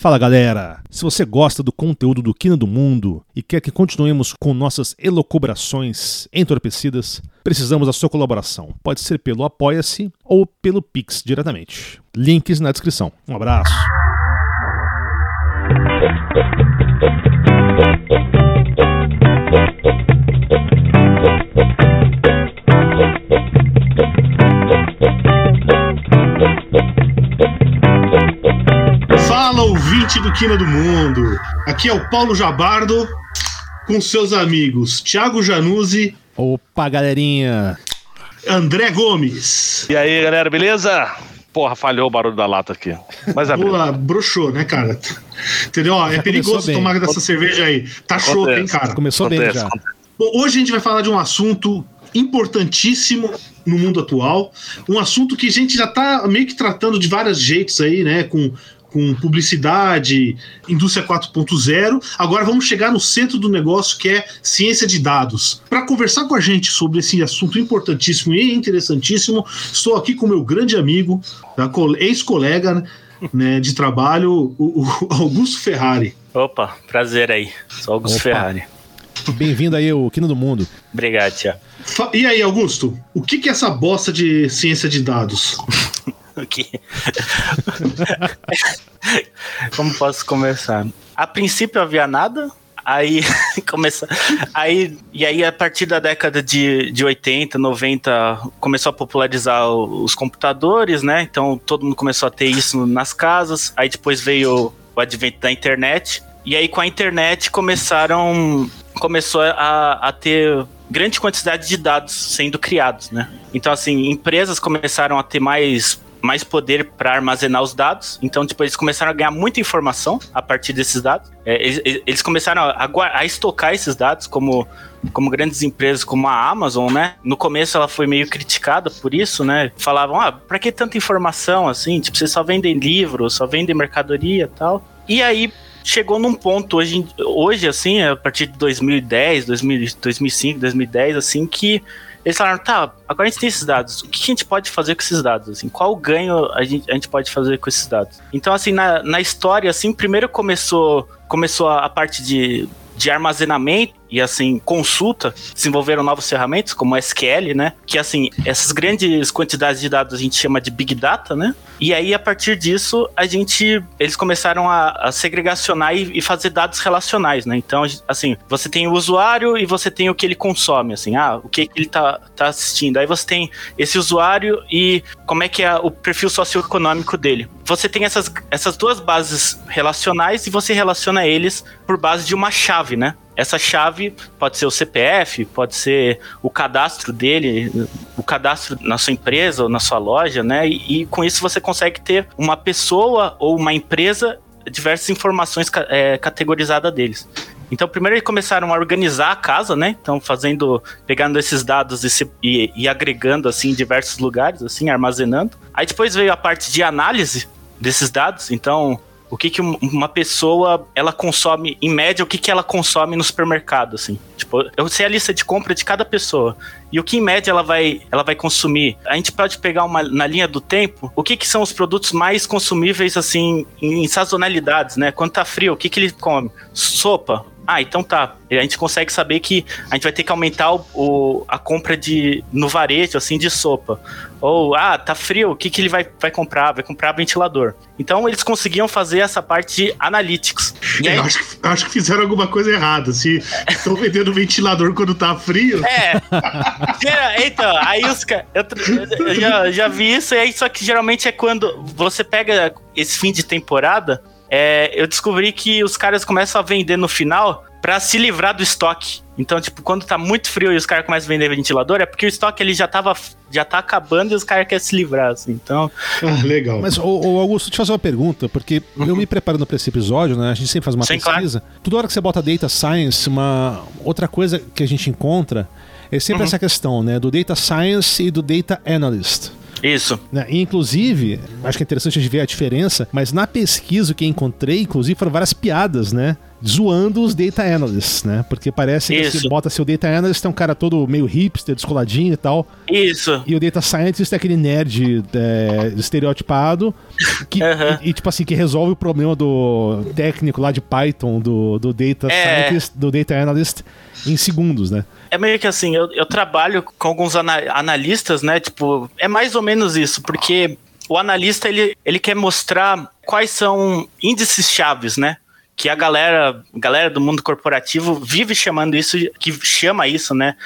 Fala galera! Se você gosta do conteúdo do Quina do Mundo e quer que continuemos com nossas elocubrações entorpecidas, precisamos da sua colaboração. Pode ser pelo Apoia-se ou pelo Pix diretamente. Links na descrição. Um abraço! Fala, ouvinte do Quina do Mundo. Aqui é o Paulo Jabardo com seus amigos Thiago Januzzi, Opa, galerinha! André Gomes. E aí, galera, beleza? Porra, falhou o barulho da lata aqui. Mas abriu. Pula, broxou, né, cara? Entendeu? Ó, é Já perigoso bem. tomar dessa cerveja aí. Tá choco, hein, cara? Começou bem Acontece, já. acontece. Bom, hoje a gente vai falar de um assunto importantíssimo no mundo atual, um assunto que a gente já tá meio que tratando de vários jeitos aí, né, com, com publicidade, indústria 4.0. Agora vamos chegar no centro do negócio que é ciência de dados. Para conversar com a gente sobre esse assunto importantíssimo e interessantíssimo, estou aqui com meu grande amigo, co- ex-colega né, de trabalho, o, Augusto Ferrari. Opa, prazer aí. Sou Augusto Opa. Ferrari. Bem-vindo aí ao Quina do Mundo. Obrigado, Tia. E aí, Augusto, o que, que é essa bosta de ciência de dados? O que? Como posso começar? A princípio havia nada, aí começa, aí e aí a partir da década de, de 80, 90 começou a popularizar o- os computadores, né? Então todo mundo começou a ter isso nas casas. Aí depois veio o advento da internet. E aí com a internet começaram começou a, a ter grande quantidade de dados sendo criados, né? Então assim, empresas começaram a ter mais mais poder para armazenar os dados. Então, tipo, eles começaram a ganhar muita informação a partir desses dados. É, eles, eles começaram a, gua- a estocar esses dados como como grandes empresas como a Amazon, né? No começo ela foi meio criticada por isso, né? Falavam, ah, pra que tanta informação assim? Tipo, vocês só vendem livros, só vendem mercadoria e tal. E aí chegou num ponto hoje, hoje assim, a partir de 2010, 2000, 2005, 2010, assim, que eles falaram, tá, agora a gente tem esses dados, o que a gente pode fazer com esses dados? Assim, qual ganho a gente, a gente pode fazer com esses dados? Então, assim, na, na história, assim, primeiro começou, começou a, a parte de, de armazenamento e, assim, consulta, desenvolveram novas ferramentas, como SQL, né? Que, assim, essas grandes quantidades de dados a gente chama de Big Data, né? E aí, a partir disso, a gente. Eles começaram a, a segregacionar e, e fazer dados relacionais, né? Então, assim, você tem o usuário e você tem o que ele consome, assim, ah, o que, que ele tá, tá assistindo. Aí você tem esse usuário e como é que é o perfil socioeconômico dele. Você tem essas, essas duas bases relacionais e você relaciona eles por base de uma chave, né? Essa chave pode ser o CPF, pode ser o cadastro dele, o cadastro na sua empresa ou na sua loja, né? E, e com isso você consegue ter uma pessoa ou uma empresa, diversas informações é, categorizadas deles. Então, primeiro eles começaram a organizar a casa, né? Então, fazendo, pegando esses dados e, se- e- e agregando assim em diversos lugares, assim, armazenando. Aí depois veio a parte de análise desses dados. Então, o que, que um- uma pessoa ela consome, em média, o que, que ela consome no supermercado, assim. Tipo, eu sei a lista de compra de cada pessoa. E o que em média ela vai, ela vai consumir. A gente pode pegar uma, na linha do tempo, o que, que são os produtos mais consumíveis, assim, em, em sazonalidades, né? Quando tá frio, o que, que ele come? Sopa. Ah, então tá. A gente consegue saber que a gente vai ter que aumentar o, o- a compra de no varejo, assim, de sopa. Ou, ah, tá frio, o que, que ele vai, vai comprar? Vai comprar ventilador. Então eles conseguiam fazer essa parte de analytics. Aí, Eu acho, que- acho que fizeram alguma coisa errada. Se estão vendendo ventilador quando tá frio. É. Então, aí os caras. Eu, eu já, já vi isso, e aí só que geralmente é quando você pega esse fim de temporada. é, eu descobri que os caras começam a vender no final pra se livrar do estoque. Então, tipo, quando tá muito frio e os caras começam a vender ventilador, é porque o estoque ele já tava já tá acabando e os caras querem se livrar, assim. Então, Ah, legal. Mas, ô, ô, Augusto, deixa eu te fazer uma pergunta, porque eu me preparando para esse episódio, né? A gente sempre faz uma Sim, pesquisa. Toda hora que você bota data science, uma outra coisa que a gente encontra é sempre essa questão, né? Do data science e do data analyst. Isso. né? E, inclusive, acho que é interessante a gente ver a diferença, mas na pesquisa que encontrei, inclusive, foram várias piadas, né? zoando os data analysts, né? Porque parece que você bota seu data analyst é um cara todo meio hipster, descoladinho e tal. Isso. E o data scientist é aquele nerd é, estereotipado que, e, e, tipo assim, que resolve o problema do técnico lá de Python, do, do data É. scientist, do data analyst em segundos, né? É meio que assim, eu, eu trabalho com alguns ana- analistas, né? Tipo, é mais ou menos isso, porque o analista ele, ele quer mostrar quais são índices chaves, né? Que a galera, galera do mundo corporativo vive chamando isso, que chama isso, né?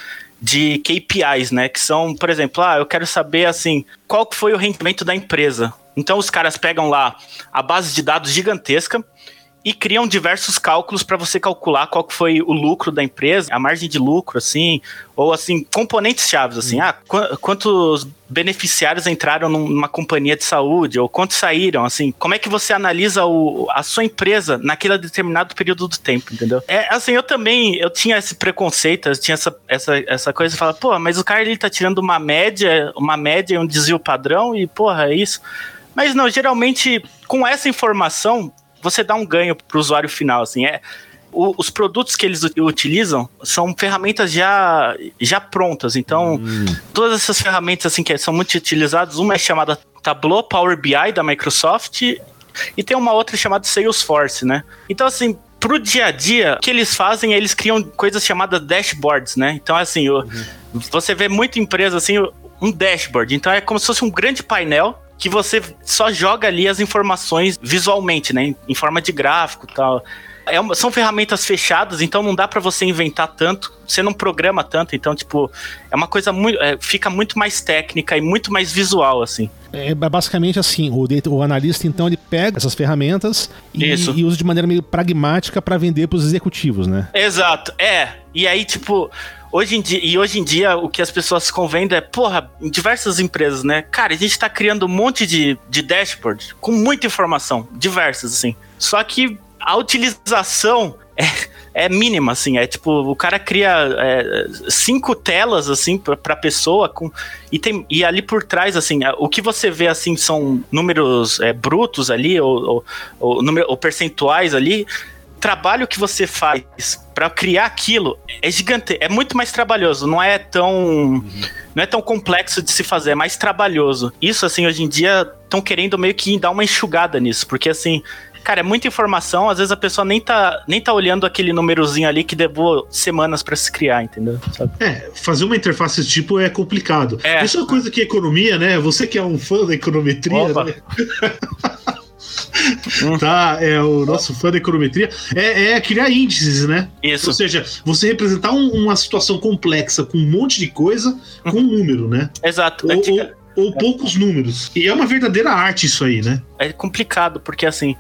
De KPIs, né? Que são, por exemplo, ah, eu quero saber assim, qual foi o rendimento da empresa. Então os caras pegam lá a base de dados gigantesca e criam diversos cálculos para você calcular qual que foi o lucro da empresa, a margem de lucro, assim, ou assim, componentes chaves, assim, ah, qu- quantos beneficiários entraram num- numa companhia de saúde, ou quantos saíram, assim, como é que você analisa o, a sua empresa naquele determinado período do tempo, entendeu? É, assim, eu também, eu tinha esse preconceito, eu tinha essa, essa, essa coisa de falar, pô, mas o cara ele tá tirando uma média, uma média, um desvio padrão, e porra, é isso. Mas não, geralmente, com essa informação, você dá um ganho para o usuário final, assim, é os produtos que eles utilizam são ferramentas já, já prontas. Então, todas essas ferramentas assim que são muito utilizadas, uma é chamada Tableau Power BI da Microsoft e tem uma outra chamada Salesforce, né? Então, assim, pro dia a dia, o que eles fazem, é eles criam coisas chamadas dashboards, né? Então, assim, o- você vê muita empresa assim, um dashboard. Então, é como se fosse um grande painel que você só joga ali as informações visualmente, né? Em, forma de gráfico e tal. É uma- são ferramentas fechadas, então não dá pra você inventar tanto, você não programa tanto, então, tipo, é uma coisa muito. é, fica muito mais técnica e muito mais visual, assim. É basicamente assim, o, o analista então ele pega essas ferramentas e, e usa de maneira meio pragmática para vender para os executivos, né? Exato, é. E aí, tipo, hoje em dia, e hoje em dia o que as pessoas convendem é, porra, em diversas empresas, né? Cara, a gente tá criando um monte de, de dashboard com muita informação, diversas, assim. Só que a utilização é, é mínima, assim. É tipo, o cara cria é, cinco telas, assim, pra, pra pessoa, com, e, tem, e ali por trás, assim, o que você vê, assim, são números é, brutos ali, ou, ou, ou, número- ou percentuais ali, trabalho que você faz pra criar aquilo é gigante, é muito mais trabalhoso, não é tão não é tão complexo de se fazer, é mais trabalhoso. Isso assim, hoje em dia estão querendo meio que dar uma enxugada nisso, porque assim, cara, é muita informação, às vezes a pessoa nem tá nem tá olhando aquele númerozinho ali que levou semanas pra se criar, entendeu? Sabe? É, fazer uma interface desse tipo é complicado. É. Isso é uma coisa que economia, né? Você que é um fã da econometria, Opa. né? tá, é o nosso fã da econometria, é, é criar índices, né? Isso. Ou seja, você representar um- uma situação complexa com um monte de coisa com um número, né? Exato. Ou, Antiga- ou- ou poucos números. E é uma verdadeira arte isso aí, né? é complicado, porque assim,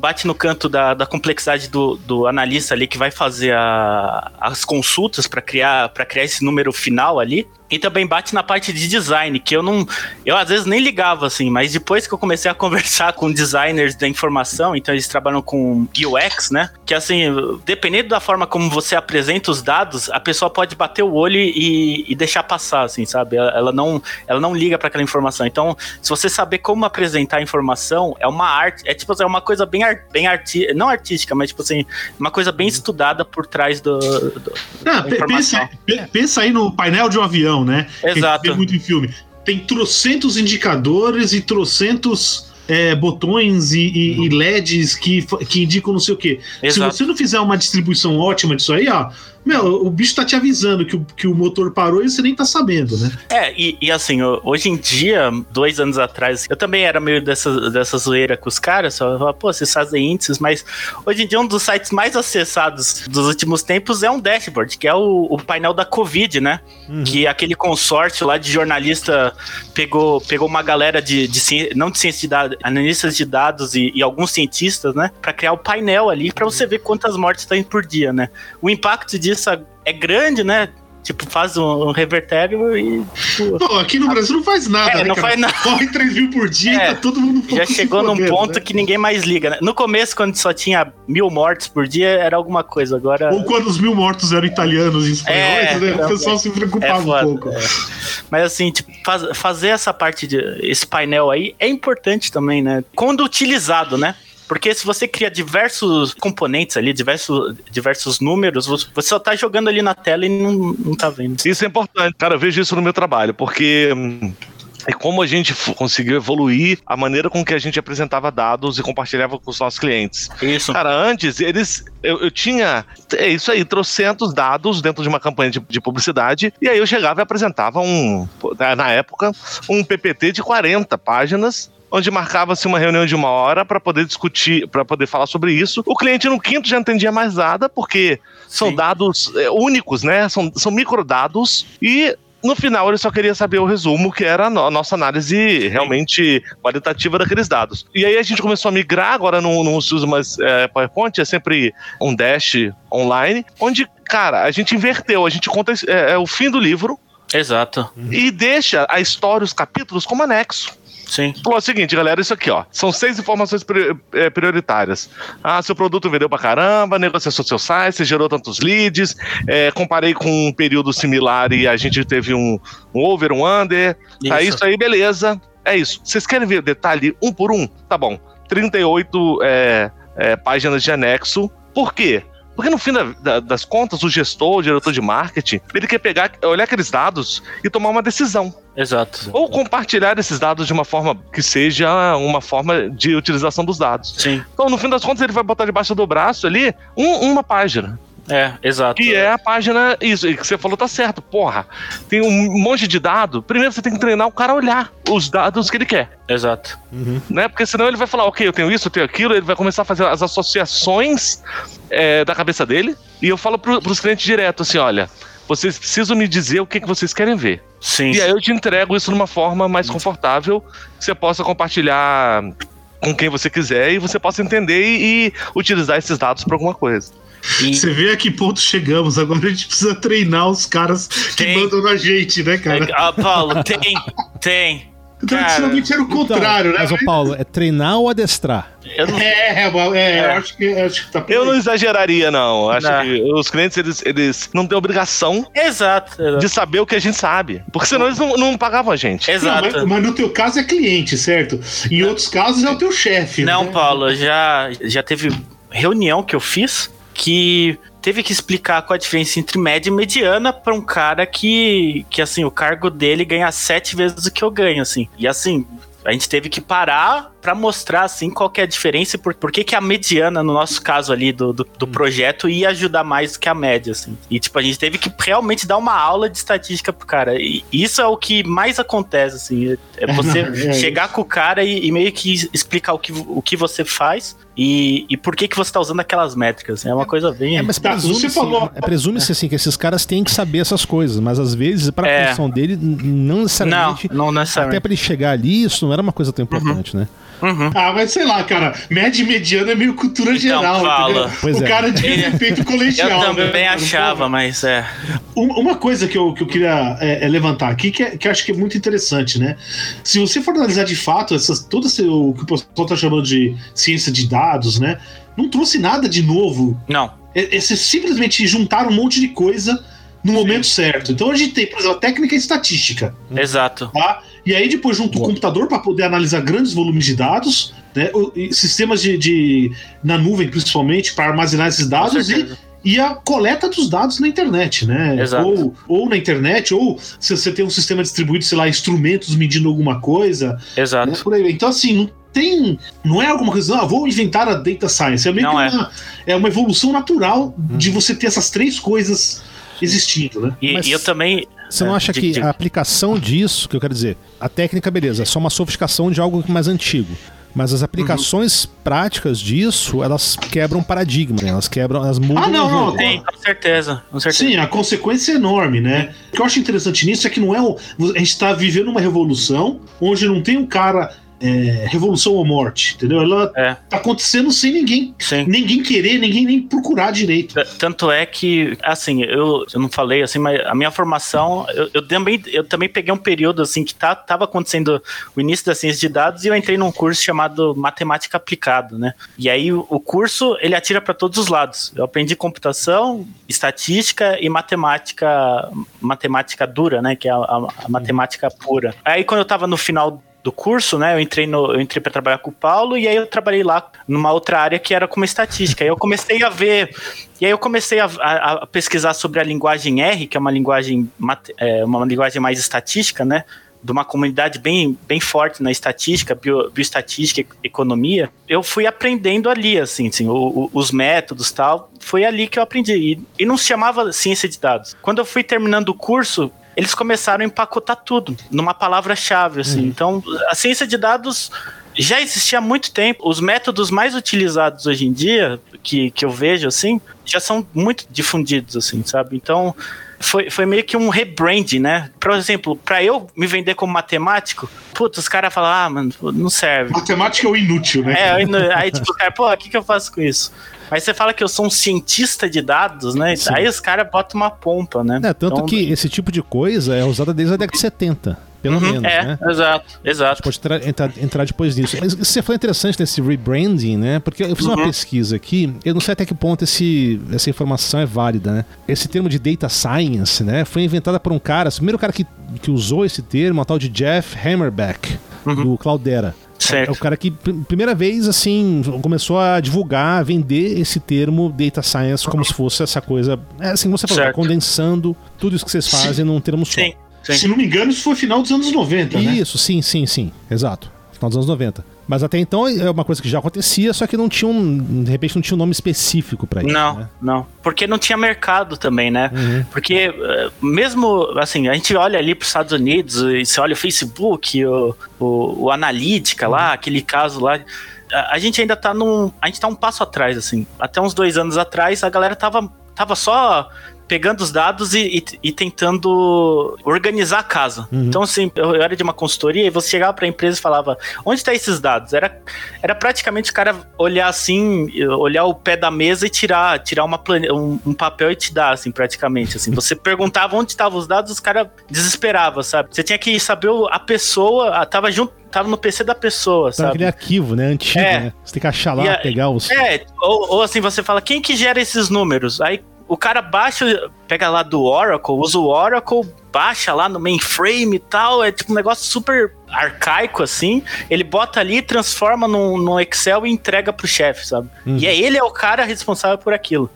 bate no canto da, da complexidade do, do analista ali que vai fazer a- as consultas para criar para criar esse número final ali. E também bate na parte de design, que eu não. Eu às vezes nem ligava, assim, mas depois que eu comecei a conversar com designers da informação, então eles trabalham com UX, né? Que assim, dependendo da forma como você apresenta os dados, a pessoa pode bater o olho e, e deixar passar, assim, sabe? Ela, ela não, ela não liga para aquela informação. Então, se você saber como apresentar a informação, é uma arte, é tipo é uma coisa bem, ar, bem arti, não artística, mas tipo assim, uma coisa bem estudada por trás do. do- Ah, pensa, pe- pensa aí no painel de um avião, né? Que Exato. vê muito em filme. Tem trocentos indicadores e trocentos é, botões e, e- e LEDs que, que indicam não sei o quê. Exato. Se você não fizer uma distribuição ótima disso aí, ó, meu, o bicho tá te avisando que o, que o motor parou e você nem tá sabendo, né? É, e, e assim, ho- hoje em dia, dois anos atrás, eu também era meio dessa, dessa zoeira com os caras, só falava, pô, vocês fazem índices, mas hoje em dia um dos sites mais acessados dos últimos tempos é um dashboard, que é o, o painel da Covid, né? Que aquele consórcio lá de jornalista pegou, pegou uma galera de, de não de ciência de dados, analistas de dados e, e alguns cientistas, né? Pra criar o painel ali pra você ver quantas mortes tem por dia, né? O impacto disso é grande, né? Tipo, faz um, um revertério e. Pô, aqui no Brasil não faz nada, É, né, não cara? faz nada. Corre 3 mil por dia É, e tá todo mundo já chegou num fodendo, ponto né? que ninguém mais liga, né? No começo, quando só tinha mil mortes por dia, era alguma coisa. Agora. Ou quando os mil mortos eram italianos e espanhóis, É, né? é, O pessoal se É preocupava foda. um pouco. é. Mas assim, tipo, faz- fazer essa parte de esse painel aí é importante também, né? Quando utilizado, né? Porque se você cria diversos componentes ali, diversos, diversos números, você só tá jogando ali na tela e não, não tá vendo. Isso é importante, cara. Eu vejo isso no meu trabalho, porque. hum, é como a gente conseguiu evoluir a maneira com que a gente apresentava dados e compartilhava com os nossos clientes. Isso. Cara, antes, eles. Eu, eu tinha. É isso aí, trocentos dados dentro de uma campanha de, de publicidade. E aí eu chegava e apresentava um. Na época, um PPT de 40 páginas. Onde marcava-se uma reunião de uma hora para poder discutir, para poder falar sobre isso. O cliente no quinto já não entendia mais nada, porque são Sim. dados é, únicos, né? São, são microdados. E no final ele só queria saber o resumo, que era a nossa análise realmente qualitativa daqueles dados. E aí a gente começou a migrar, agora não, não se usa mais é, PowerPoint, é sempre um dash online, onde, cara, a gente inverteu, a gente conta é, é o fim do livro Exato. e deixa a história, os capítulos como anexo. Sim. Falou o seguinte, galera, isso aqui, ó. São seis informações eh, prioritárias. Ah, seu produto vendeu pra caramba, negociou seu site, você gerou tantos leads, eh, comparei com um período similar e a gente teve um, um over, um under. Tá Isso. isso aí, beleza. É isso. Vocês querem ver o detalhe um por um? Tá bom. 38 eh, eh, páginas de anexo. Por quê? Porque no fim da- da- das contas, o gestor, o diretor de marketing, ele quer pegar, olhar aqueles dados e tomar uma decisão. Exato. Ou compartilhar esses dados de uma forma que seja uma forma de utilização dos dados. Sim. Então, no fim das contas, ele vai botar debaixo do braço ali um- uma página. É, exato. Que é a página. Isso, e que você falou tá certo. Porra, tem um monte de dado. Primeiro você tem que treinar o cara a olhar os dados que ele quer. Exato. Né? Porque senão ele vai falar, ok, eu tenho isso, eu tenho aquilo, ele vai começar a fazer as associações é, da cabeça dele. E eu falo pro, pros clientes direto assim: olha, vocês precisam me dizer o que, que vocês querem ver. Sim. E aí eu te entrego isso numa forma mais confortável, que você possa compartilhar com quem você quiser e você possa entender e, e utilizar esses dados para alguma coisa. E- Você vê a que ponto chegamos. Agora a gente precisa treinar os caras que Tem. mandam na gente, né, cara? Ah, Paulo, tem, tem. Então, cara, Tradicionalmente era o contrário, Então, né? Mas, ô Paulo, é treinar ou adestrar? Eu não, É, é, é, É. eu acho que, eu acho que tá Eu não exageraria, não. Acho Não. que os clientes, eles, eles não têm obrigação exato. exato. de saber o que a gente sabe. Porque senão eles não, não pagavam a gente. Não, Exato. mas, mas no teu caso é cliente, certo? Em outros casos é o teu chefe. Não, né? Paulo, já, já teve reunião que eu fiz que teve que explicar qual a diferença entre média e mediana pra um cara que, que assim, o cargo dele ganha sete vezes o que eu ganho, assim. E assim, a gente teve que parar pra mostrar, assim, qual que é a diferença e por, por que que a mediana, no nosso caso ali, do, do, do projeto, ia ajudar mais do que a média, assim. E, tipo, a gente teve que realmente dar uma aula de estatística pro cara. E isso é o que mais acontece, assim. É você É, é. chegar com o cara e, e meio que explicar o que, o que você faz e, e por que, que você tá usando aquelas métricas. É uma coisa bem. É, mas presume-se falou- é, presume-se, assim que esses caras têm que saber essas coisas, mas às vezes, para a É. função dele, não não, necessariamente. não Até necessariamente. para ele chegar ali, isso não era uma coisa tão importante, né? Uhum. Ah, mas sei lá, cara, média e mediana é meio cultura geral, fala. o é. cara devia ter feito colegial. Eu também né, cara? achava, mas é. Um- Uma coisa que eu, que eu queria é, é levantar aqui, que, é- que eu acho que é muito interessante, né? Se você for analisar de fato essas, todo esse, o que o pessoal tá chamando de ciência de dados, né? Não trouxe nada de novo. Não. É, é, Vocês simplesmente juntaram um monte de coisa no momento certo. Então a gente tem, por exemplo, a técnica estatística, Exato. tá? E aí depois junta o computador para poder analisar grandes volumes de dados, né? O- e sistemas de, de- na nuvem principalmente para armazenar esses dados e e a coleta dos dados na internet, né? Exato. Ou, ou na internet, ou se você tem um sistema distribuído, sei lá, instrumentos medindo alguma coisa, né? Exato. Por aí. Então, assim, não tem. Não é alguma coisa, ah, vou inventar a data science. É meio Não que é. uma, é uma evolução natural de você ter essas três coisas existindo, né? E, Mas- e eu também. Você não É, acha que a aplicação disso, que eu quero dizer, a técnica, beleza, é só uma sofisticação de algo mais antigo. Mas as aplicações práticas disso, elas quebram paradigma, né? Elas quebram, elas mudam Ah, não, não, jogo. Tem, com certeza. Com certeza. Sim, a consequência é enorme, né? O que eu acho interessante nisso é que não é. o- A gente tá vivendo uma revolução onde não tem um cara. É, revolução ou morte, entendeu? Ela É. tá acontecendo sem ninguém, Sim. ninguém querer, ninguém nem procurar direito. Tanto é que, assim, eu, eu não falei assim, mas a minha formação, eu, eu também, eu também peguei um período assim que tá, tava acontecendo o início da ciência de dados e eu entrei num curso chamado Matemática Aplicada, né? E aí o, o curso ele atira para todos os lados. Eu aprendi computação, estatística e matemática, matemática dura, né? Que é a, a- a matemática pura. Aí quando eu tava no final do curso, né? Eu entrei, no, eu entrei para trabalhar com o Paulo e aí eu trabalhei lá numa outra área que era como estatística. Aí eu comecei a ver, e aí eu comecei a, a, a pesquisar sobre a linguagem R, que é uma linguagem, é, uma linguagem mais estatística, né? de uma comunidade bem, bem forte na estatística, bio, bioestatística, economia, eu fui aprendendo ali, assim, assim o, o, os métodos tal, foi ali que eu aprendi. E, e não se chamava ciência de dados. Quando eu fui terminando o curso, eles começaram a empacotar tudo numa palavra-chave, assim. Uhum. Então, a ciência de dados já existia há muito tempo. Os métodos mais utilizados hoje em dia, que, que eu vejo, assim, já são muito difundidos, assim, sabe? Então, foi, foi meio que um rebrand, né? Por exemplo, para eu me vender como matemático, putz, os caras falam, ah, mano, não serve. Matemática é o inútil, né? É, aí tipo, o cara, pô, o que, que eu faço com isso? Mas você fala que eu sou um cientista de dados, né? Sim. Aí os caras botam uma pompa, né? É, tanto então, que esse tipo de coisa é usada desde a década de 70 pelo uhum, menos, é, né? Exato, exato. pode entrar, entrar, depois disso. Isso que você falou interessante nesse rebranding, né? Porque eu fiz uhum. uma pesquisa aqui, eu não sei até que ponto esse, essa informação é válida, né? Esse termo de data science, né? Foi inventada por um cara, o primeiro cara que, que usou esse termo, o tal de Jeff Hammerback, uhum. do Cloudera. Certo. É o cara que, primeira vez, assim, começou a divulgar, a vender esse termo data science como se fosse essa coisa. É assim, como você falou, condensando tudo isso que vocês fazem Sim. num termo só. Sim. Sim. Se não me engano, isso foi final dos anos 90, né? Isso, sim, sim, sim. Exato. Final dos anos 90. Mas até então é uma coisa que já acontecia, só que não tinha um. De repente não tinha um nome específico para isso. Não, né? não. Porque não tinha mercado também, né? Uhum. Porque eh, mesmo assim, a gente olha ali para os Estados Unidos, e você olha o Facebook, o, o, o Analytica uhum. lá, aquele caso lá a gente ainda tá num. A gente tá um passo atrás, assim. Até uns dois anos atrás, a galera tava, tava só pegando os dados e, e, e tentando organizar a casa. Uhum. Então, assim, eu, eu, era de uma consultoria e você chegava para a empresa e falava: onde estão tá esses dados? Era, era praticamente o cara olhar assim, olhar o pé da mesa e tirar, tirar uma plane... um, um papel e te dar, assim, praticamente. Assim. Você perguntava onde estavam os dados, os caras desesperavam, sabe? Você tinha que saber a pessoa, tava junto tava no PC da pessoa, sabe? aquele arquivo, né? Antigo, é. né? Você tem que achar lá, a, pegar os. É, ou, ou, assim, você fala, quem que gera esses números? Aí o cara baixa, pega lá do Oracle, usa o Oracle, baixa lá no mainframe e tal, é tipo um negócio super arcaico assim. Ele bota ali, transforma no, no Excel e entrega pro chefe, sabe? Uhum. E é ele é o cara responsável por aquilo.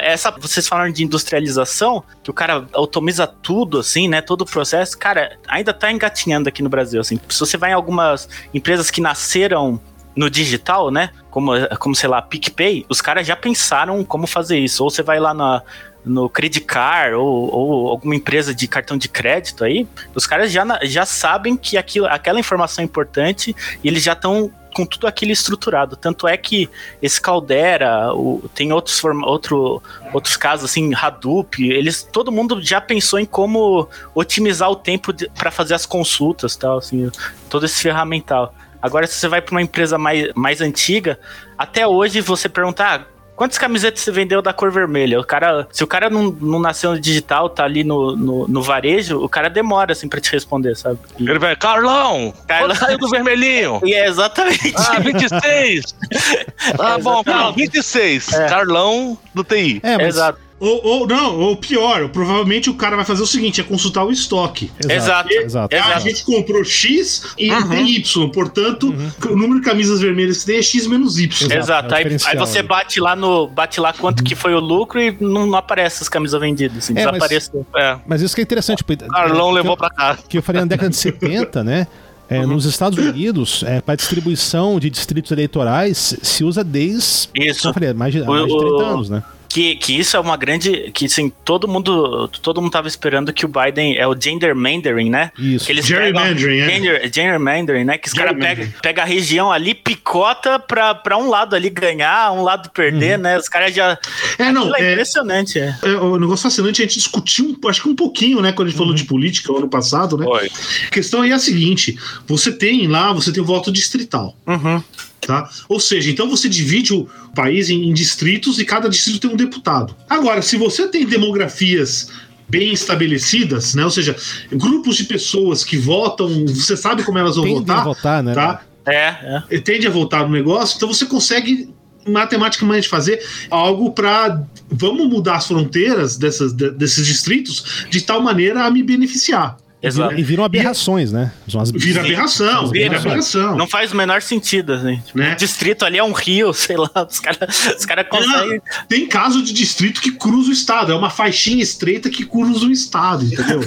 essa, vocês falaram de industrialização, que o cara automiza tudo assim, né? Todo o processo, cara, ainda tá engatinhando aqui no Brasil assim. Se você vai em algumas empresas que nasceram no digital, né? Como, como sei lá, PicPay, os caras já pensaram como fazer isso. Ou você vai lá na, no Credit Card ou, ou, alguma empresa de cartão de crédito aí, os caras já, já sabem que aquilo, aquela informação é importante e eles já estão com tudo aquilo estruturado. Tanto é que esse Caldera, o, tem outros, outro, outros casos assim, Hadoop, eles, todo mundo já pensou em como otimizar o tempo para fazer as consultas, tal, assim, todo esse ferramental. Agora, se você vai para uma empresa mais, mais antiga, até hoje você perguntar. Ah, Quantas camisetas você vendeu da cor vermelha? O cara, se o cara não, não nasceu no digital, tá ali no, no, no varejo, o cara demora assim pra te responder, sabe? E... Ele vai, Carlão! Carlão saiu do vermelhinho! E é exatamente. Ah, 26! ah, é bom, Carlão, 26. É. Carlão do TI. É, mas... Exato. Ou, ou, não, ou pior, provavelmente o cara vai fazer o seguinte: é consultar o estoque. Exato. exato. A gente comprou X e uhum. tem Y. Portanto, uhum. o número de camisas vermelhas que tem é X menos Y. Exato. exato. É aí, aí, você bate lá no. Bate lá quanto uhum. que foi o lucro e não, não aparece as camisas vendidas. Assim, é, desapareceu. Mas, é. mas isso que é interessante. O Carlão é, levou pra cá. Que eu falei na década de 70, né? É, uhum. Nos Estados Unidos, é, para distribuição de distritos eleitorais, se usa desde. Isso. Falei, mais, de, mais de 30 anos, né? Que, que isso é uma grande. Que assim, todo mundo. Todo mundo tava esperando que o Biden é o gender mandarin, né? Isso. Que eles Gerrymandering, é. Gender, gender né? Que os caras pegam pega a região ali, picota pra, pra um lado ali ganhar, um lado perder, uhum. né? Os caras já. É, não. É, é impressionante, é. é. O negócio fascinante, a gente discutiu, acho que um pouquinho, né? Quando a gente uhum. falou de política ano passado, né? Foi. A questão aí é a seguinte: você tem lá, você tem o voto distrital. Uhum. Tá? Ou seja, então você divide o país em, em distritos e cada distrito tem um deputado. Agora, se você tem demografias bem estabelecidas, né? Ou seja, grupos de pessoas que votam, você sabe como elas vão Tendem votar, a votar, né? Tá? É, é. Tende a votar no negócio, então você consegue matematicamente fazer algo para vamos mudar as fronteiras dessas, desses distritos de tal maneira a me beneficiar. E viram, Exato. e viram aberrações, né? São as- Vira aberração, vira Vira. aberração. Não faz o menor sentido, assim. Tipo, Né? O distrito ali é um rio, sei lá. Os caras os cara conseguem. Tem caso de distrito que cruza o estado, é uma faixinha estreita que cruza o estado, entendeu?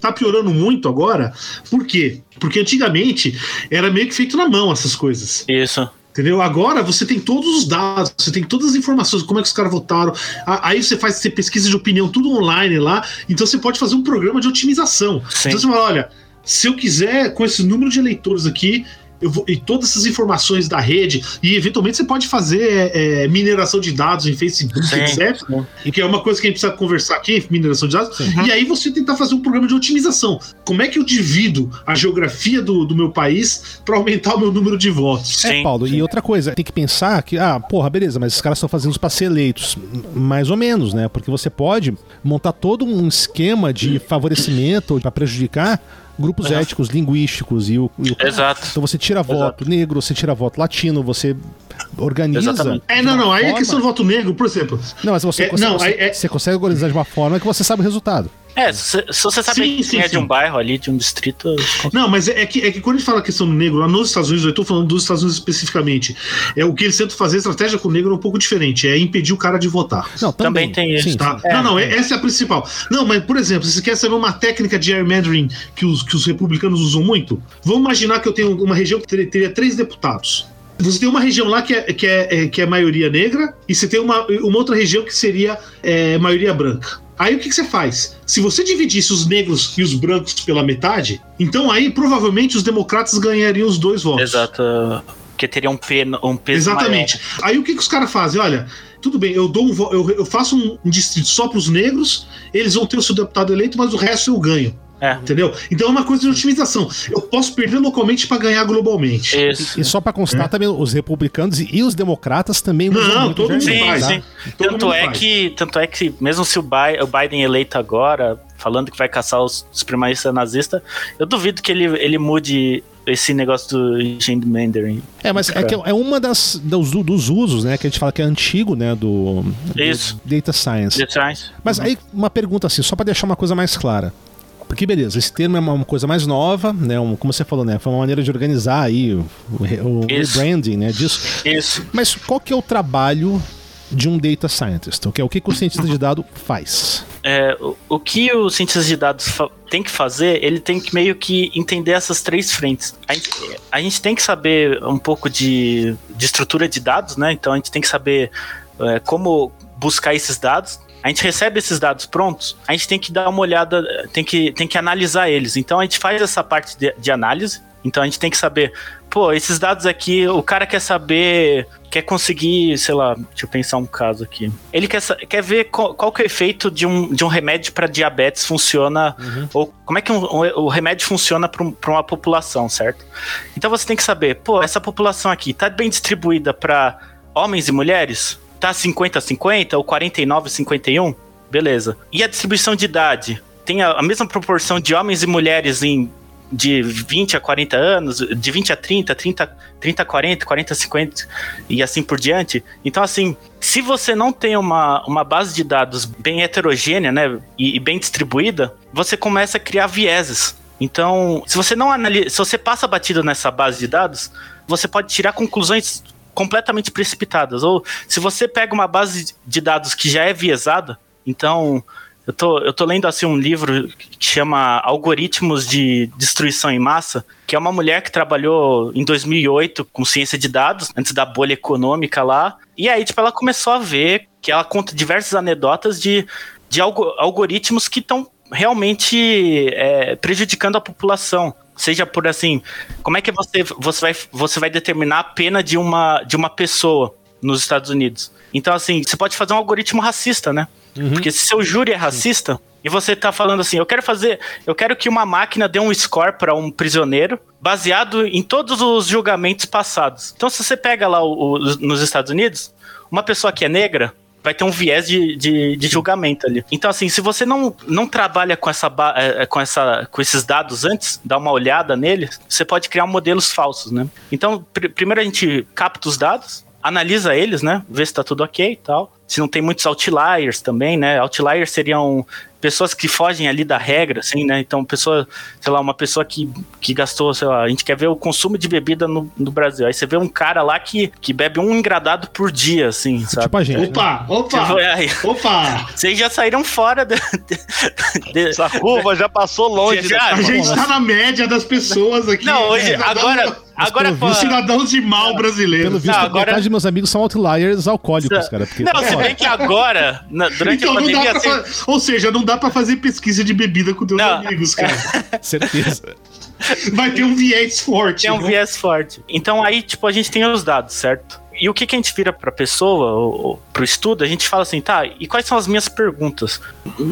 tá piorando muito agora, por quê? Porque antigamente era meio que feito na mão essas coisas. Isso. Entendeu? Agora você tem todos os dados, você tem todas as informações, como é que os caras votaram. Aí você faz você pesquisa de opinião, tudo online lá. Então você pode fazer um programa de otimização. Sim. Então você fala: olha, se eu quiser, com esse número de eleitores aqui. Eu vou, e todas essas informações da rede, e eventualmente você pode fazer é, mineração de dados em Facebook, Sim, etc. sim. Que é uma coisa que a gente precisa conversar aqui, mineração de dados. Sim. E aí você tentar fazer um programa de otimização. Como é que eu divido a geografia do, do meu país para aumentar o meu número de votos? É, Sim, Paulo, sim. e outra coisa, tem que pensar que, ah, porra, beleza, mas esses caras estão fazendo isso pra ser eleitos. Mais ou menos, né? Porque você pode montar todo um esquema de favorecimento ou pra prejudicar grupos Uhum. éticos, linguísticos e o, e o- Exato. Então você tira voto negro, você tira voto latino, você organiza. Exatamente. É, não, não. Aí a forma- questão do voto negro, por exemplo. Não, mas você, É, consegue, não, você, aí é- você consegue organizar de uma forma que você sabe o resultado. É, se, se você sabe Sim, quem sim, é de sim. um bairro ali, de um distrito. Não, mas é, é que, é que quando a gente fala a questão do negro, lá nos Estados Unidos, eu estou falando dos Estados Unidos especificamente, é o que eles tentam fazer, a estratégia com o negro é um pouco diferente, é impedir o cara de votar. Não, também, Também tem isso. Sim, Tá? sim. não, não, é- essa é a principal. Não, mas, por exemplo, se você quer saber uma técnica de gerrymandering que os, que os republicanos usam muito, vamos imaginar que eu tenho uma região que teria, teria três deputados. Você tem uma região lá que é, que é, é- que é maioria negra, e você tem uma, uma outra região que seria é, maioria branca. Aí o que, que você faz? Se você dividisse os negros e os brancos pela metade, então aí provavelmente os democratas ganhariam os dois votos. Exato. Porque teria um, pe- um peso Exatamente. Aí o que, que os caras fazem? Olha, tudo bem, eu dou um eu, eu faço um, um distrito só para os negros, eles vão ter o seu deputado eleito, mas o resto eu ganho. Maior. Entendeu? Então é uma coisa de otimização. Eu posso perder localmente para ganhar globalmente. É. Isso. E só pra constar também, os republicanos e, os democratas também Não, usam muito todo mundo Sim, faz. tá? sim. Todo Tanto mundo é, faz. que, tanto é que, mesmo se o, Bi- o Biden eleito agora, falando que vai caçar os supremacistas nazistas, eu duvido que ele, ele mude esse negócio do gerrymandering. É, mas é, que é uma das dos, dos usos, né, que a gente fala que é antigo, né, do, do Isso. data science. The Science. Mas aí uma pergunta assim, só pra deixar uma coisa mais clara. Porque beleza, esse termo é uma coisa mais nova, né, um- como você falou, né, foi uma maneira de organizar aí o, o, o rebranding, né, disso. Isso. Mas qual que é o trabalho de um data scientist? O que, é- o que, o cientista de dado faz? É, o, o que o cientista de dados tem que fazer, ele tem que meio que entender essas três frentes. A gente, a gente tem que saber um pouco de, de estrutura de dados, né? Então a gente tem que saber é, como buscar esses dados. A gente recebe esses dados prontos, a gente tem que dar uma olhada, tem que, tem que analisar eles. Então a gente faz essa parte de, de análise. Então a gente tem que saber, pô, esses dados aqui, o cara quer saber, quer conseguir, sei lá, deixa eu pensar um caso aqui. Ele quer, quer ver qual, qual que é o efeito de um, de um remédio para diabetes funciona, ou como é que um- um- o remédio funciona para uma população, certo? Então você tem que saber, pô, essa população aqui tá bem distribuída para homens e mulheres? Tá 50-50 ou 49-51? Beleza. E a distribuição de idade? Tem a, a mesma proporção de homens e mulheres em de 20 a 40 anos, de 20 a 30, 30, 30 a 40, 40 a 50 e assim por diante. Então, assim, se você não tem uma, uma base de dados bem heterogênea, né, e, e bem distribuída, você começa a criar vieses. Então, se você não analisa, se você passa batido nessa base de dados, você pode tirar conclusões completamente precipitadas. Ou se você pega uma base de dados que já é viesada, então eu tô, eu tô lendo assim um livro que chama Algoritmos de Destruição em Massa, que é uma mulher que trabalhou em 2008 com ciência de dados, antes da bolha econômica lá. E aí, tipo, ela começou a ver que ela conta diversas anedotas de, de algo, algoritmos que estão realmente é, prejudicando a população. Seja por assim, como é que você, você, vai, você vai determinar a pena de uma, de uma pessoa nos Estados Unidos? Então, assim, você pode fazer um algoritmo racista, né? Porque se seu júri é racista e você tá falando assim, eu quero fazer, eu quero que uma máquina dê um score para um prisioneiro baseado em todos os julgamentos passados. Então, se você pega lá o, o- nos Estados Unidos, uma pessoa que é negra vai ter um viés de, de, de julgamento ali. Então, assim, se você não, não trabalha com, essa, ba- eh, com, essa, com esses dados antes, dá uma olhada neles, você pode criar modelos falsos, né? Então, pr- primeiro a gente capta os dados, analisa eles, né? Vê se tá tudo ok e tal. se não tem muitos outliers também, né? Outliers seriam pessoas que fogem ali da regra, assim, né? Então, pessoa, sei lá, uma pessoa que, que gastou, sei lá, a gente quer ver o consumo de bebida no, no Brasil. Aí você vê um cara lá que, que bebe um engradado por dia, assim, sabe? Tipo a gente. Opa, né? opa, Tipo, aí, opa! vocês já saíram fora de, de- de- Essa curva já passou longe. Já- né? A gente tá na média das pessoas aqui. Não, hoje, Cidadão- agora, agora pelo Os cidadãos de mal Pelo brasileiros. visto, Não, a agora- metade de meus amigos são outliers alcoólicos, cara. Porque Não, se bem que agora, na- durante Então a pandemia, assim, fa- Ou seja, não dá pra fazer pesquisa de bebida com teus Não. amigos, cara. certeza. Vai ter um viés forte. tem um né? viés forte. Então aí, tipo, a gente tem os dados, certo? E o que, que a gente vira pra pessoa, ou, ou pro estudo, a gente fala assim, tá, e quais são as minhas perguntas?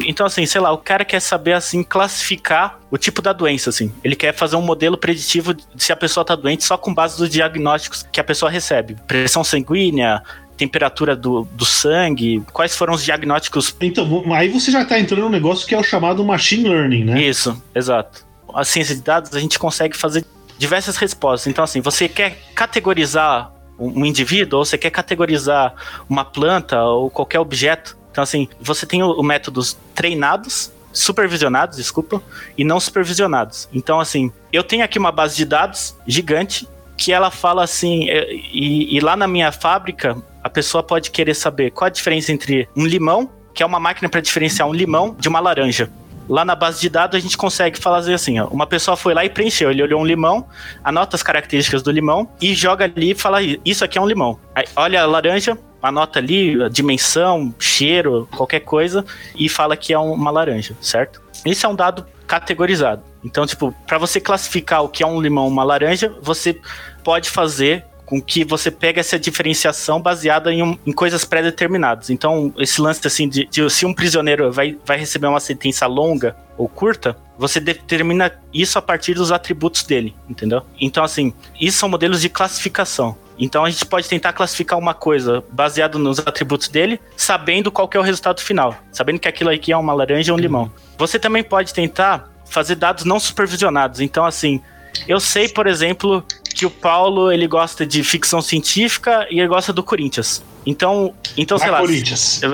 Então, assim, sei lá, o cara quer saber, assim, classificar o tipo da doença, assim. Ele quer fazer um modelo preditivo de se a pessoa tá doente só com base dos diagnósticos que a pessoa recebe. Pressão sanguínea, temperatura do, do sangue, quais foram os diagnósticos Então, aí você já tá entrando num negócio que é o chamado machine learning, né? Isso, exato. A ciência de dados, a gente consegue fazer diversas respostas. Então, assim, você quer categorizar um indivíduo, ou você quer categorizar uma planta ou qualquer objeto. Então, assim, você tem o, o métodos treinados, supervisionados, desculpa, e não supervisionados. Então, assim, eu tenho aqui uma base de dados gigante que ela fala assim, é, e, e lá na minha fábrica, a pessoa pode querer saber qual a diferença entre um limão, que é uma máquina para diferenciar um limão de uma laranja. Lá na base de dados a gente consegue fazer assim, ó, uma pessoa foi lá e preencheu, ele olhou um limão, anota as características do limão e joga ali e fala isso aqui é um limão. Aí, olha a laranja, anota ali a dimensão, cheiro, qualquer coisa e fala que é um- uma laranja, certo? Isso é um dado categorizado. Então, tipo, para você classificar o que é um limão, uma laranja, você pode fazer com que você pegue essa diferenciação baseada em, um- em coisas pré-determinadas. Então, esse lance assim de, de se um prisioneiro vai, vai receber uma sentença longa ou curta, você determina isso a partir dos atributos dele, entendeu? Então, assim, isso são modelos de classificação. Então a gente pode tentar classificar uma coisa baseado nos atributos dele, sabendo qual é o resultado final, sabendo que aquilo aqui é uma laranja ou um limão. Você também pode tentar fazer dados não supervisionados. Então, assim, eu sei, por exemplo, que o Paulo ele gosta de ficção científica e ele gosta do Corinthians. Então, então sei lá. Corinthians.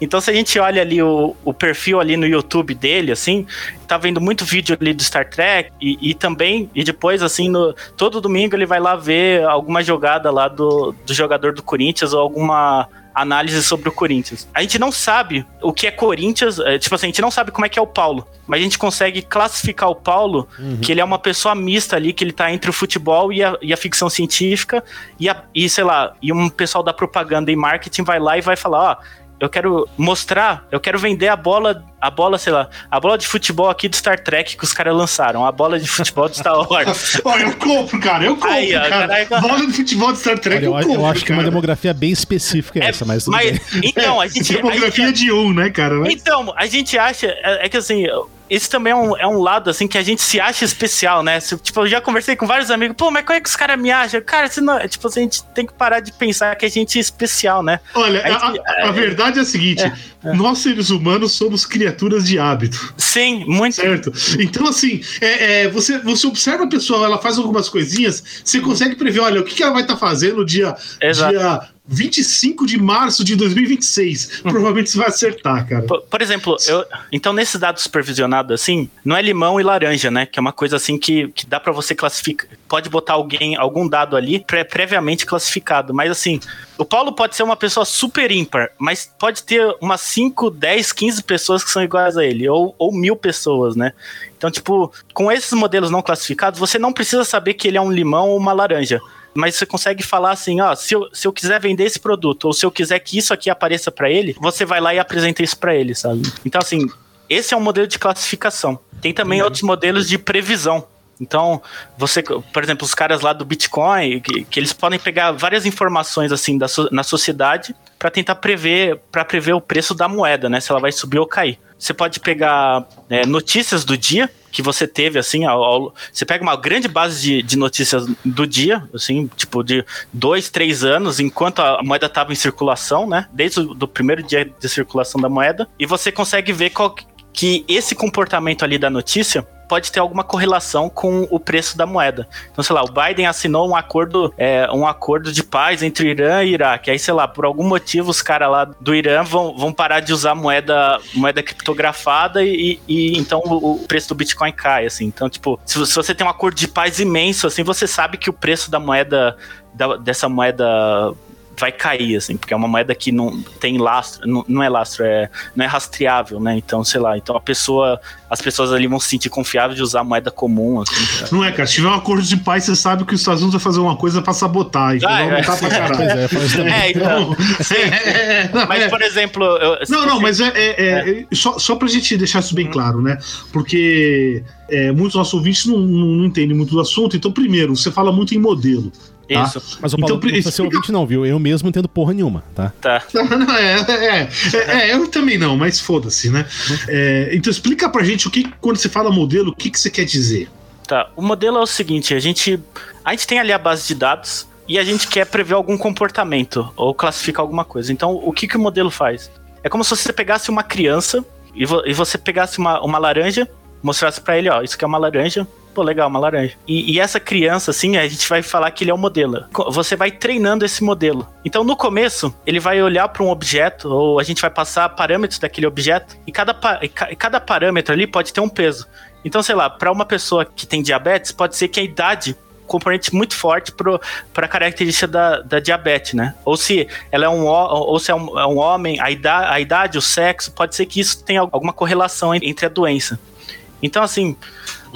Então, se a gente olha ali o, o perfil ali no YouTube dele, assim, tá vendo muito vídeo ali do Star Trek e, e também, e depois, assim, no, todo domingo ele vai lá ver alguma jogada lá do, do jogador do Corinthians ou alguma análise sobre o Corinthians. A gente não sabe o que é Corinthians, é, tipo assim, a gente não sabe como é que é o Paulo, mas a gente consegue classificar o Paulo, que ele é uma pessoa mista ali, que ele tá entre o futebol e a, e a ficção científica, e, a, e sei lá, e um pessoal da propaganda e marketing vai lá e vai falar, ó, eu quero mostrar, eu quero vender a bola, a bola, sei lá, a bola de futebol aqui do Star Trek que os caras lançaram, a bola de futebol do Star Wars. Olha, eu compro, cara, eu compro, Aí, ó, cara. caraca. Bola de futebol de Star Trek, Olha, eu, eu compro, eu acho que uma cara. demografia bem específica é, essa, mas tudo bem. então, a gente, a Demografia gente- de um, né, cara? Mas- então, a gente acha, é, é que assim, esse também é um, é um lado, assim, que a gente se acha especial, né? Tipo, eu já conversei com vários amigos, pô, mas como é que os caras me acham? Cara, se não, tipo, a gente tem que parar de pensar que a gente é especial, né? Olha, Aí, a, a verdade é a seguinte: nós seres humanos somos criaturas de hábito. Sim, muito. Certo? Então, assim, é, é, você, você observa a pessoa, ela faz algumas coisinhas, você consegue prever, olha, o que, que ela vai estar fazendo no dia, Exato. dia 25 de março de 2026. Provavelmente você vai acertar, cara. Por, por exemplo, eu, então nesse dado supervisionado, assim, não é limão e laranja, né? Que é uma coisa assim que, que dá pra você classificar. Pode botar alguém, algum dado ali pré- previamente classificado. Mas assim, o Paulo pode ser uma pessoa super ímpar, mas pode ter umas 5, 10, 15 pessoas que são iguais a ele, ou, ou mil pessoas, né? Então, tipo, com esses modelos não classificados, você não precisa saber que ele é um limão ou uma laranja. Mas você consegue falar assim, ó, se eu, se eu quiser vender esse produto, ou se eu quiser que isso aqui apareça pra ele, você vai lá e apresenta isso pra ele, sabe? Então, assim, esse é um modelo de classificação. Tem também outros modelos de previsão. Então, você, por exemplo, os caras lá do Bitcoin, que, que eles podem pegar várias informações assim da na sociedade para tentar prever, para prever o preço da moeda, né? Se ela vai subir ou cair. Você pode pegar é, notícias do dia que você teve, assim, ao- ao- você pega uma grande base de, de notícias do dia, assim, tipo de dois, três anos, enquanto a moeda estava em circulação, né? Desde o do primeiro dia de circulação da moeda, e você consegue ver qual, que esse comportamento ali da notícia pode ter alguma correlação com o preço da moeda. Então, sei lá, o Biden assinou um acordo, é, um acordo de paz entre Irã e Iraque. Aí, sei lá, por algum motivo os caras lá do Irã vão, vão parar de usar moeda, moeda criptografada e, e então o, o, preço do Bitcoin cai, assim. Então, tipo, se, se, você tem um acordo de paz imenso, assim, você sabe que o preço da moeda, da, dessa moeda vai cair, assim, porque é uma moeda que não tem lastro, não, não é lastro, é, não é rastreável, né? Então, sei lá, então a pessoa, as pessoas ali vão se sentir confiáveis de usar moeda comum, assim. Não é, cara, se tiver um acordo de paz, você sabe que os Estados Unidos vai fazer uma coisa pra sabotar, e ah, vai aumentar é. pra caralho. É, é, então, é, é, mas, por exemplo... Eu, não, não, mas é, é, só, só pra gente deixar isso bem uhum. claro, né? Porque muitos nossos ouvintes não, não, não entendem muito do assunto, então, primeiro, você fala muito em modelo. Tá? Isso. Mas o Paulo então, não ser ouvinte não, viu? Eu mesmo entendo porra nenhuma, tá? Tá. Não, é, é, é, é, eu também não, mas foda-se, né? É, então explica pra gente o que, quando você fala modelo, o que, que você quer dizer? Tá, o modelo é o seguinte, a gente, a gente tem ali a base de dados e a gente quer prever algum comportamento ou classificar alguma coisa. Então, o que, que o modelo faz? É como se você pegasse uma criança e, vo, e você pegasse uma, uma laranja, mostrasse para ele, ó, isso aqui é uma laranja, Pô, legal, uma laranja. E, e, essa criança, assim, a gente vai falar que ele é o modelo. Você vai treinando esse modelo. Então, no começo, ele vai olhar para um objeto, ou a gente vai passar parâmetros daquele objeto, e cada, e cada parâmetro ali pode ter um peso. Então, sei lá, para uma pessoa que tem diabetes, pode ser que a idade componente muito forte para a característica da, da diabetes, né? Ou se ela é um ou se é um, é um homem, a idade, a idade, o sexo, pode ser que isso tenha alguma correlação entre a doença. Então, assim,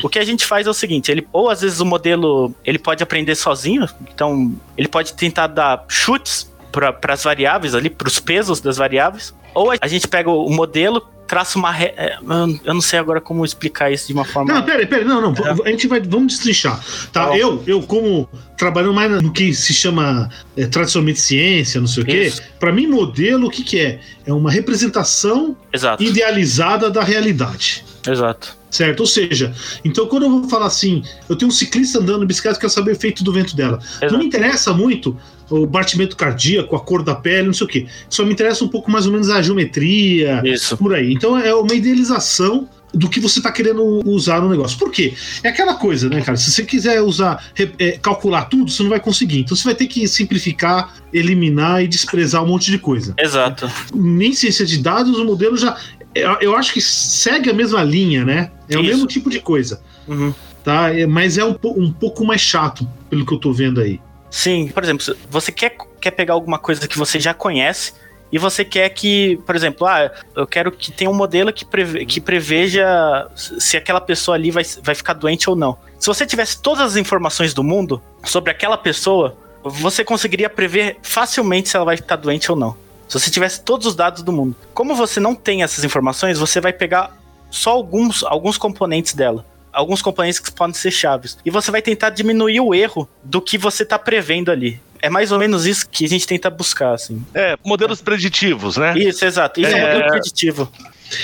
o que a gente faz é o seguinte, ele ou às vezes o modelo ele pode aprender sozinho, então ele pode tentar dar chutes para as variáveis ali, para os pesos das variáveis, ou a gente pega o modelo, traça uma. Re... É, eu não sei agora como explicar isso de uma forma. Não, pera, pera, não, não. É. A gente vai. Vamos destrinchar. Tá? Eu, eu, como trabalhando mais no que se chama é, tradicionalmente ciência, não sei o quê, para mim, modelo, o que, que é? É uma representação Exato. idealizada da realidade. Exato. Certo? Ou seja, então quando eu vou falar assim, eu tenho um ciclista andando de bicicleta, quero saber o efeito do vento dela. Exato. Não me interessa muito o batimento cardíaco, a cor da pele, não sei o quê. Só me interessa um pouco mais ou menos a geometria, Isso. por aí. Então é uma idealização do que você está querendo usar no negócio. Por quê? É aquela coisa, né, cara? Se você quiser usar, é, calcular tudo, você não vai conseguir. Então você vai ter que simplificar, eliminar e desprezar um monte de coisa. Exato. Nem ciência de dados, o modelo já eu, eu acho que segue a mesma linha, né? É Isso. o mesmo tipo de coisa. Uhum. Tá? É, mas é um, um pouco mais chato, pelo que eu tô vendo aí. Sim, por exemplo, você quer, quer pegar alguma coisa que você já conhece e você quer que, por exemplo, ah, eu quero que tenha um modelo que, preve, que preveja se aquela pessoa ali vai, vai ficar doente ou não. Se você tivesse todas as informações do mundo sobre aquela pessoa, você conseguiria prever facilmente se ela vai ficar doente ou não. Se você tivesse todos os dados do mundo. Como você não tem essas informações, você vai pegar só alguns, alguns componentes dela. Alguns componentes que podem ser chaves. E você vai tentar diminuir o erro do que você está prevendo ali. É mais ou menos isso que a gente tenta buscar, assim. É, modelos preditivos, né? Isso, exato. Isso é, é um modelo preditivo.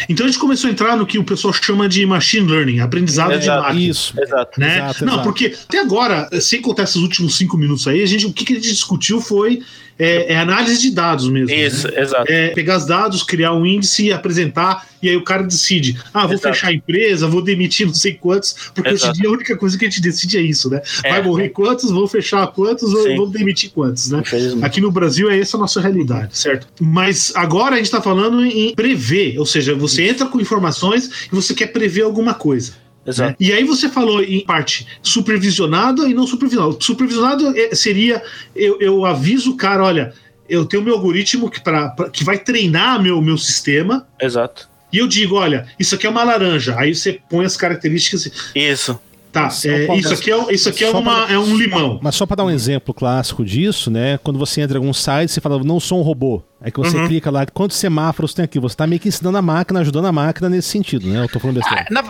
Então a gente começou a entrar no que o pessoal chama de machine learning, aprendizado exato, de máquina. Isso, exato. Né? Exato, Não, exato. porque até agora, sem contar esses últimos cinco minutos aí, a gente, o que, que a gente discutiu foi é, é análise de dados mesmo. Isso, né? exato. É pegar os dados, criar um índice, apresentar, e aí o cara decide: ah, vou exato. fechar a empresa, vou demitir não sei quantos, porque exato. hoje em dia a única coisa que a gente decide é isso, né? É. Vai morrer quantos, vou fechar quantos, Sim. vou demitir quantos, né? Aqui no Brasil é essa a nossa realidade, certo? Mas agora a gente está falando em prever, ou seja, você entra com informações e você quer prever alguma coisa. Exato. Né? E aí você falou em parte supervisionado e não supervisionado. Supervisionado é, seria eu, eu aviso o cara, olha, eu tenho meu algoritmo que, pra, pra, que vai treinar meu, meu sistema. Exato. E eu digo, olha, isso aqui é uma laranja. Aí você põe as características. Isso. Tá, é, isso aqui é, isso aqui é, uma, pra, é um limão. Mas só para dar um exemplo clássico disso, né? Quando você entra em algum site, você fala, não sou um robô. Aí que você uhum. clica lá, quantos semáforos tem aqui? Você tá meio que ensinando a máquina, ajudando a máquina nesse sentido, né? Eu tô falando besteira. Ah, na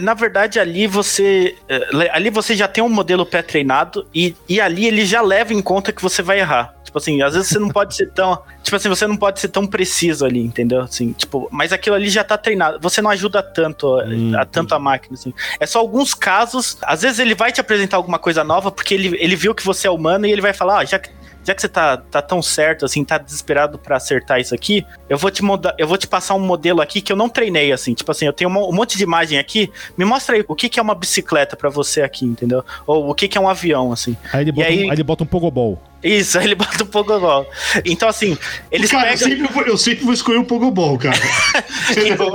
na verdade, ali você. Eh, ali você já tem um modelo pré-treinado e, e ali ele já leva em conta que você vai errar. Tipo assim, às vezes você não pode ser tão. Tipo assim, você não pode ser tão preciso ali, entendeu? Assim, tipo, mas aquilo ali já tá treinado. Você não ajuda tanto, hum, a, tanto a máquina, assim. É só alguns casos. Às vezes ele vai te apresentar alguma coisa nova, porque ele, ele viu que você é humano e ele vai falar, ah, já que já que você tá, tá tão certo, assim, tá desesperado para acertar isso aqui, eu vou te mudar, eu vou te passar um modelo aqui que eu não treinei, assim, tipo assim, eu tenho um monte de imagem aqui, me mostra aí o que, que é uma bicicleta para você aqui, entendeu? Ou o que, que é um avião, assim. Aí ele bota, aí... Um, aí ele bota um pogobol. Isso, aí ele bota o Pogobol. Então, assim, eles cara, pegam... eu, sempre vou, eu sempre vou escolher o Pogobol, cara. então,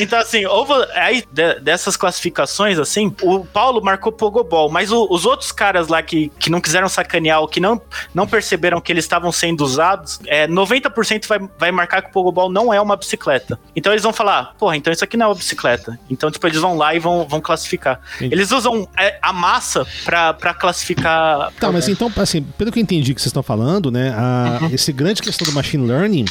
então, assim, houve, aí de, dessas classificações, assim, o Paulo marcou Pogobol, mas o, os outros caras lá que, que não quiseram sacanear ou que não, não perceberam que eles estavam sendo usados, é, 90% vai, vai marcar que o Pogobol não é uma bicicleta. Então eles vão falar, porra, então isso aqui não é uma bicicleta. Então, tipo, eles vão lá e vão, vão classificar. Sim. Eles usam é, a massa pra, pra classificar. Tá, mas então, assim, pelo que eu entendi que vocês estão falando, né? A, uhum. Esse grande questão do machine learning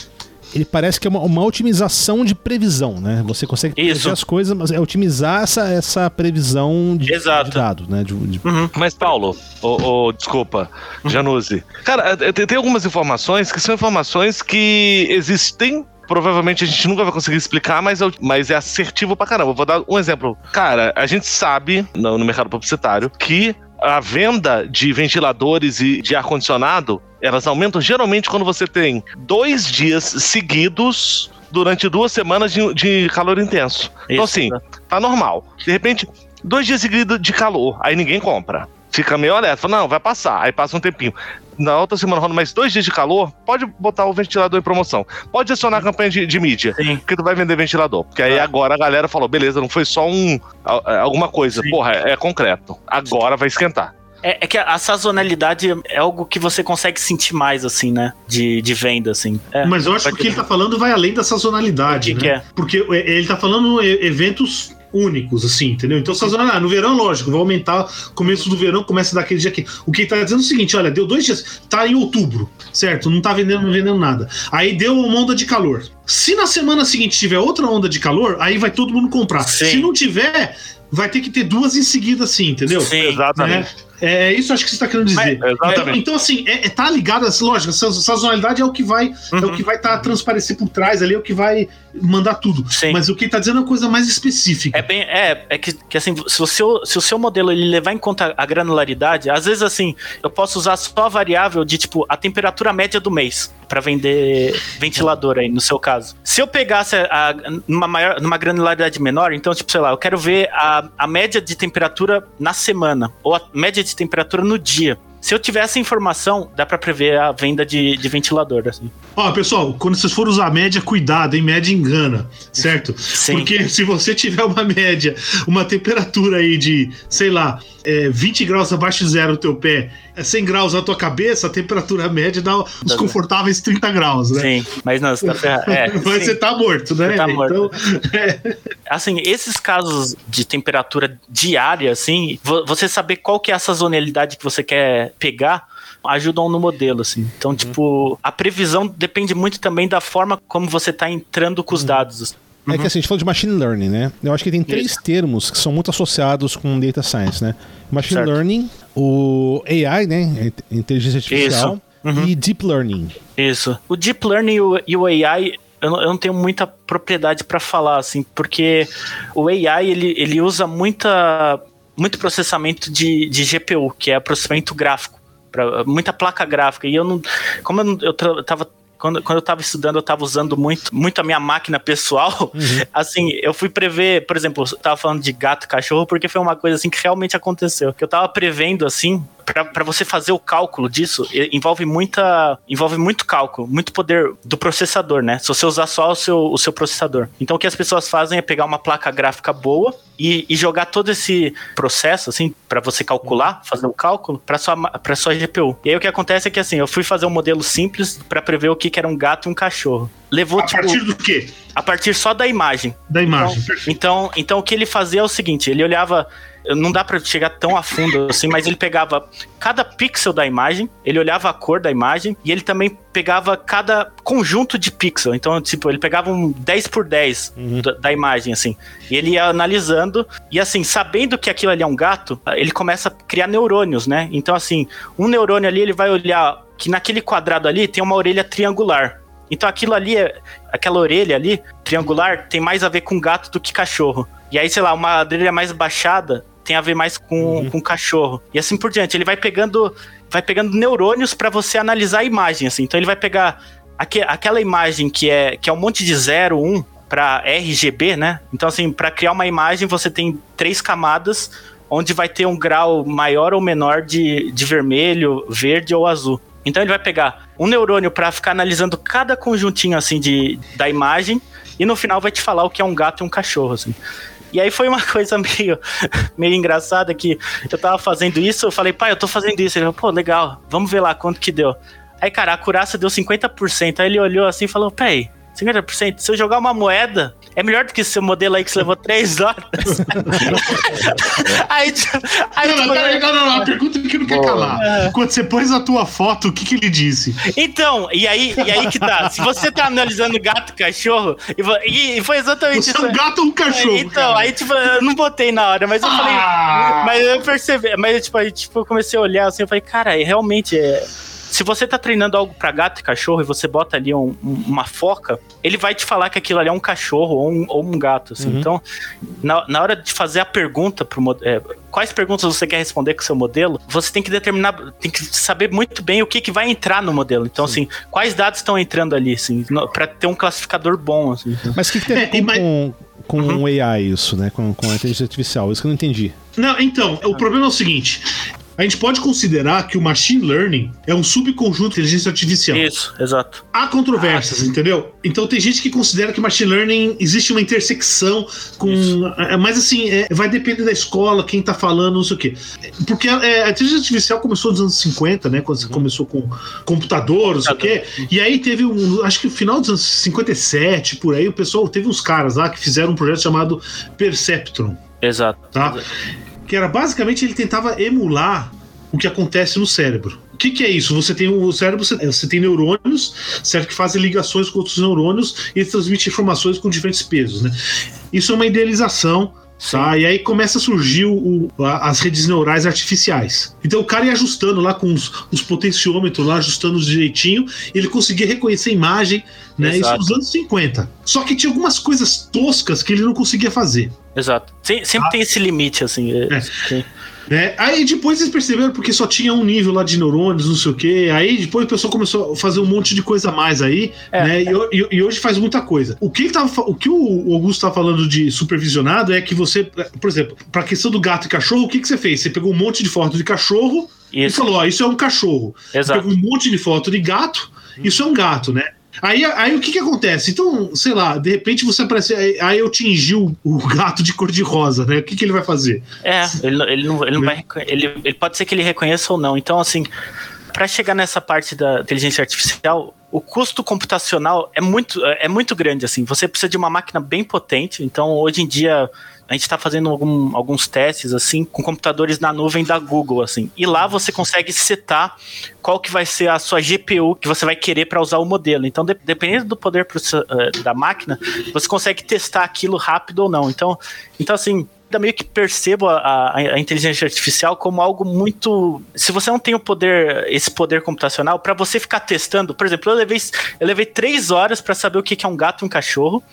ele parece que é uma, uma, otimização de previsão, né? Você consegue prever as coisas, mas é otimizar essa, essa previsão de, de dados, né? De, de... Uhum. Mas, Paulo, oh, oh, desculpa, Januzzi. Cara, é, tem, tem algumas informações que são informações que existem provavelmente a gente nunca vai conseguir explicar, mas, mas é assertivo pra caramba. vou dar um exemplo. Cara, a gente sabe no, no mercado publicitário que a venda de ventiladores e de ar-condicionado, elas aumentam geralmente quando você tem dois dias seguidos durante duas semanas de, de calor intenso. Então, Isso, então, assim, né? tá normal. De repente, dois dias seguidos de calor, aí ninguém compra. Fica meio alerta, fala, não, vai passar. Aí passa um tempinho na outra semana rola mais dois dias de calor, pode botar o ventilador em promoção. Pode acionar a campanha de, de mídia, Sim. porque tu vai vender ventilador. Porque aí ah. agora a galera falou, beleza, não foi só um é, alguma coisa. Sim. Porra, é, é concreto. Agora vai esquentar. É, é, que a sazonalidade é algo que você consegue sentir mais, assim, né? De, de venda, assim. É, Mas eu acho que o que ele tá falando vai além da sazonalidade, o que né? Que é? Porque ele tá falando eventos únicos, assim, entendeu? Então, sazonal, ah, no verão, lógico, vai aumentar. Começo do verão começa daquele dia aqui. O que tá dizendo é o seguinte: olha, deu dois dias, tá em outubro, certo? Não tá vendendo, não vendendo nada. Aí deu uma onda de calor. Se na semana seguinte tiver outra onda de calor, aí vai todo mundo comprar. Sim. Se não tiver, vai ter que ter duas em seguida, assim, entendeu? Sim, exatamente. É, é isso acho que você está querendo dizer. Mas, então, então, assim, é, é, tá ligado, assim, lógico, a sazonalidade é o que vai uhum. é o que vai estar tá, transparecer por trás ali, é o que vai mandar tudo. Sim. Mas o que está dizendo é uma coisa mais específica. É bem, é, é que, que assim, se o, seu, se o seu modelo ele levar em conta a granularidade, às vezes assim, eu posso usar só a variável de tipo a temperatura média do mês para vender ventilador aí, no seu caso. Se eu pegasse a, numa, maior, numa granularidade menor, então, tipo, sei lá, eu quero ver a, a média de temperatura na semana, ou a média de temperatura no dia. Se eu tiver essa informação, dá para prever a venda de, de ventilador, assim. Ó, pessoal, quando vocês forem usar média, cuidado, hein? Média engana, certo? Sim. Porque se você tiver uma média, uma temperatura aí de, sei lá, é, 20 graus abaixo de zero no teu pé, é 100 graus na tua cabeça, a temperatura média dá os confortáveis 30 graus, né? Sim, mas não, você tá ferrado. É, mas sim. você tá morto, né? Você tá morto. Então, é. Assim, esses casos de temperatura diária, assim, você saber qual que é a sazonalidade que você quer pegar, ajudam no modelo, assim. Então, uhum. tipo, a previsão depende muito também da forma como você está entrando com os uhum. dados. Assim. É que assim, a gente falou de machine learning, né? Eu acho que tem três Isso. termos que são muito associados com data science, né? Machine certo. learning, o AI, né? Inteligência artificial. Uhum. E deep learning. Isso. O deep learning e o AI eu não, tenho muita propriedade para falar, assim, porque o AI ele, ele usa muita, muito processamento de, de GPU, que é processamento gráfico, pra, muita placa gráfica. E eu não. Como eu, eu, eu tava quando, quando eu estava estudando, eu estava usando muito, muito a minha máquina pessoal. Uhum. Assim, eu fui prever, por exemplo, eu tava falando de gato e cachorro, porque foi uma coisa assim que realmente aconteceu. Que eu estava prevendo assim, para você fazer o cálculo disso, envolve muita envolve muito cálculo, muito poder do processador, né? Se você usar só o seu, o seu processador. Então o que as pessoas fazem é pegar uma placa gráfica boa e, e jogar todo esse processo assim para você calcular, fazer o cálculo para sua para sua GPU. E aí o que acontece é que assim, eu fui fazer um modelo simples para prever o que, que era um gato e um cachorro. Levou a tipo, partir do quê? A partir só da imagem. Da imagem. Então, então, então o que ele fazia é o seguinte, ele olhava não dá para chegar tão a fundo assim, mas ele pegava cada pixel da imagem, ele olhava a cor da imagem e ele também pegava cada conjunto de pixel. Então, tipo, ele pegava um 10 por 10 uhum. da, da, imagem, assim. E ele ia analisando, e assim, sabendo que aquilo ali é um gato, ele começa a criar neurônios, né? Então, assim, um neurônio ali, ele vai olhar que naquele quadrado ali tem uma orelha triangular. Então aquilo ali, é, aquela orelha ali, triangular, tem mais a ver com gato do que cachorro. E aí, sei lá, uma orelha mais baixada tem a ver mais com, Uhum. com cachorro. E assim por diante. Ele vai pegando, vai pegando neurônios para você analisar a imagem, assim. Então ele vai pegar aque, aquela imagem que é, que é um monte de 0, 1 para RGB, né? Então, assim, para criar uma imagem, você tem três camadas, onde vai ter um grau maior ou menor de, de vermelho, verde ou azul. Então ele vai pegar um neurônio para ficar analisando cada conjuntinho assim de, da imagem e no final vai te falar o que é um gato e um cachorro assim. E aí foi uma coisa meio, meio engraçada que eu tava fazendo isso, eu falei, pai, eu tô fazendo isso. Ele falou, pô, legal, vamos ver lá quanto que deu. Aí, cara, a curaça deu 50%. Aí ele olhou assim e falou, peraí, 50%? Se eu jogar uma moeda, é melhor do que esse seu modelo aí que você levou 3 horas. aí, tipo, aí, Não, não, tipo, não, não, não, a pergunta que não quer calar. Quando você pôs a tua foto, o que, que ele disse? Então, e aí, e aí que tá. Se você tá analisando gato e cachorro, e, foi exatamente Você é isso. um gato ou um cachorro? Então, cara? aí, tipo, eu não botei na hora, mas eu falei. Ah! Mas eu percebi, mas tipo, aí, tipo, eu comecei a olhar assim, eu falei, cara, é, realmente é. Se você tá treinando algo pra gato e cachorro e você bota ali um- um- uma foca, ele vai te falar que aquilo ali é um cachorro ou um, ou um gato, assim. Uhum. Então, na, na hora de fazer a pergunta pro é, quais perguntas você quer responder com o seu modelo, você tem que determinar, tem que saber muito bem o que, que vai entrar no modelo. Então, assim, quais dados estão entrando ali, assim, pra ter um classificador bom, assim. Mas o que, que tem a É, ver e com, mas- com, com o AI isso, né? Com, com a inteligência artificial? Isso que eu não entendi. Não, então, o problema é o seguinte. A gente pode considerar que o machine learning é um subconjunto de inteligência artificial. Isso, exato. Há controvérsias, entendeu? Então tem gente que considera que machine learning existe uma intersecção com. é, Mas assim, é, vai depender da escola, quem tá falando, não sei o quê. Porque é, a inteligência artificial começou nos anos 50, né? Quando você começou com computador, não sei o quê. E aí teve um. Acho que no final dos anos 57, por aí, o pessoal teve uns caras lá que fizeram um projeto chamado Perceptron Exato. tá? Que era basicamente ele tentava emular o que acontece no cérebro. O que, que é isso? Você tem o cérebro, você, você tem neurônios, certo? Que fazem ligações com outros neurônios e transmitem informações com diferentes pesos, né? Isso é uma idealização. Tá? E aí começa a surgir o- a- as redes neurais artificiais. Então o cara ia ajustando lá com os, os potenciômetros lá, ajustando direitinho, e ele conseguia reconhecer a imagem, né? Isso Exato. nos anos 50. Só que tinha algumas coisas toscas que ele não conseguia fazer. Exato. Sem- sempre tem esse limite, assim. é- É. né? Aí depois eles perceberam porque só tinha um nível lá de neurônios, não sei o quê. Aí depois o pessoal começou a fazer um monte de coisa a mais aí, É, né? E, ho- e- e hoje faz muita coisa. O que, ele tava, o, que o Augusto tá falando de supervisionado é que você, por exemplo, pra questão do gato e cachorro, o que, que você fez? Você pegou um monte de foto de cachorro e Isso, falou: ó, isso é um cachorro. exato. Pegou um monte de foto de gato, isso é um gato, né? Aí, aí o que que acontece? Então, sei lá, de repente você aparece. Aí, aí eu tingi o, o gato de cor de rosa, né? O que, que ele vai fazer? É, ele, ele não, ele não vai. Ele, ele pode ser que ele reconheça ou não. Então, assim, para chegar nessa parte da inteligência artificial, o custo computacional é muito, é muito grande. Assim, você precisa de uma máquina bem potente. Então, hoje em dia, a gente está fazendo algum- alguns testes assim com computadores na nuvem da Google, assim. E lá você consegue setar qual que vai ser a sua GPU que você vai querer para usar o modelo. Então, de- dependendo do poder eh, da máquina, você consegue testar aquilo rápido ou não. Então, então assim, ainda meio que percebo a, a- a inteligência artificial como algo muito. Se você não tem o poder, esse poder computacional, para você ficar testando, por exemplo, eu levei, eu levei três horas para saber o que que é um gato e um cachorro.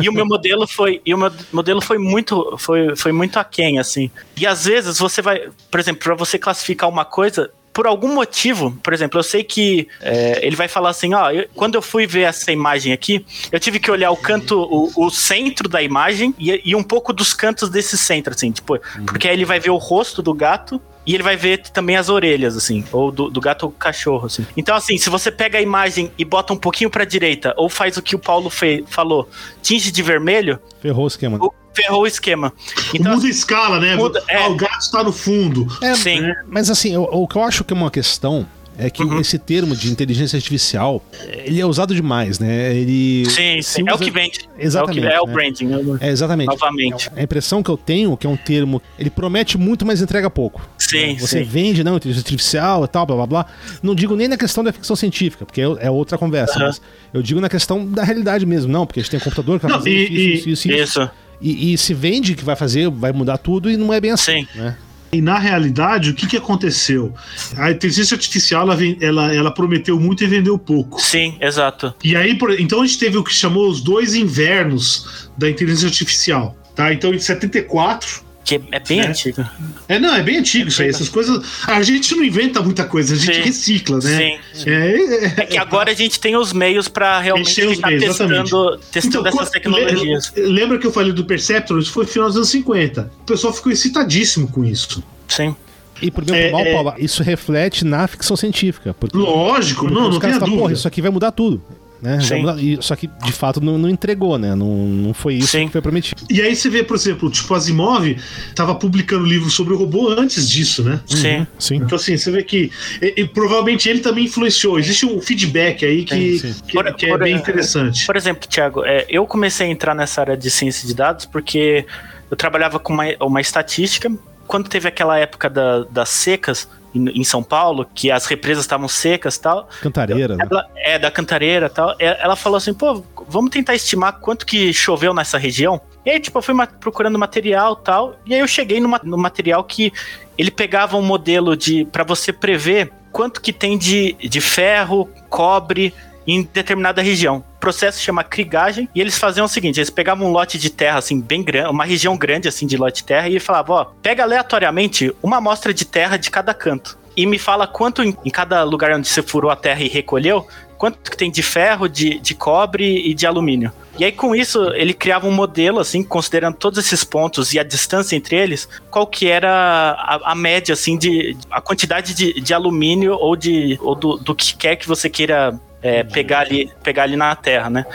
e o meu modelo foi. E o meu modelo foi muito. Foi, foi muito aquém, assim. E às vezes você vai. Por exemplo, para você classificar uma coisa. Por algum motivo, por exemplo, eu sei que é, ele vai falar assim, ó, eu- quando eu fui ver essa imagem aqui, eu tive que olhar o canto, o, o centro da imagem e, e um pouco dos cantos desse centro, assim, tipo, porque aí ele vai ver o rosto do gato e ele vai ver também as orelhas, assim, ou do, do gato ou cachorro, assim. Então, assim, se você pega a imagem e bota um pouquinho pra direita, ou faz o que o Paulo fe- falou, tinge de vermelho, Ferrou o esquema. o- ferrou o esquema. Então, muda a escala, né? muda- Ah, é. o gato está no fundo. É, sim, Mas assim, o, o que eu acho que é uma questão é que Uhum. esse termo de inteligência artificial, ele é usado demais, né? Ele sim, sim. É o usa- que vende. Exatamente, É o, que, é o né? branding, é o- É, exatamente. novamente. A impressão que eu tenho que é um termo, ele promete muito, mas entrega pouco. Sim, Você sim. vende, não, inteligência artificial e tal, blá blá blá. Não digo nem na questão da ficção científica, porque é é outra conversa, Aham. mas eu digo na questão da realidade mesmo, não, porque a gente tem um computador que vai Não, fazer e- isso, isso, isso, isso. Isso, E, e se vende que vai fazer, vai mudar tudo e não é bem assim, sim. né? E na realidade, o que, que aconteceu? A inteligência artificial ela, ela, ela prometeu muito e vendeu pouco. Sim, exato. E aí, por- então a gente teve o que chamou os dois invernos da inteligência artificial. Tá? Então, em 74, que é, é bem É. antigo. É, não, é bem antigo isso aí. Essas coisas. A gente não inventa muita coisa, a gente Sim. recicla, né? Sim. É, é- É que agora a gente tem os meios pra realmente tem meios, testando, testando Então, essas tecnologias. le- Lembra que eu falei do Perceptron? Isso foi no final dos anos 50. O pessoal ficou excitadíssimo com isso. Sim. E por bem É, mal, Paulo, isso reflete na ficção científica. Porque, Lógico, porque não, os não caras tenha falam, dúvida. porra, isso aqui vai mudar tudo. Né? Sim. e- só que, de fato, não, não entregou, né? Não, não foi isso Sim. que foi prometido. E aí você vê, por exemplo, tipo, Asimov tava publicando livro sobre o robô antes disso, né? Sim. Sim. Então, assim, você vê que e- e provavelmente ele também influenciou. Existe um feedback aí que, Sim, sim. que, Por- que é por- bem interessante. Por exemplo, Thiago, é, eu comecei a entrar nessa área de ciência de dados porque eu trabalhava com uma, uma estatística. Quando teve aquela época da- das secas em, São Paulo, que as represas estavam secas e tal, Cantareira, né? ela, é da cantareira e tal, é- ela falou assim, pô, vamos tentar estimar quanto que choveu nessa região. E aí, tipo, eu fui procurando material e tal, e aí eu cheguei numa- no material que ele pegava um modelo de para você prever quanto que tem de, de ferro, cobre em determinada região. O processo chama crigagem e eles faziam o seguinte, eles pegavam um lote de terra assim bem grande, uma região grande assim de lote de terra e falavam, ó, pega aleatoriamente uma amostra de terra de cada canto e me fala quanto em, em cada lugar onde você furou a terra e recolheu, quanto que tem de ferro, de, de cobre e de alumínio. E aí, com isso, ele criava um modelo, assim, considerando todos esses pontos e a distância entre eles, qual que era a, a média, assim, de a quantidade de, de alumínio ou, de, ou do, do que quer que você queira é, pegar, ali, pegar ali na Terra, né?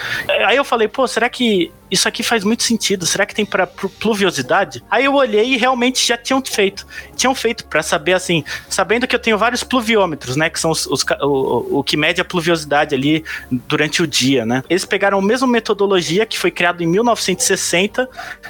Aí eu falei, pô, será que isso aqui faz muito sentido? Será que tem para pluviosidade? Aí eu olhei e realmente já tinham feito. Tinham feito para saber, assim, sabendo que eu tenho vários pluviômetros, né? Que são os, os o, o que mede a pluviosidade ali durante o dia, né? Eles pegaram a mesma metodologia que foi criada em 1960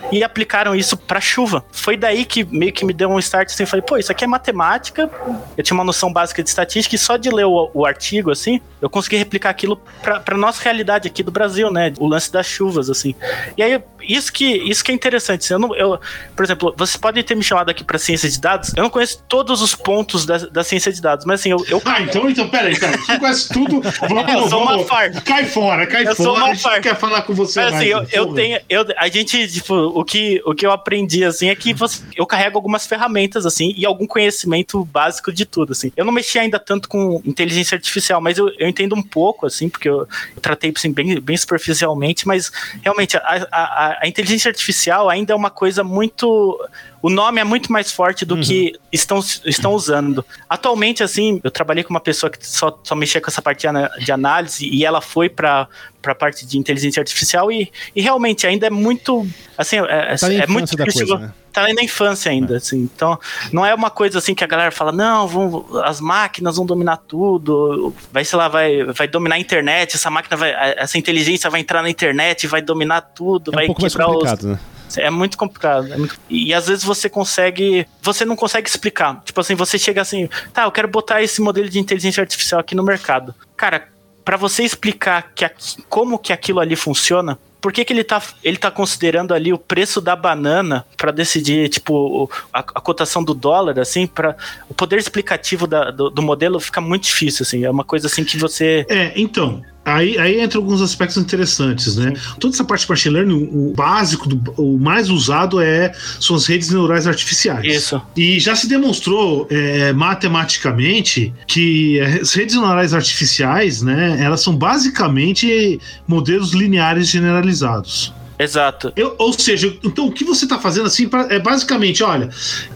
e aplicaram isso para chuva. Foi daí que meio que me deu um start assim, falei, pô, isso aqui é matemática. Eu tinha uma noção básica de estatística e só de ler o, o artigo assim, eu consegui replicar aquilo para nossa realidade aqui do Brasil, né? O lance das chuvas assim. E aí isso que isso que é interessante, assim, eu não, eu, por exemplo, vocês podem ter me chamado aqui para ciência de dados. Eu não conheço todos os pontos da, da ciência de dados, mas assim, eu, eu Ah, então, então, peraí, então. Você conhece tudo. Vamos, Eu sou vamos. Malfar. Cai fora, cai Eu sou fora. A gente quer falar com você Mas mais. assim, eu, eu tenho. Eu, a gente, tipo, o que, o que eu aprendi, assim, é que você, eu carrego algumas ferramentas, assim, e algum conhecimento básico de tudo, assim. Eu não mexi ainda tanto com inteligência artificial, mas eu, eu entendo um pouco, assim, porque eu, eu tratei, assim, bem, bem superficialmente, mas realmente, a, a, a inteligência artificial ainda é uma coisa muito. O nome é muito mais forte do que estão, estão usando. Atualmente, assim, eu trabalhei com uma pessoa que só, só mexia com essa parte de análise e ela foi para a parte de inteligência artificial e, e realmente ainda é muito. Assim, é, Tá na é muito difícil. coisa, né? Tá aí na infância ainda, assim. Então, não é uma coisa assim que a galera fala, não, vão, as máquinas vão dominar tudo, vai, sei lá, vai, vai dominar a internet, essa máquina vai. Essa inteligência vai entrar na internet vai dominar tudo, É vai um pouco mais quebrar os. complicado, né? É muito complicado. é muito- E às vezes você consegue. Você não consegue explicar. Tipo assim, você chega assim, tá, eu quero botar esse modelo de inteligência artificial aqui no mercado. Cara, pra você explicar que aqui- como que aquilo ali funciona. Por que, que ele, tá, ele tá considerando ali o preço da banana pra decidir, tipo, a, a cotação do dólar, assim, para o poder explicativo da- do, do modelo fica muito difícil, assim. É uma coisa assim que você. É, então. Aí, aí entra alguns aspectos interessantes, né? Toda essa parte de machine learning, o básico, do- o mais usado é são as redes neurais artificiais. Isso. E já se demonstrou é, matematicamente que as redes neurais artificiais, né, elas são basicamente modelos lineares generalizados. Exato. Eu- ou seja, então o que você está fazendo assim pra- é basicamente, olha,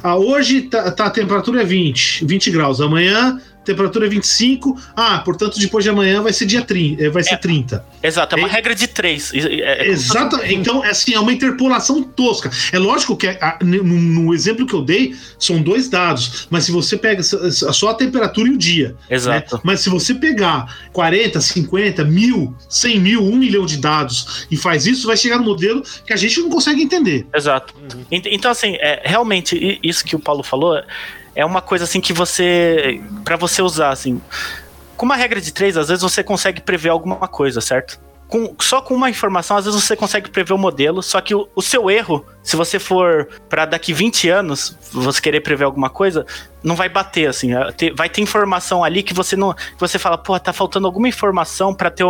ah, hoje tá, tá- a temperatura é 20, 20 graus, amanhã a temperatura é 25, ah, portanto depois de amanhã vai ser dia 30, eh, vai ser É. 30. Exato. É uma É- regra de três. É- é- Exato, então é assim, é uma interpolação tosca. É lógico que ah, no, no exemplo que eu dei são dois dados, mas se você pega só a temperatura e o dia, Exato. né? Mas se você pegar 40, 50, mil, 100 mil, 1 milhão de dados e faz isso, vai chegar no modelo que a gente não consegue entender. Exato. Ent- Então, assim, é, realmente, isso que o Paulo falou é uma coisa assim que você. para você usar, assim. Com uma regra de três, às vezes você consegue prever alguma coisa, certo? Com, só com uma informação, às vezes você consegue prever o modelo, só que o, o seu erro se você for para daqui 20 anos, você querer prever alguma coisa, não vai bater, assim. Vai ter informação ali que você não. Que você fala, pô, tá faltando alguma informação para ter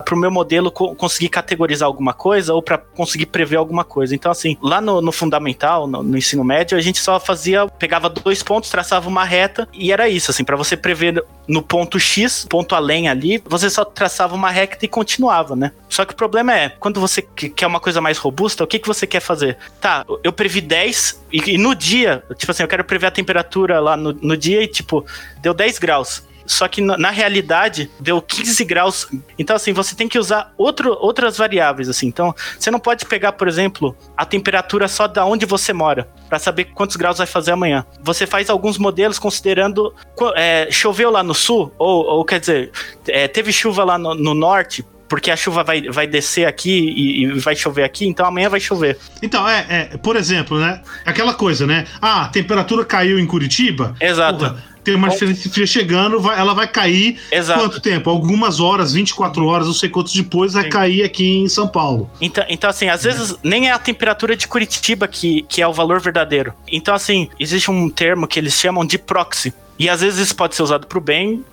para o meu modelo conseguir categorizar alguma coisa ou para conseguir prever alguma coisa. Então, assim, lá no, no fundamental, no, no, ensino médio, a gente só fazia, pegava dois pontos, traçava uma reta e era isso, assim, para você prever no ponto X, ponto além ali, você só traçava uma reta e continuava, né? Só que o problema é, quando você quer uma coisa mais robusta, o que, que você quer fazer? Tá, eu previ 10 e, e no dia, tipo assim, eu quero prever a temperatura lá no, no dia e, tipo, deu 10 graus. Só que na realidade deu 15 graus. Então, assim, você tem que usar outro, outras variáveis, assim. Então, você não pode pegar, por exemplo, a temperatura só da onde você mora, para saber quantos graus vai fazer amanhã. Você faz alguns modelos considerando. É, choveu lá no sul, ou, ou quer dizer, é, teve chuva lá no, no norte, porque a chuva vai, vai descer aqui e, e, vai chover aqui, então amanhã vai chover. Então, é, é, por exemplo, né? Aquela coisa, né? Ah, a temperatura caiu em Curitiba. Exato. Porra, tem uma diferença fria chegando, vai, ela vai cair Exato. quanto tempo? Algumas horas, 24 horas, não sei quantos depois, vai Sim. cair aqui em São Paulo. Então, então assim, às vezes nem é a temperatura de Curitiba que, que é o valor verdadeiro. Então, assim, existe um termo que eles chamam de proxy. E às vezes isso pode ser usado para o bem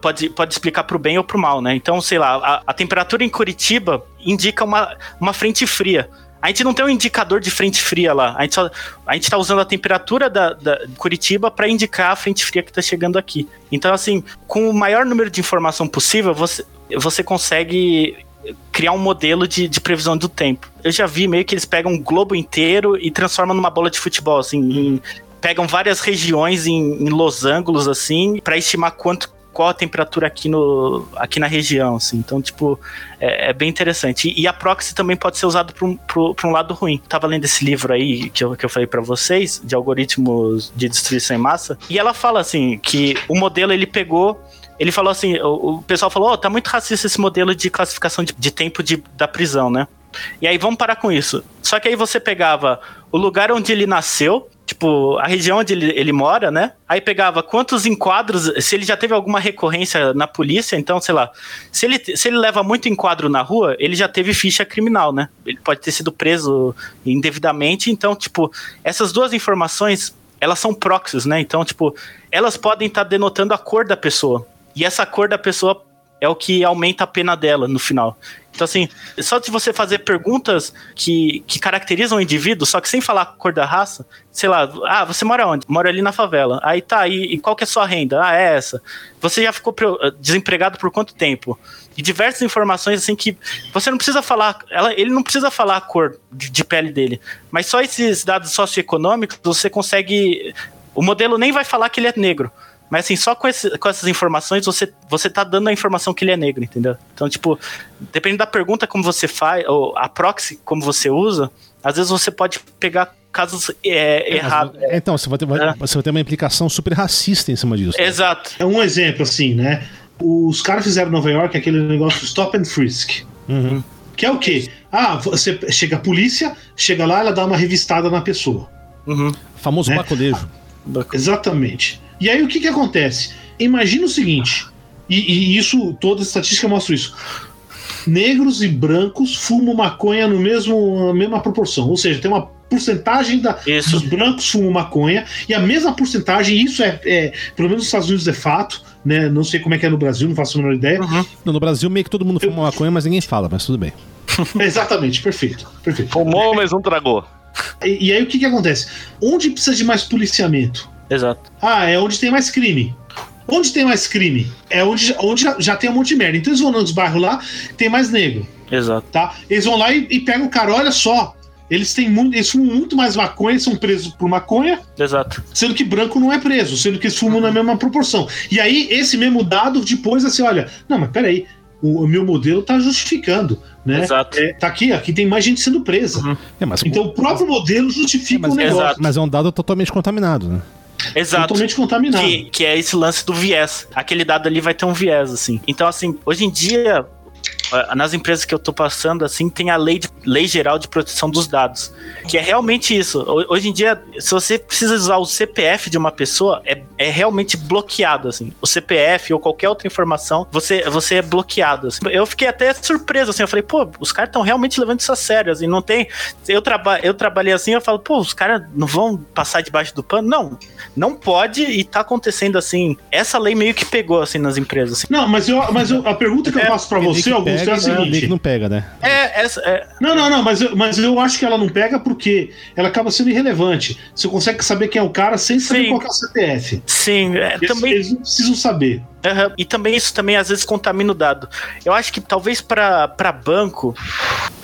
pode, pode explicar para o bem ou para o mal, né? Então, sei lá, a, a, temperatura em Curitiba indica uma, uma frente fria. A gente não tem um indicador de frente fria lá. A gente, só, a gente tá usando a temperatura da, da Curitiba para indicar a frente fria que está chegando aqui. Então, assim, com o maior número de informação possível, você, você consegue criar um modelo de, de previsão do tempo. Eu já vi meio que eles pegam um globo inteiro e transformam numa bola de futebol, assim, em, pegam várias regiões em, em assim, para estimar quanto qual a temperatura aqui, no, aqui na região, assim. Então, tipo, é, é bem interessante. E, e, a proxy também pode ser usado para um, um lado ruim. Tava lendo esse livro aí que eu, que eu falei para vocês, de algoritmos de destruição em massa, e ela fala, assim, que o modelo ele pegou ele falou assim: o, pessoal falou, oh, tá muito racista esse modelo de classificação de, de tempo de, da prisão, né? E aí vamos parar com isso. Só que aí você pegava o lugar onde ele nasceu, tipo, a região onde ele, ele mora, né? Aí pegava quantos enquadros, se ele já teve alguma recorrência na polícia, então, sei lá, se ele, se ele leva muito enquadro na rua, ele já teve ficha criminal, né? Ele pode ter sido preso indevidamente, então, tipo, essas duas informações, elas são proxies, né? Então, tipo, elas podem estar tá denotando a cor da pessoa. E essa cor da pessoa é o que aumenta a pena dela no final. Então, assim, só de você fazer perguntas que, que caracterizam o indivíduo, só que sem falar a cor da raça, sei lá, ah, você mora onde? Mora ali na favela. Aí tá, e, e qual que é a sua renda? Ah, é essa. Você já ficou desempregado por quanto tempo? E diversas informações, assim, que você não precisa falar, ela, ele não precisa falar a cor de, de pele dele, mas só esses dados socioeconômicos você consegue. O modelo nem vai falar que ele é negro mas assim, só com, esse, com essas informações você, você tá dando a informação que ele é negro, entendeu? Então, tipo, dependendo da pergunta como você faz, ou a proxy como você usa, às vezes você pode pegar casos é, é, errados. É, então, você vai, ter, vai, você vai ter uma implicação super racista em cima disso. Exato. É um exemplo, assim, né? Os caras fizeram em Nova York aquele negócio stop and frisk. Uhum. Que é o quê? Ah, você chega a polícia, chega lá, ela dá uma revistada na pessoa. Uhum. Famoso né? bacolejo. Exatamente. E aí o que, que acontece? Imagina o seguinte, e, e isso, toda a estatística mostra isso. Negros e brancos fumam maconha no mesmo, na mesma proporção. Ou seja, tem uma porcentagem da, dos brancos fumam maconha, e a mesma porcentagem, isso é, é, pelo menos nos Estados Unidos é fato, né? Não sei como é que é no Brasil, não faço a menor ideia. Uhum. Não, no Brasil meio que todo mundo fuma Eu... maconha, mas ninguém fala, mas tudo bem. Exatamente, perfeito. perfeito. Fumou, mas não tragou. E, e aí o que, que acontece? Onde precisa de mais policiamento? Exato. Ah, é onde tem mais crime. Onde tem mais crime? É onde, onde já, já tem um monte de merda. Então eles vão nos bairros lá, tem mais negro. Exato. Tá? Eles vão lá e, e pegam o cara, olha só. Eles têm muito, eles fumam muito mais maconha, são presos por maconha. Exato. Sendo que branco não é preso, sendo que eles fumam na mesma proporção. E aí, esse mesmo dado, depois, assim, olha, não, mas peraí, o, o meu modelo tá justificando, né? Exato. É, tá aqui, aqui tem mais gente sendo presa. Uhum. É, então o próprio modelo justifica é, mas, o negócio. Exato. Mas é um dado totalmente contaminado, né? Exato. Totalmente contaminado. Que, que é esse lance do viés. Aquele dado ali vai ter um viés, assim. Então, assim, hoje em dia, nas empresas que eu tô passando, assim, tem a lei, de, lei geral de proteção dos dados. Que é realmente isso. Hoje em dia, se você precisa usar o CPF de uma pessoa, é, é realmente bloqueado, assim. O CPF ou qualquer outra informação, você, você é bloqueado. Assim. Eu fiquei até surpreso, assim. Eu falei, pô, os caras estão realmente levando isso a sério, assim. Não tem. Eu, traba, eu trabalhei assim, eu falo, pô, os caras não vão passar debaixo do pano? Não. Não pode e tá acontecendo assim. Essa lei meio que pegou, assim, nas empresas. Assim. Não, mas, eu, mas eu, a pergunta que eu é, faço pra você, Augusto, é a seguinte. É, não pega, né? É, essa. É... Não, não, não, mas eu, mas eu acho que ela não pega porque ela acaba sendo irrelevante. Você consegue saber quem é o cara sem saber Sim. qual é o CPF. Sim, é, eles, também. Eles não precisam saber. Uhum. E também isso também às vezes contamina o dado. Eu acho que talvez para banco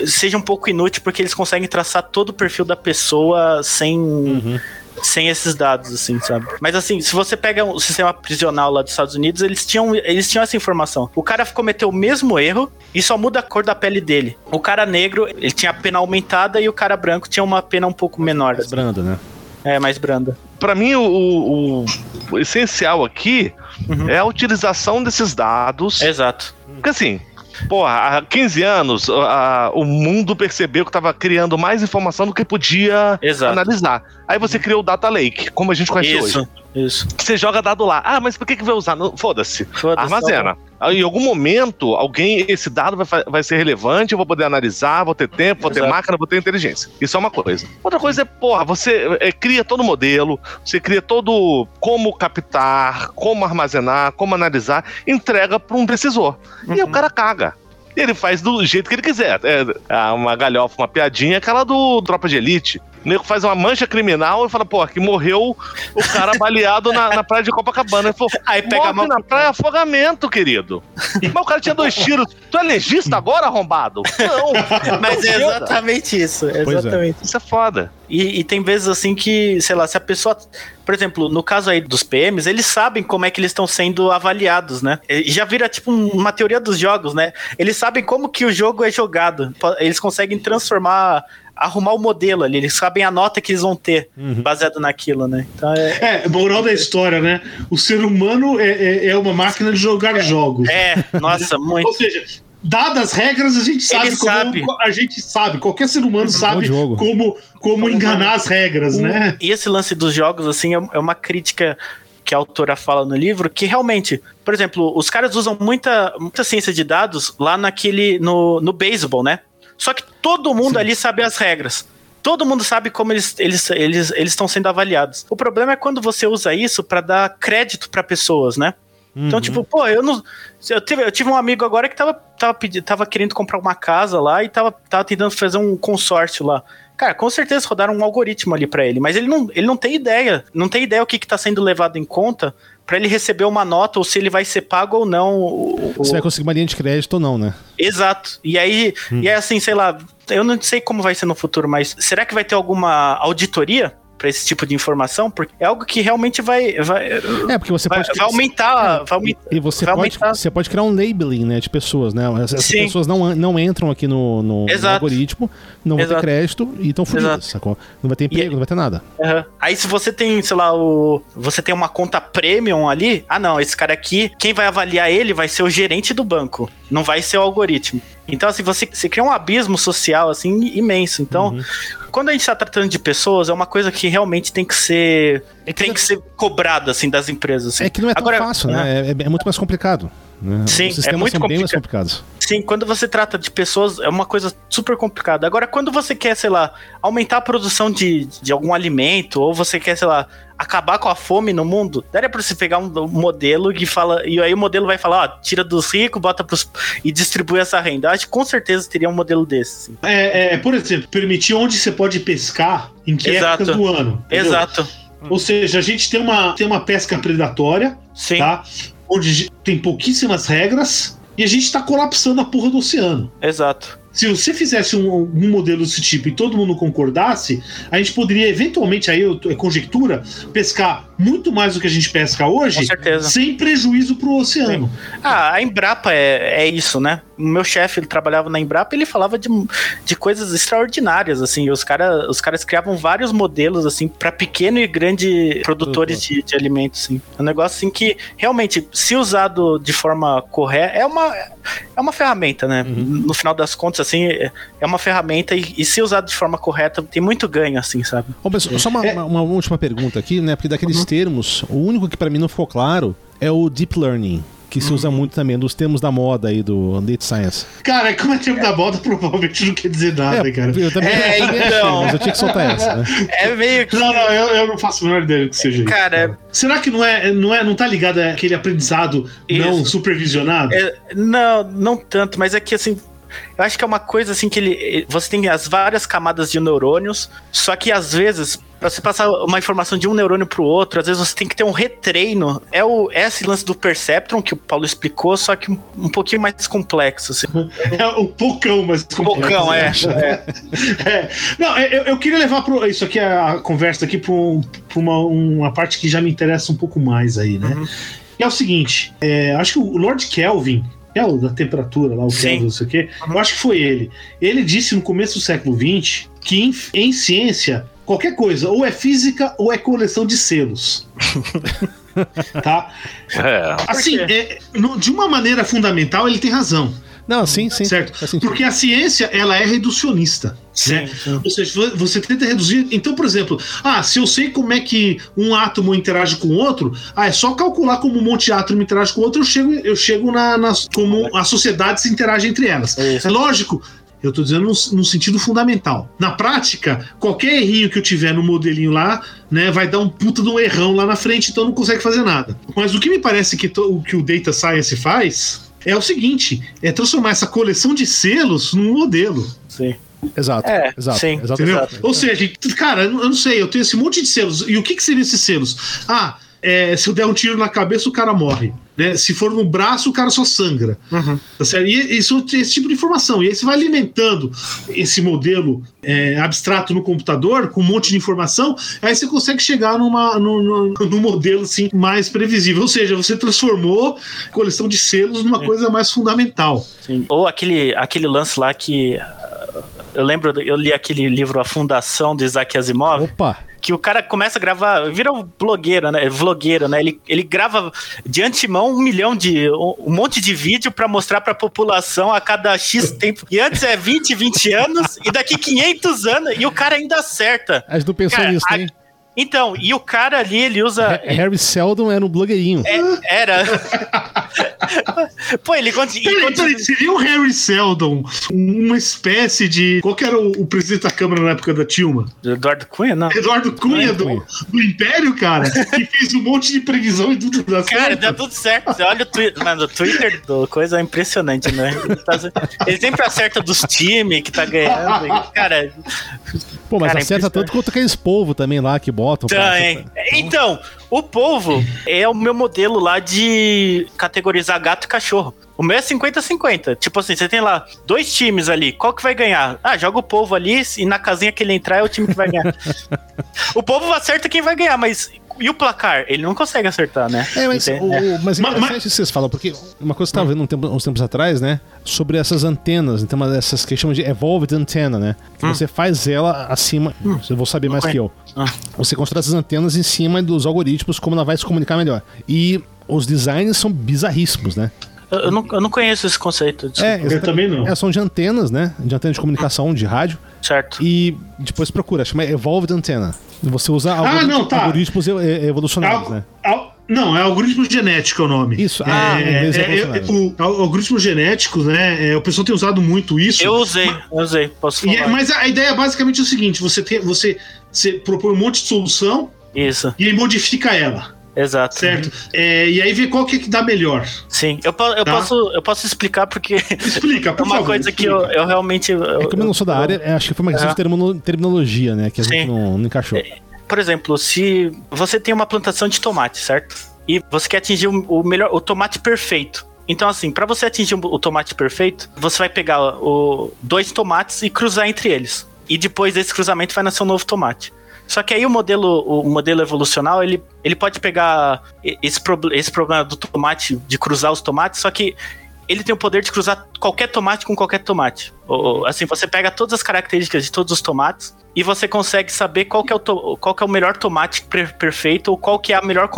seja um pouco inútil porque eles conseguem traçar todo o perfil da pessoa sem. Uhum sem esses dados, assim, sabe? Mas assim, se você pega o sistema prisional lá dos Estados Unidos, eles tinham, eles tinham essa informação. O cara cometeu o mesmo erro e só muda a cor da pele dele. O cara negro, ele tinha a pena aumentada e o cara branco tinha uma pena um pouco menor. Mais assim. branda, né? É, mais branda. Para mim, o, o, o, essencial aqui uhum. é a utilização desses dados. Exato. Porque assim, Porra, há 15 anos a, o mundo percebeu que estava criando mais informação do que podia Exato. analisar. Aí você criou o Data Lake, como a gente conhece Isso. hoje. Isso. Você joga dado lá. Ah, mas por que, que vai usar? Foda-se. Foda Armazena. Tá em algum momento, alguém, esse dado vai, vai ser relevante, eu vou poder analisar, vou ter tempo, vou Exato. ter máquina, vou ter inteligência. Isso é uma coisa. Outra coisa é, porra, você é, cria todo o modelo, você cria todo como captar, como armazenar, como analisar, entrega para um decisor. Uhum. E o cara caga ele faz do jeito que ele quiser. É uma galhofa, uma piadinha, aquela do Tropa de Elite. O nego faz uma mancha criminal e fala, pô, aqui morreu o cara baleado na, na praia de Copacabana. Ele falou, Aí pega a mão... na praia afogamento, querido. Mas o cara tinha dois tiros. Tu é legista agora, arrombado? Não. Mas é exatamente isso. É exatamente. É. Isso é foda. E, e, tem vezes assim que, sei lá, se a pessoa. Por exemplo, no caso aí dos PMs, eles sabem como é que eles estão sendo avaliados, né? E já vira tipo uma teoria dos jogos, né? Eles sabem como que o jogo é jogado. Eles conseguem transformar arrumar o modelo ali, eles sabem a nota que eles vão ter uhum. baseado naquilo, né? Então é... é, moral da história, né? O ser humano é, é, é uma máquina de jogar é, jogos. É, nossa, muito. Ou seja, dadas as regras, a gente sabe, como, sabe. a gente sabe, qualquer ser humano sabe como, como enganar as regras, o, né? E esse lance dos jogos, assim, é, é uma crítica que a autora fala no livro, que realmente, por exemplo, os caras usam muita, muita ciência de dados lá naquele, no, no beisebol, né? Só que todo mundo Sim. ali sabe as regras. Todo mundo sabe como eles eles eles eles estão sendo avaliados. O problema é quando você usa isso para dar crédito para pessoas, né? Então, uhum. Então, tipo, pô, eu não. Eu tive, eu tive um amigo agora que tava, tava, pedindo, tava querendo comprar uma casa lá e tava, tava tentando fazer um consórcio lá. Cara, com certeza rodaram um algoritmo ali para ele, mas ele não, ele não tem ideia. Não tem ideia o que, que tá sendo levado em conta para ele receber uma nota ou se ele vai ser pago ou não. O, Você vai conseguir uma linha de crédito ou não, né? Exato. E aí, hum. e é assim, sei lá, eu não sei como vai ser no futuro, mas será que vai ter alguma auditoria para esse tipo de informação, porque é algo que realmente vai. vai é, porque você vai, pode. Vai aumentar. É, vai aumentar e você pode, aumentar. você pode criar um labeling né, de pessoas, né? Essas Sim. pessoas não, não entram aqui no, no, no algoritmo, não vão ter crédito e estão fodidas, sacou? Não vai ter emprego, e, não vai ter nada. Uhum. Aí se você tem, sei lá, o. Você tem uma conta premium ali, ah não, esse cara aqui, quem vai avaliar ele vai ser o gerente do banco, não vai ser o algoritmo. Então, assim, você, você cria um abismo social, assim, imenso. Então, uhum. quando a gente está tratando de pessoas, é uma coisa que realmente tem que ser. É que tem que ser cobrada, assim, das empresas. Assim. É que não é tão Agora, fácil, né? É, é, muito mais complicado. Né? Sim, é muito são bem mais complicados. Sim, quando você trata de pessoas, é uma coisa super complicada. Agora, quando você quer, sei lá, aumentar a produção de, de algum alimento, ou você quer, sei lá, acabar com a fome no mundo, daria para você pegar um modelo que fala. E aí o modelo vai falar, ó, tira dos ricos, bota pros. e distribui essa renda. Acho que com certeza teria um modelo desse. É, é, por exemplo, permitir onde você pode pescar, em que Exato. época do ano. Entendeu? Exato. Ou seja, a gente tem uma, tem uma pesca predatória, Sim. tá? Onde tem pouquíssimas regras e a gente está colapsando a porra do oceano. Exato. Se você fizesse um, um, modelo desse tipo e todo mundo concordasse, a gente poderia eventualmente, aí é conjectura, pescar muito mais do que a gente pesca hoje, Com certeza. sem prejuízo pro oceano. Ah, a Embrapa é, é isso, né? O meu chefe, ele trabalhava na Embrapa, ele falava de, de coisas extraordinárias, assim. Os, cara, os caras criavam vários modelos, assim, para pequeno e grande produtores de, de alimentos, assim. É um negócio, assim, que realmente, se usado de forma correta, é uma, é uma ferramenta, né? No final das contas, assim, é é uma ferramenta e, e se usado de forma correta, tem muito ganho, assim, sabe? Ô, mas só uma, É. uma- uma última pergunta aqui, né? Porque daqueles Uhum. termos, o único que pra mim não ficou claro é o deep learning, que se Uhum. usa muito também dos termos da moda aí do data science. Cara, como é tempo da volta, provavelmente não quer dizer nada, é, cara. eu também, É, eu também então. achei, mas eu tinha que soltar essa, né? É meio que. Não, não, eu, eu não faço a menor ideia do que seja isso. Cara, Será que não é, não é, não tá ligado àquele aprendizado não Isso. supervisionado? É, não, não tanto, mas é que assim. Eu acho que é uma coisa assim que ele. Você tem as várias camadas de neurônios, só que às vezes, pra você passar uma informação de um neurônio pro outro, às vezes você tem que ter um retreino. É, o, é esse lance do Perceptron que o Paulo explicou, só que um, um pouquinho mais complexo. Assim. É um pocão, mas complexo. Pocão, é. é. É. Não, eu, eu queria levar pro, isso aqui, a conversa aqui, pra, pra uma, uma parte que já me interessa um pouco mais aí, né? Uhum. E é o seguinte: é, acho que o Lord Kelvin, que é o da temperatura lá, o Sim. Kelvin, não sei o quê, eu acho que foi ele. Ele disse no começo do século XX que em, em ciência, qualquer coisa, ou é física ou é coleção de selos. tá? É. Assim, é, no- de uma maneira fundamental, ele tem razão. Não, sim, sim. Certo. Porque a ciência, ela é reducionista. né? Ou seja, vo- você tenta reduzir. Então, por exemplo, ah, se eu sei como é que um átomo interage com o outro, ah, é só calcular como um monte de átomo interage com o outro, eu chego, eu chego na, nas- como as sociedades interagem entre elas. É. É lógico. Eu tô dizendo num, num sentido fundamental. Na prática, qualquer errinho que eu tiver no modelinho lá, né, vai dar um puta de um errão lá na frente, então não consegue fazer nada. Mas o que me parece que, to- o que o Data Science faz é o seguinte: é transformar essa coleção de selos num modelo. Sim. Exato. É, exato. sim. exato, exato. Ou seja, cara, eu não eu não sei, eu tenho esse monte de selos. E o que, que seriam esses selos? Ah, é, se eu der um tiro na cabeça, o cara morre. Né? Se for no braço, o cara só sangra. Uhum. Tá certo? E isso, esse tipo de informação. E aí você vai alimentando esse modelo é, abstrato no computador, com um monte de informação, aí você consegue chegar numa, num, num- modelo assim, mais previsível. Ou seja, você transformou a coleção de selos numa coisa mais fundamental. Sim. Ou aquele, aquele lance lá que. Eu lembro, eu li aquele livro A Fundação de Isaac Asimov. Opa! Que o cara começa a gravar, vira um blogueiro, né? Vlogueiro, né? Ele, ele grava de antemão um milhão de. um, monte de vídeo pra mostrar pra população a cada X tempo. E antes é 20, 20 anos, e daqui 500 anos, e o cara ainda acerta. A gente não pensou Cara, nisso, a- hein? Então, e o cara ali, ele usa. Ha- Harry Seldon era um blogueirinho. Era. Pô, ele continua. Peraí, peraí, seria o Harry Seldon uma espécie de. Qual que era o, o presidente da Câmara na época da Tilma? Eduardo Cunha, não. Eduardo Cunha, do, Cunha. do Império, cara, que fez um monte de previsão e tudo dá Cara, certo. dá tudo certo. Você olha o Twitter. Mano, o Twitter do coisa é impressionante, né? Ele, tá- ele sempre acerta dos times que tá ganhando. Cara, Pô, mas Cara, é acerta impressionante. tanto quanto aqueles povos também lá que botam. pra- Tem. Então, o povo é o meu modelo lá de categorizar gato e cachorro. O meu é 50-50. Tipo assim, você tem lá dois times ali. Qual que vai ganhar? Ah, joga o povo ali e na casinha que ele entrar é o time que vai ganhar. o povo acerta quem vai ganhar, mas. E o placar? Ele não consegue acertar, né? É, mas, Entende? o, o- mas é interessante isso que vocês falam, porque uma coisa que eu estava vendo um tempo- uns tempos atrás, né? Sobre essas antenas, então uma dessas que chamam de evolved antenna, né? Que você faz ela acima. Você vou saber mais Ok. que eu. Ah. Você constrói essas antenas em cima dos algoritmos, como ela vai se comunicar melhor. E os designs são bizarríssimos, né? Eu, eu não, eu não conheço esse conceito. desculpa. É, Eu também não. É, são de antenas, né? De antena de comunicação, de rádio. Certo. E depois procura, chama Evolved Antenna. Você usa Ah, não, tá. algoritmos e- e- evolucionários, Al- né? al- não, é algoritmo genético é o nome. Isso, ah, é, inglês é é, é, evolucionário. o, al- algoritmos genéticos, né? é, o pessoal tem usado muito isso. Eu usei, eu usei. Posso E falar? é- mas a, a ideia é basicamente o seguinte: você, tem, você, você propõe um monte de solução Isso, e aí modifica ela, exato. certo? É, e aí vê qual que, é que dá melhor. Sim, eu, eu, Tá. posso, eu posso explicar porque Explica, é por uma favor, coisa que explica. eu, eu realmente. Eu, É como eu não sou da área, é, acho que foi uma questão É. de termino- terminologia, né? Que a gente Sim. não, não encaixou. Por exemplo, se você tem uma plantação de tomate, certo? E você quer atingir o, melhor, o tomate perfeito. Então, assim, para você atingir o, o tomate perfeito, você vai pegar o, dois tomates e cruzar entre eles. E depois desse cruzamento vai nascer um novo tomate. Só que aí o modelo, o modelo evolucional, ele, ele pode pegar esse, esse problema do tomate, de cruzar os tomates, só que ele tem o poder de cruzar qualquer tomate com qualquer tomate. Ou, assim, você pega todas as características de todos os tomates e você consegue saber qual é o, qual é o melhor tomate per, perfeito ou qual que é a melhor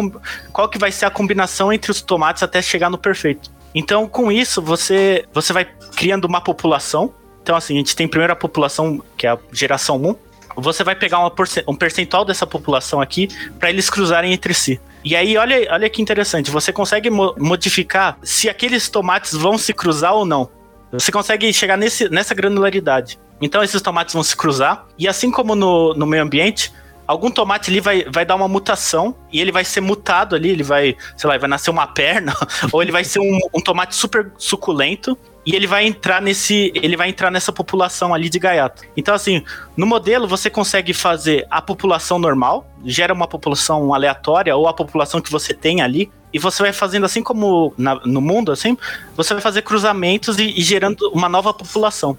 qual que vai ser a combinação entre os tomates até chegar no perfeito. Então, com isso, você você vai criando uma população. Então, assim, a gente tem primeiro a população, que é a geração 1. Você vai pegar um percentual dessa população aqui para eles cruzarem entre si. E aí, olha, olha que interessante, você consegue mo modificar se aqueles tomates vão se cruzar ou não. Você consegue chegar nesse, nessa granularidade. Então, esses tomates vão se cruzar, e assim como no, no meio ambiente, algum tomate ali vai, vai dar uma mutação e ele vai ser mutado ali, ele vai, sei lá, vai nascer uma perna, ou ele vai ser um, um, tomate super suculento e ele vai entrar nesse, ele vai entrar nessa população ali de gaiato. Então assim, no modelo você consegue fazer a população normal, gera uma população aleatória ou a população que você tem ali e você vai fazendo assim como na, no mundo assim, você vai fazer cruzamentos e, e gerando uma nova população.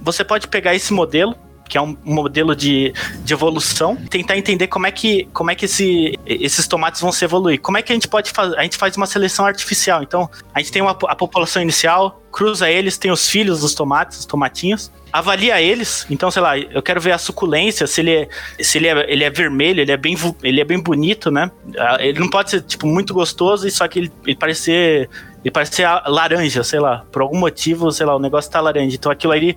Você pode pegar esse modelo que é um modelo de, de evolução, tentar entender como é que, como é que esse, esses tomates vão se evoluir. Como é que a gente pode fazer? A gente faz uma seleção artificial. Então, a gente tem uma, a população inicial, cruza eles, tem os filhos dos tomates, os tomatinhos, avalia eles. Então, sei lá, eu quero ver a suculência, se ele é, se ele é, ele é vermelho, ele é, bem, ele é bem bonito, né? Ah, ele não pode ser, tipo, muito gostoso, só que ele, ele parece ser ele parece laranja, sei lá. Por algum motivo, sei lá, o negócio tá laranja. Então aquilo ali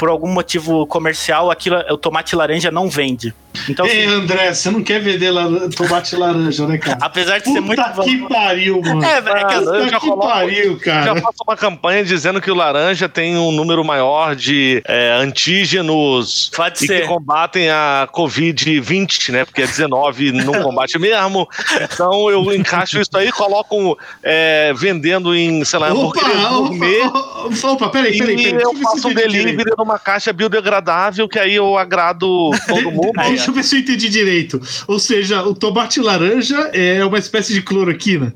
por algum motivo comercial, aquilo, o tomate laranja não vende. Então, Ei, assim, André, você não quer vender tomate laranja, né, cara? Apesar de Puta ser muito. Puta que pariu, mano. É, é que, eu já que coloco, pariu, cara. Já faço uma campanha dizendo que o laranja tem um número maior de é, antígenos Pode e ser. que combatem a Covid-20, né? Porque a 19 não combate mesmo. Então eu encaixo isso aí, coloco é, vendendo em, sei lá, opa, gourmet. Opa, opa, peraí, peraí, peraí. Eu faço um delivery numa caixa biodegradável que aí eu agrado todo mundo. Deixa eu ver se eu entendi direito. Ou seja, o tomate laranja é uma espécie de cloroquina.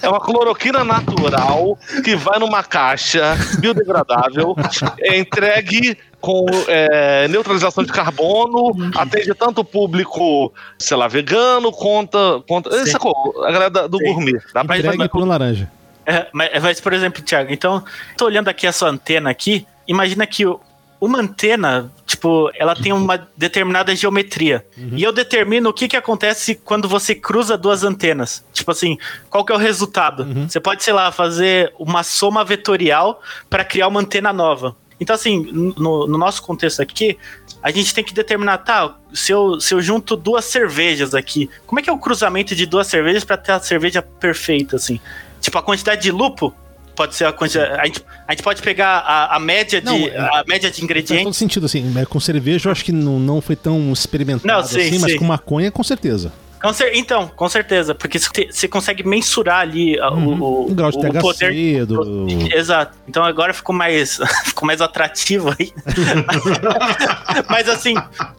É uma cloroquina natural que vai numa caixa biodegradável, é entregue com é, neutralização de carbono, atende tanto o público, sei lá, vegano, conta. conta sacou? A galera do Sim. gourmet. Dá pra Entregue com laranja. É, mas, mas, por exemplo, Thiago, então, tô olhando aqui a sua antena aqui, imagina que uma antena, tipo, ela tem uma determinada geometria. Uhum. E eu determino o que, que acontece quando você cruza duas antenas. Tipo assim, qual que é o resultado? Uhum. Você pode, sei lá, fazer uma soma vetorial para criar uma antena nova. Então, assim, no, no, nosso contexto aqui, a gente tem que determinar, tá, se eu, se eu junto duas cervejas aqui, como é que é o cruzamento de duas cervejas para ter a cerveja perfeita, assim? Tipo, a quantidade de lupo pode ser a quantidade. A gente, a gente pode pegar a, a média de não, a média de ingredientes. Faz todo sentido, assim. Com cerveja eu acho que não, não foi tão experimentado não, sim, assim, sim. mas com maconha, com certeza. Então, com certeza, porque você consegue mensurar ali uhum. o, o, grau de o poder do... Exato. Então agora ficou mais, ficou mais atrativo aí. Mas assim,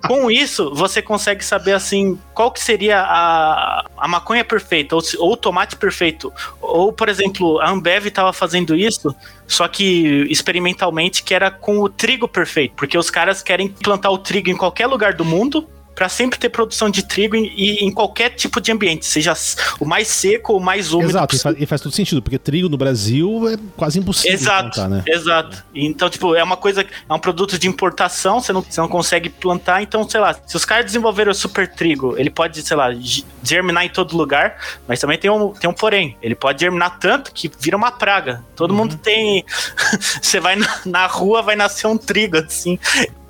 com isso você consegue saber assim qual que seria a, a maconha perfeita ou, ou o tomate perfeito. Ou por exemplo, a Ambev estava fazendo isso só que experimentalmente que era com o trigo perfeito, porque os caras querem plantar o trigo em qualquer lugar do mundo para sempre ter produção de trigo em, em, qualquer tipo de ambiente, seja o mais seco ou mais úmido. Exato, e faz, e faz, todo sentido, porque trigo no Brasil é quase impossível exato, plantar, né? Exato. Então, tipo, é uma coisa, é um produto de importação, você não, você não consegue plantar, então, sei lá, se os caras desenvolveram o super trigo, ele pode, sei lá, germinar em todo lugar, mas também tem um, tem um porém, ele pode germinar tanto que vira uma praga. Todo uhum. mundo tem. você vai na, na rua, vai nascer um trigo, assim.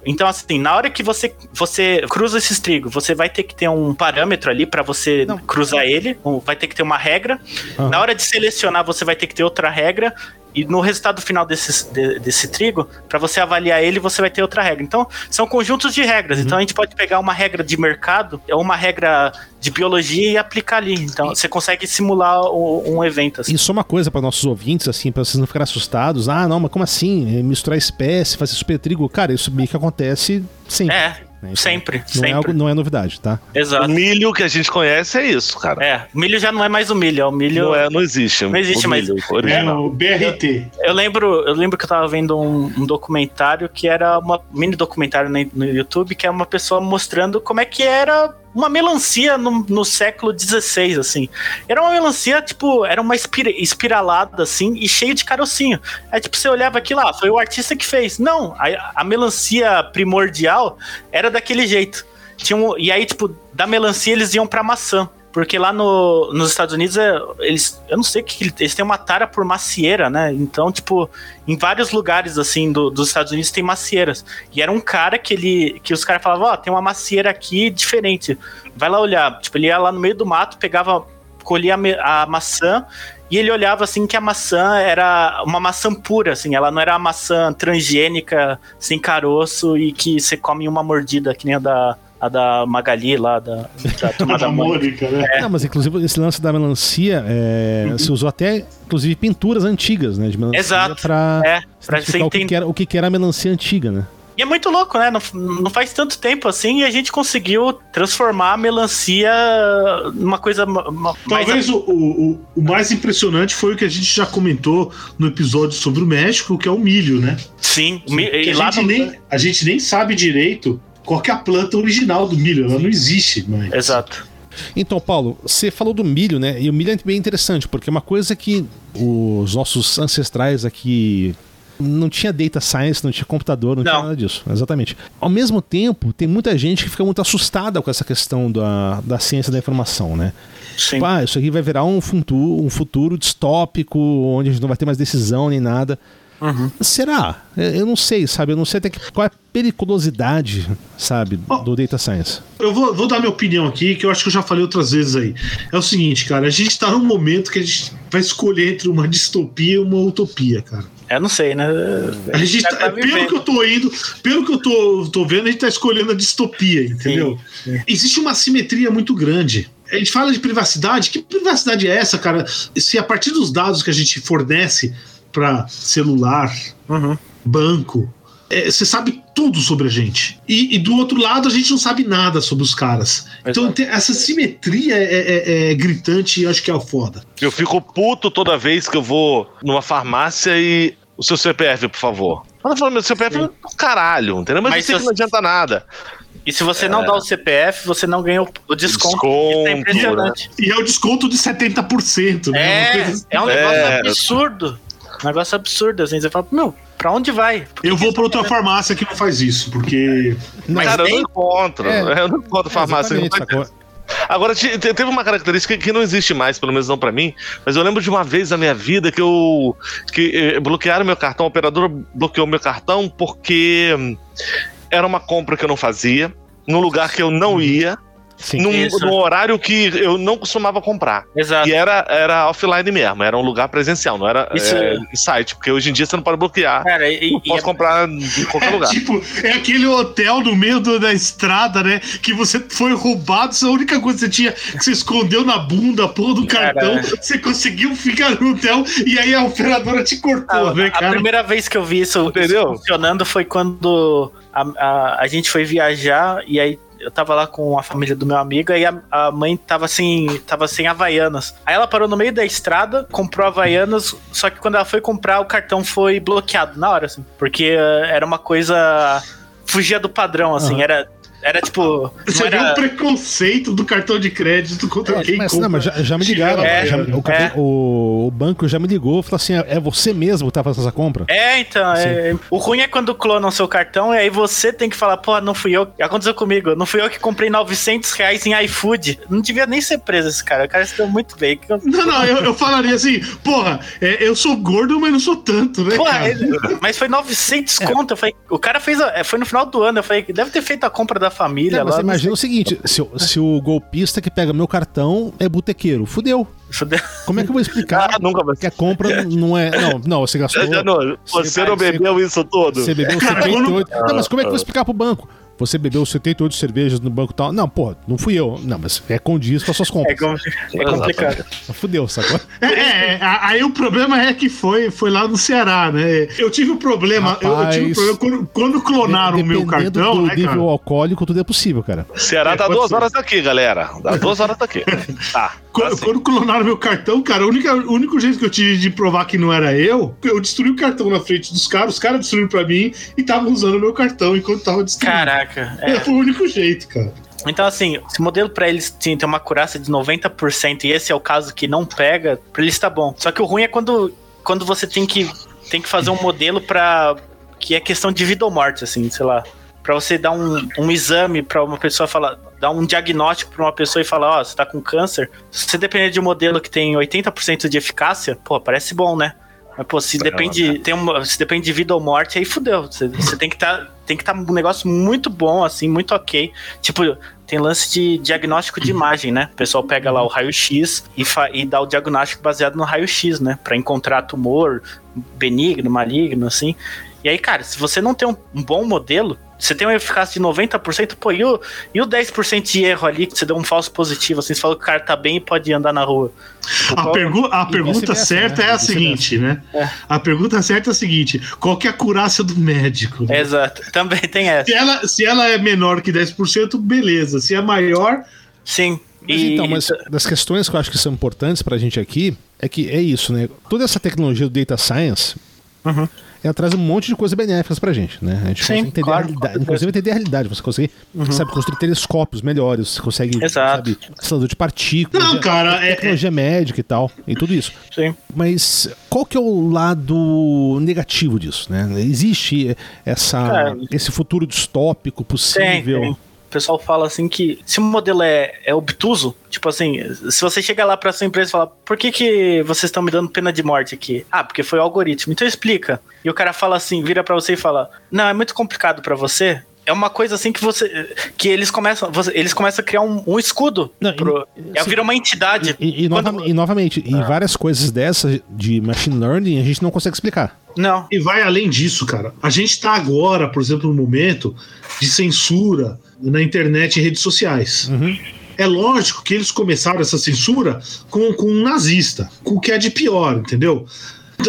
Então, assim, na hora que você, você cruza esses trigos, você vai ter que ter um parâmetro ali para você Não. cruzar ele, vai ter que ter uma regra. Uhum. Na hora de selecionar, você vai ter que ter outra regra. E no resultado final desse, de, desse trigo, para você avaliar ele, você vai ter outra regra. Então, são conjuntos de regras. Uhum. Então, a gente pode pegar uma regra de mercado ou uma regra de biologia e aplicar ali. Então, você consegue simular o, um evento. Assim. Isso é uma coisa para nossos ouvintes, assim, para vocês não ficarem assustados. Ah, não, mas como assim? Misturar espécie, fazer super trigo? Cara, isso meio que acontece sempre. É. né? Então, Sempre, não sempre. É algo, não é novidade, tá? O Exato. milho que a gente conhece é isso, cara. É, o milho já não é mais o milho, é o milho. Não, é, não existe. Não existe o mais. milho É o BRT. Eu lembro, eu lembro que eu tava vendo um, um documentário que era uma mini documentário no, no YouTube, que é uma pessoa mostrando como é que era uma melancia no, no século XVI, assim. Era uma melancia, tipo, era uma espira- espiralada, assim, e cheia de carocinho. Aí, tipo, você olhava aquilo lá, foi o artista que fez. Não, a, a melancia primordial era daquele jeito. Tinha um- e aí, tipo, da melancia eles iam pra maçã. Porque lá no, nos Estados Unidos, é, eles. Eu não sei o que. Eles têm uma tara por macieira, né? Então, tipo, em vários lugares, assim, do- dos Estados Unidos tem macieiras. E era um cara que ele. Que os caras falavam, ó, tem uma macieira aqui diferente. Vai lá olhar. Tipo, ele ia lá no meio do mato, pegava. colhia a, a maçã. E ele olhava assim que a maçã era uma maçã pura, assim, ela não era uma maçã transgênica, sem caroço e que você come em uma mordida, que nem a da, a da Magali lá, da, da turma da Da Mônica. Mônica, né? Não, mas inclusive esse lance da melancia, é, se usou até, inclusive, pinturas antigas, né? De melancia Exato. Pra, É, pra você identificar o que, entender. era, o que, era a melancia antiga, né? E é muito louco, né? Não, não faz tanto tempo assim e a gente conseguiu transformar a melancia numa coisa ma- ma- mais. Talvez o, o, o mais impressionante foi o que a gente já comentou no episódio sobre o México, que é o milho, né? Sim, mi- Que e a, lá gente no- nem, a gente nem sabe direito qual que é a planta original do milho, ela não existe, mas. Exato. Então, Paulo, você falou do milho, né? E o milho é bem interessante, porque é uma coisa que os nossos ancestrais aqui não tinha data science, não tinha computador, não, tinha Não. nada disso. Exatamente. Ao mesmo tempo, tem muita gente que fica muito assustada com essa questão da, da ciência da informação, né? Sim. Tipo, ah, isso aqui vai virar um futuro, um futuro distópico, onde a gente não vai ter mais decisão nem nada. Uhum. Será? Eu não sei, sabe? Eu não sei até que, qual é a periculosidade, sabe, Ó. do data science. Eu vou, vou dar minha opinião aqui, que eu acho que eu já falei outras vezes aí. É o seguinte, cara, a gente tá num momento que a gente vai escolher entre uma distopia e uma utopia, cara. Eu não sei, né? A gente tá- tá pelo que eu tô indo, pelo que eu tô, tô vendo, a gente tá escolhendo a distopia, entendeu? Existe uma simetria muito grande. A gente fala de privacidade. Que privacidade é essa, cara? Se a partir dos dados que a gente fornece para celular, Uhum. banco, é, você sabe tudo sobre a gente. E, e do outro lado, a gente não sabe nada sobre os caras. Então Exato. tem- essa simetria é, é- é gritante e acho que é o foda. Eu fico puto toda vez que eu vou numa farmácia e. O seu CPF, por favor. Ela falou, meu CPF é um caralho, entendeu? Mas, Mas eu sei se que não adianta nada. E se você não dá o CPF, você não ganha o, o desconto. Desconto, Isso é impressionante. E é o desconto de 70%, né? É, assim. é um negócio É. absurdo. Um negócio absurdo, assim. Você fala, meu, pra onde vai? Por Eu vou isso pra outra farmácia que não faz isso, porque. Mas Cara, eu nem- não encontro. É. Eu não encontro farmácia. que não faz sacou? Agora, te- te- teve uma característica que não existe mais, pelo menos não pra mim, mas eu lembro de uma vez na minha vida que eu que eh, bloquearam meu cartão, a operadora bloqueou meu cartão porque hum, era uma compra que eu não fazia, num lugar que eu não ia, Sim. num, num horário que eu não costumava comprar. Exato. E era, era offline mesmo, era um lugar presencial, não era Isso é- em site, porque hoje em dia você não pode bloquear. Cara, e, Eu e posso é- comprar em qualquer É lugar. tipo, é aquele hotel no meio do- da estrada, né? Que você foi roubado, a única coisa que você tinha que você escondeu na bunda, a porra do Cara, cartão, é. você conseguiu ficar no hotel e aí a operadora te cortou, a, né, a cara? primeira vez que eu vi isso, Entendeu? isso funcionando foi quando a, a, a gente foi viajar e aí eu tava lá com a família do meu amigo e a, a mãe tava sem, tava sem Havaianas. Aí ela parou no meio da estrada, comprou Havaianas, só que quando ela foi comprar, o cartão foi bloqueado na hora, assim, porque eh, era uma coisa. fugia do padrão, assim, Aham. era. Era tipo. Você não viu o era, preconceito do cartão de crédito contra É, quem mas, compra. não, mas já, já me ligaram. É, já- o, é. o- o banco já me ligou e falou assim: é você mesmo que tá fazendo essa compra? É, então, é- o ruim é quando clonam seu cartão e aí você tem que falar, pô, não fui eu. Aconteceu comigo, não fui eu que comprei 900 reais em iFood. Não devia nem ser preso esse cara, o cara se deu muito bem. Não, não, eu, eu falaria assim, porra, é, eu sou gordo, mas não sou tanto, né, Pô, cara? ele- mas foi 900 conto. Eu falei, o cara fez, a- é, foi no final do ano. Eu falei, deve ter feito a compra da família É, mas lá. não imagina o seguinte: se, o- se o golpista que pega meu cartão é botequeiro, fudeu. Como é que eu vou explicar Ah, nunca vai que a compra não é. Não, não, você gastou. Não, você Você- não bebeu isso tudo? Você bebeu Cara, 78. Não, mas como é que eu vou explicar pro banco? Você bebeu 78 cervejas no banco tal. Não, porra, não fui eu. Não, mas é condiz com as suas É, compras. com- é complicado. Fudeu, sacou? É, é, aí o problema é que foi, foi lá no Ceará, né? Eu tive um problema, eu, eu tive um Rapaz, problema quando, quando clonaram o meu cartão, do né, nível cara? alcoólico, tudo é possível, cara. Ceará É, tá duas ser. horas daqui, galera. Dá duas horas daqui. Tá. Quando, tá sim. quando clonaram meu cartão, cara, a única, o único jeito que eu tive de provar que não era eu, eu destruí o cartão na frente dos caras, os caras destruíram pra mim e estavam usando o meu cartão enquanto tava destruindo. Caraca. É. É. O único jeito, cara. Então, assim, se o modelo pra eles tinha tem uma acurácia de 90% e esse é o caso que não pega, pra eles tá bom. Só que o ruim é quando, quando você tem que, tem que fazer um modelo pra. que é questão de vida ou morte, assim, sei lá. Pra você dar um, um exame pra uma pessoa falar, dar um diagnóstico pra uma pessoa e falar, ó, você tá com câncer. Se você depender de um modelo que tem 80% de eficácia, pô, parece bom, né? Mas, pô, se É, depende, tem uma, se depende de vida ou morte, aí fudeu. Você, você tem que tá, tem que estar um negócio muito bom, assim, muito ok. Tipo, tem lance de diagnóstico de imagem, né? O pessoal pega lá o raio-x e, e dá o diagnóstico baseado no raio-x, né? Pra encontrar tumor benigno, maligno, assim. E aí, cara, se você não tem um, um bom modelo, você tem uma eficácia de 90%, pô, e o, e o 10% de erro ali, que você deu um falso positivo, assim, você falou que o cara tá bem e pode andar na rua. Tipo, A, pergu a pergunta vice-versa, certa né? é a E seguinte, né? É. A pergunta certa é a seguinte: qual que é a curácia do médico? né? Exato, também tem essa. Se, ela, se ela é menor que 10%, beleza. Se é maior, Sim. Mas E, então, mas das questões que eu acho que são importantes pra gente aqui é que é isso, né? Toda essa tecnologia do data science Uhum. Ela traz um monte de coisas benéficas pra gente, né? A gente Sim, consegue entender claro, a realidade, inclusive entender a realidade. Você consegue, sabe, construir telescópios melhores, você consegue, Exato. sabe, acelerador de partículas, Não, cara, é- tecnologia médica e tal, e tudo isso. sim. Mas qual que é o lado negativo disso, né? Existe essa, Cara, esse futuro distópico possível? tem. Pessoal fala assim que se o modelo é, é obtuso, tipo assim, se você chega lá pra sua empresa e falar, por que, que vocês estão me dando pena de morte aqui? Ah, porque foi o algoritmo. Então explica. E o cara fala assim, vira pra você e fala, não, é muito complicado pra você. É uma coisa assim que você. que eles começam. você- eles começam a criar um, um escudo. Não, pro, e- é, vira uma entidade. E, e, Quando- nova- e novamente, e várias coisas dessas de machine learning a gente não consegue explicar. Não. E vai além disso, cara. A gente está agora, por exemplo, no momento de censura na internet e redes sociais. É lógico que eles começaram essa censura com, com um nazista, com o que é de pior, entendeu?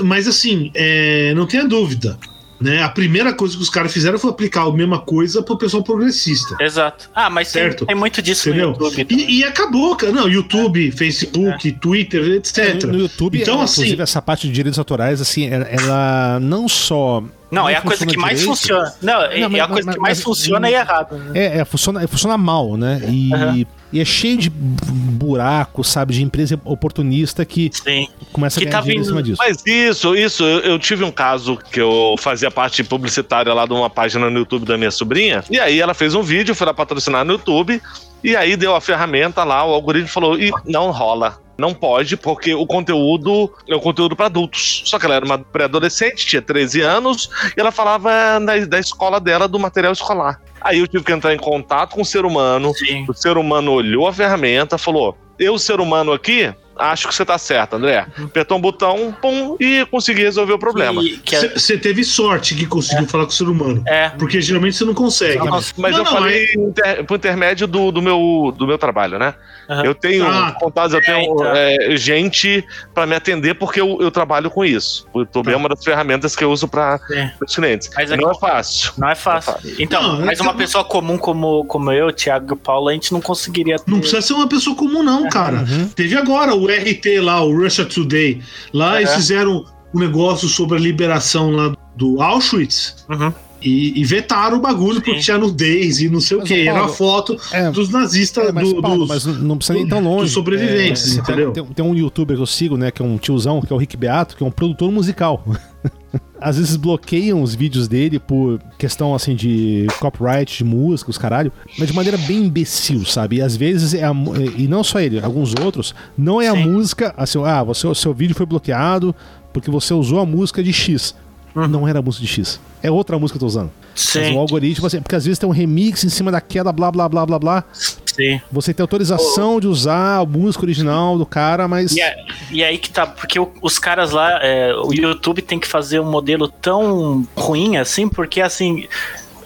Mas assim, é, não tenha dúvida. Né? A primeira coisa que os caras fizeram foi aplicar a mesma coisa pro pessoal progressista. Exato. Ah, mas tem, Certo. tem muito disso Entendeu? no YouTube. E, e acabou, cara. Não, YouTube, Facebook, Twitter, etc. No, no YouTube, Então, é, assim- inclusive, essa parte de direitos autorais, assim, ela, ela não só. Não, é a coisa que mais direito, funciona. Não, é Não, mas- a coisa mas- que mais mas- funciona e é errado. né? É, é, funciona, funciona mal, né? E, Aham. e é cheio de buraco, sabe, de empresa oportunista que Sim. começa a Que ganhar tá dinheiro em vindo- cima disso. Mas isso, isso, eu, eu tive um caso que eu fazia parte publicitária lá de uma página no YouTube da minha sobrinha, e aí ela fez um vídeo, foi lá patrocinar no YouTube, e aí deu a ferramenta lá, o algoritmo falou, e não rola. Não pode, porque o conteúdo é um conteúdo para adultos. Só que ela era uma pré-adolescente, tinha 13 anos, e ela falava da, da escola dela, do material escolar. Aí eu tive que entrar em contato com o ser humano, Sim. o ser humano olhou a ferramenta, falou: Eu, ser humano aqui, acho que você tá certo, André. Apertou um botão, pum, e consegui resolver o problema. Que é- Você teve sorte que conseguiu falar com o ser humano. é, Porque geralmente você não consegue. Exatamente. Mas Não, eu não, falei inter, por intermédio do, do, meu, do meu trabalho, né? Aham. Eu tenho Ah, contatos, eu tenho então. é, gente para me atender porque eu, eu trabalho com isso. O YouTube é Tá. uma das ferramentas que eu uso para É. os clientes. Mas é não é fácil. não é fácil. Então, Não, mas então- uma pessoa comum como, como eu, Thiago e Paulo, a gente não conseguiria ter. Não precisa ser uma pessoa comum, não, cara. Uhum. Teve agora o RT lá, o Russia Today. Lá É. eles fizeram um negócio sobre a liberação lá do Auschwitz Uhum. E, e vetaram o bagulho Sim. porque tinha nudez e não sei o Mas, que. Era Paulo, uma foto é, dos nazistas, É, mas, do- Paulo, dos. mas não precisa nem tão longe. dos sobreviventes, É, entendeu? Tem, tem um youtuber que eu sigo, né, que é um tiozão, que é o Rick Beato, que é um produtor musical. Às vezes bloqueiam os vídeos dele por questão assim de copyright de música, os caralho, mas de maneira bem imbecil, sabe? E às vezes é a, mu- e não só ele, alguns outros, não é a Sim. música, assim, ah, você, o seu vídeo foi bloqueado porque você usou a música de X. Não era a música de X. É outra música que eu tô usando. Mas Sim, o algoritmo, assim, porque às vezes tem um remix em cima daquela, blá, blá, blá, blá, blá. sim. Você tem autorização de usar a música original do cara, mas. E, é- e aí que tá, porque os caras lá, é, o YouTube tem que fazer um modelo tão ruim assim, porque assim,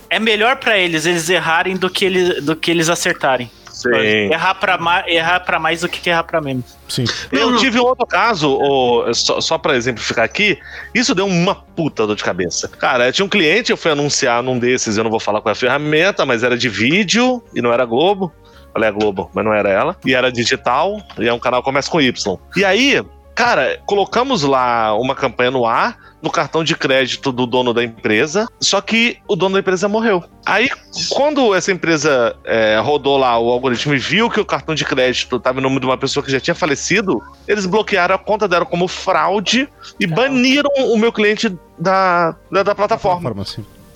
é melhor pra eles eles errarem do que eles, do que eles acertarem. Sim. Errar pra, ma- errar pra mais do que errar pra menos. Sim. Eu Não, não. tive um outro caso, ô, só, só pra exemplificar aqui, isso deu uma puta dor de cabeça. Cara, tinha um cliente, eu fui anunciar num desses, eu não vou falar qual é a ferramenta, mas era de vídeo e não era Globo. Falei a Globo, mas não era ela. E era digital, e é um canal que começa com Y. E aí, cara, colocamos lá uma campanha no ar, no cartão de crédito do dono da empresa, só que o dono da empresa morreu. Aí, quando essa empresa é, rodou lá o algoritmo e viu que o cartão de crédito estava em nome de uma pessoa que já tinha falecido, eles bloquearam a conta, deram como fraude e baniram o meu cliente da, da, da plataforma. Forma.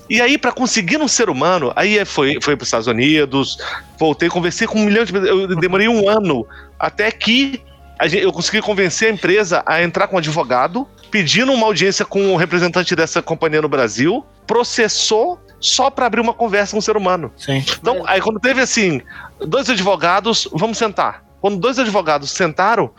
E aí, pra conseguir um ser humano, aí foi, foi para os Estados Unidos, voltei, conversei com um milhão de pessoas. Eu demorei um ano até que gente- eu consegui convencer a empresa a entrar com um advogado, pedindo uma audiência com o representante dessa companhia no Brasil, processou só pra abrir uma conversa com um ser humano. Sim. Então, aí quando teve assim, dois advogados, vamos sentar. Quando dois advogados sentaram,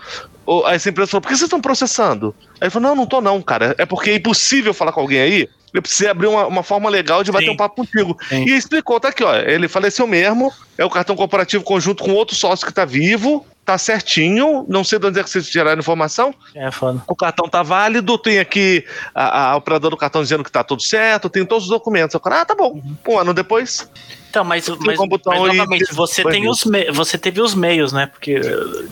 essa empresa falou: por que vocês estão processando? Aí ele falou: não, não tô não, cara. É porque é impossível falar com alguém aí. Eu precisei abrir uma, uma forma legal de bater Sim. um papo contigo. Sim. E explicou, tá aqui, ó. Ele faleceu mesmo, é o cartão corporativo conjunto com outro sócio que tá vivo, tá certinho. Não sei de onde é que vocês tiraram a informação. É foda. O cartão tá válido, tem aqui a, a operadora do cartão dizendo que tá tudo certo, tem todos os documentos. Eu falei, ah, tá bom. Um ano depois, Então, mas, mas, mas e- novamente, você, foi tem os me- você teve os meios, né? Porque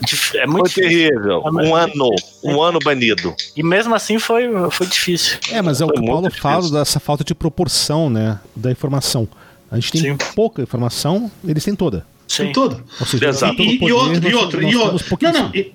dif- é muito foi difícil. terrível. É, mas- Um ano, um ano banido. E mesmo assim foi, foi difícil. É, mas é o que o Paulo difícil. fala dessa falta de proporção, né? Da informação. A gente tem Sim. pouca informação, eles têm toda. Sim. Ou seja, Exato. E, e poder, outra, e nós- outra, nós e outra. Não, não. e-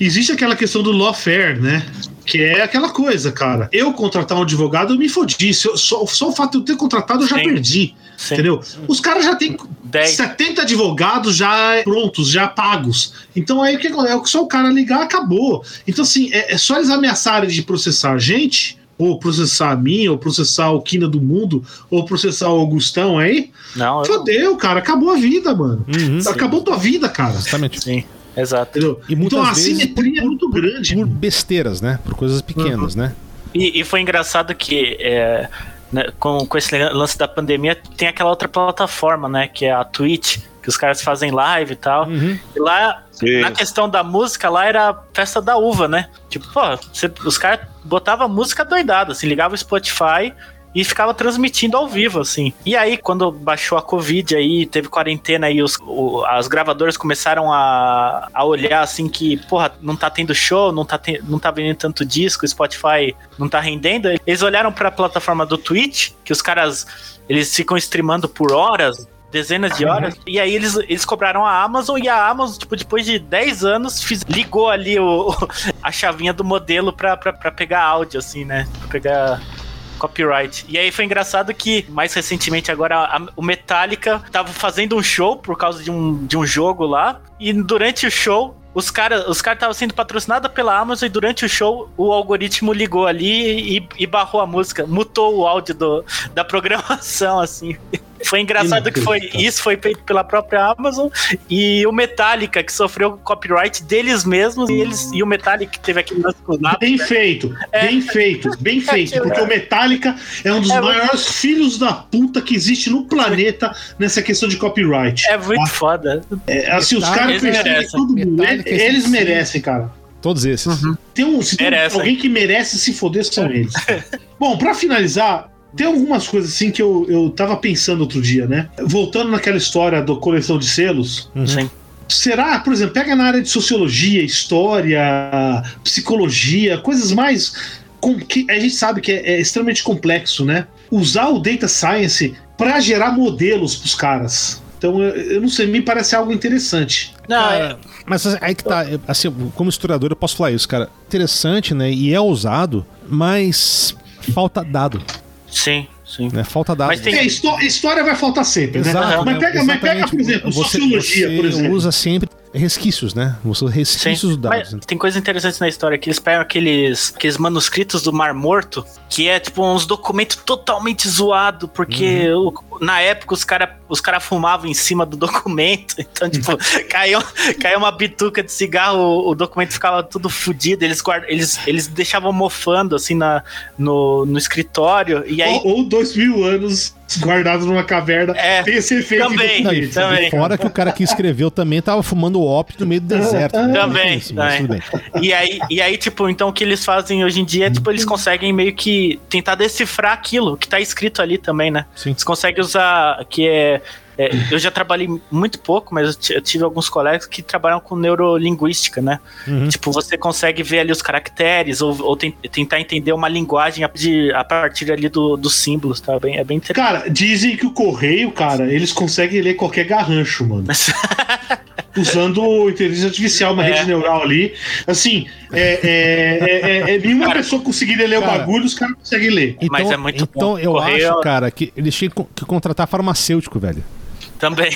Existe aquela questão do lawfare, né? Que é aquela coisa, cara. Eu contratar um advogado, eu me fodi. Eu- só, só o fato de eu ter contratado, eu já Sim. perdi. Sim. Entendeu? Os caras já têm Dez. 70 advogados já prontos, já pagos. Então aí o que acontece? É só o cara ligar, acabou. Então, assim, é, é só eles ameaçarem de processar a gente, ou processar a mim, ou processar o Quina do Mundo, ou processar o Augustão aí. Não, eu- Fodeu, cara. Acabou a vida, mano. Uhum, Acabou tua vida, cara. exatamente. sim, exato. E então a vezes assimetria é muito grande. Por besteiras, né? Por coisas pequenas, né? E, e foi engraçado que é, né, com, com esse lance da pandemia tem aquela outra plataforma, né? Que é a Twitch, que os caras fazem live e tal. Uhum. E lá, Sim. na questão da música, lá era a festa da uva, né? Tipo, pô, você- os caras botavam música doidada, assim, ligava o Spotify e ficava transmitindo ao vivo, assim. E aí, quando baixou a Covid aí, teve quarentena aí, os, o- as gravadoras começaram a, a olhar assim que, porra, não tá tendo show, não tá, ten- não tá vendendo tanto disco, o Spotify não tá rendendo. Eles olharam pra plataforma do Twitch, que os caras, eles ficam streamando por horas, dezenas de horas. E aí eles, eles cobraram a Amazon e a Amazon, tipo, depois de 10 anos, fiz- ligou ali o, a chavinha do modelo pra, pra, pra pegar áudio, assim, né? Pra pegar copyright. E aí foi engraçado que, mais recentemente agora, a- o Metallica tava fazendo um show por causa de um, de um jogo lá, e durante o show. Os caras os cara estavam sendo patrocinados pela Amazon e durante o show o algoritmo ligou ali e, e barrou a música, mutou o áudio do, da programação, assim. Foi engraçado que foi isso foi feito pela própria Amazon e o Metallica que sofreu copyright deles mesmos e eles e o Metallica que teve aquele lance com Bem feito, bem feito, bem feito. Porque o Metallica é um dos É, maiores filhos da puta que existe no planeta nessa questão de copyright. É muito foda. É, assim, os caras perseguem merecem. todo mundo. Metallica é Eles merecem, cara. Todos esses. Tem um, se tem alguém que merece se foder, são eles. Bom, pra finalizar, tem algumas coisas assim que eu, eu tava pensando outro dia, né? Voltando naquela história da coleção de selos, Uhum. Sim. será, por exemplo, pega na área de sociologia, história, psicologia, coisas mais com que a gente sabe que é, é extremamente complexo, né? Usar o data science para gerar modelos pros caras. Então, eu, eu não sei, me parece algo interessante. Não, Cara, mas aí que tá, é, assim, como historiador eu posso falar isso, cara. Interessante, né? E é usado, mas falta dado, sim, sim. né? Falta dado. Mas tem- É, histó- história vai faltar sempre, né? Exato, Mas né? pega, mas pega, por exemplo, você, sociologia, você por exemplo. usa sempre resquícios, né? Você usa resquícios Sim. dos dados. Mas tem coisas interessantes na história que eles pegam aqueles, aqueles manuscritos do Mar Morto, que é tipo uns documentos totalmente zoado, porque Uhum. o- na época os caras os caras fumavam em cima do documento. Então, tipo, caía, caía uma bituca de cigarro, o, o documento ficava tudo fodido. Eles, guarda, eles, eles deixavam mofando assim na, no, no escritório. E aí. Ou, ou dois mil anos guardados numa caverna. É, tem esse efeito. também, documento. também. Fora que o cara que escreveu também tava fumando ópio no meio do deserto. Também, Isso, também. tudo bem. E aí, e aí, tipo, então o que eles fazem hoje em dia é, tipo, eles conseguem meio que tentar decifrar aquilo que tá escrito ali também, né? Sim. Eles conseguem usar, que é, é, eu já trabalhei muito pouco, mas eu, ti- eu tive alguns colegas que trabalham com neurolinguística, né? Uhum. Tipo, você consegue ver ali os caracteres ou, ou ten- tentar entender uma linguagem a, de- a partir ali do- dos símbolos, tá? Bem, é bem interessante. Cara, dizem que o correio, cara, eles conseguem ler qualquer garrancho, mano. Usando inteligência artificial, uma É. rede neural ali. Assim, é, é, é, é- é nenhuma Cara, pessoa conseguiria ler o cara, bagulho, os caras conseguem ler. Então, Mas é muito então bom. eu Correio- acho, cara, que eles tinham que contratar farmacêutico, velho. Também.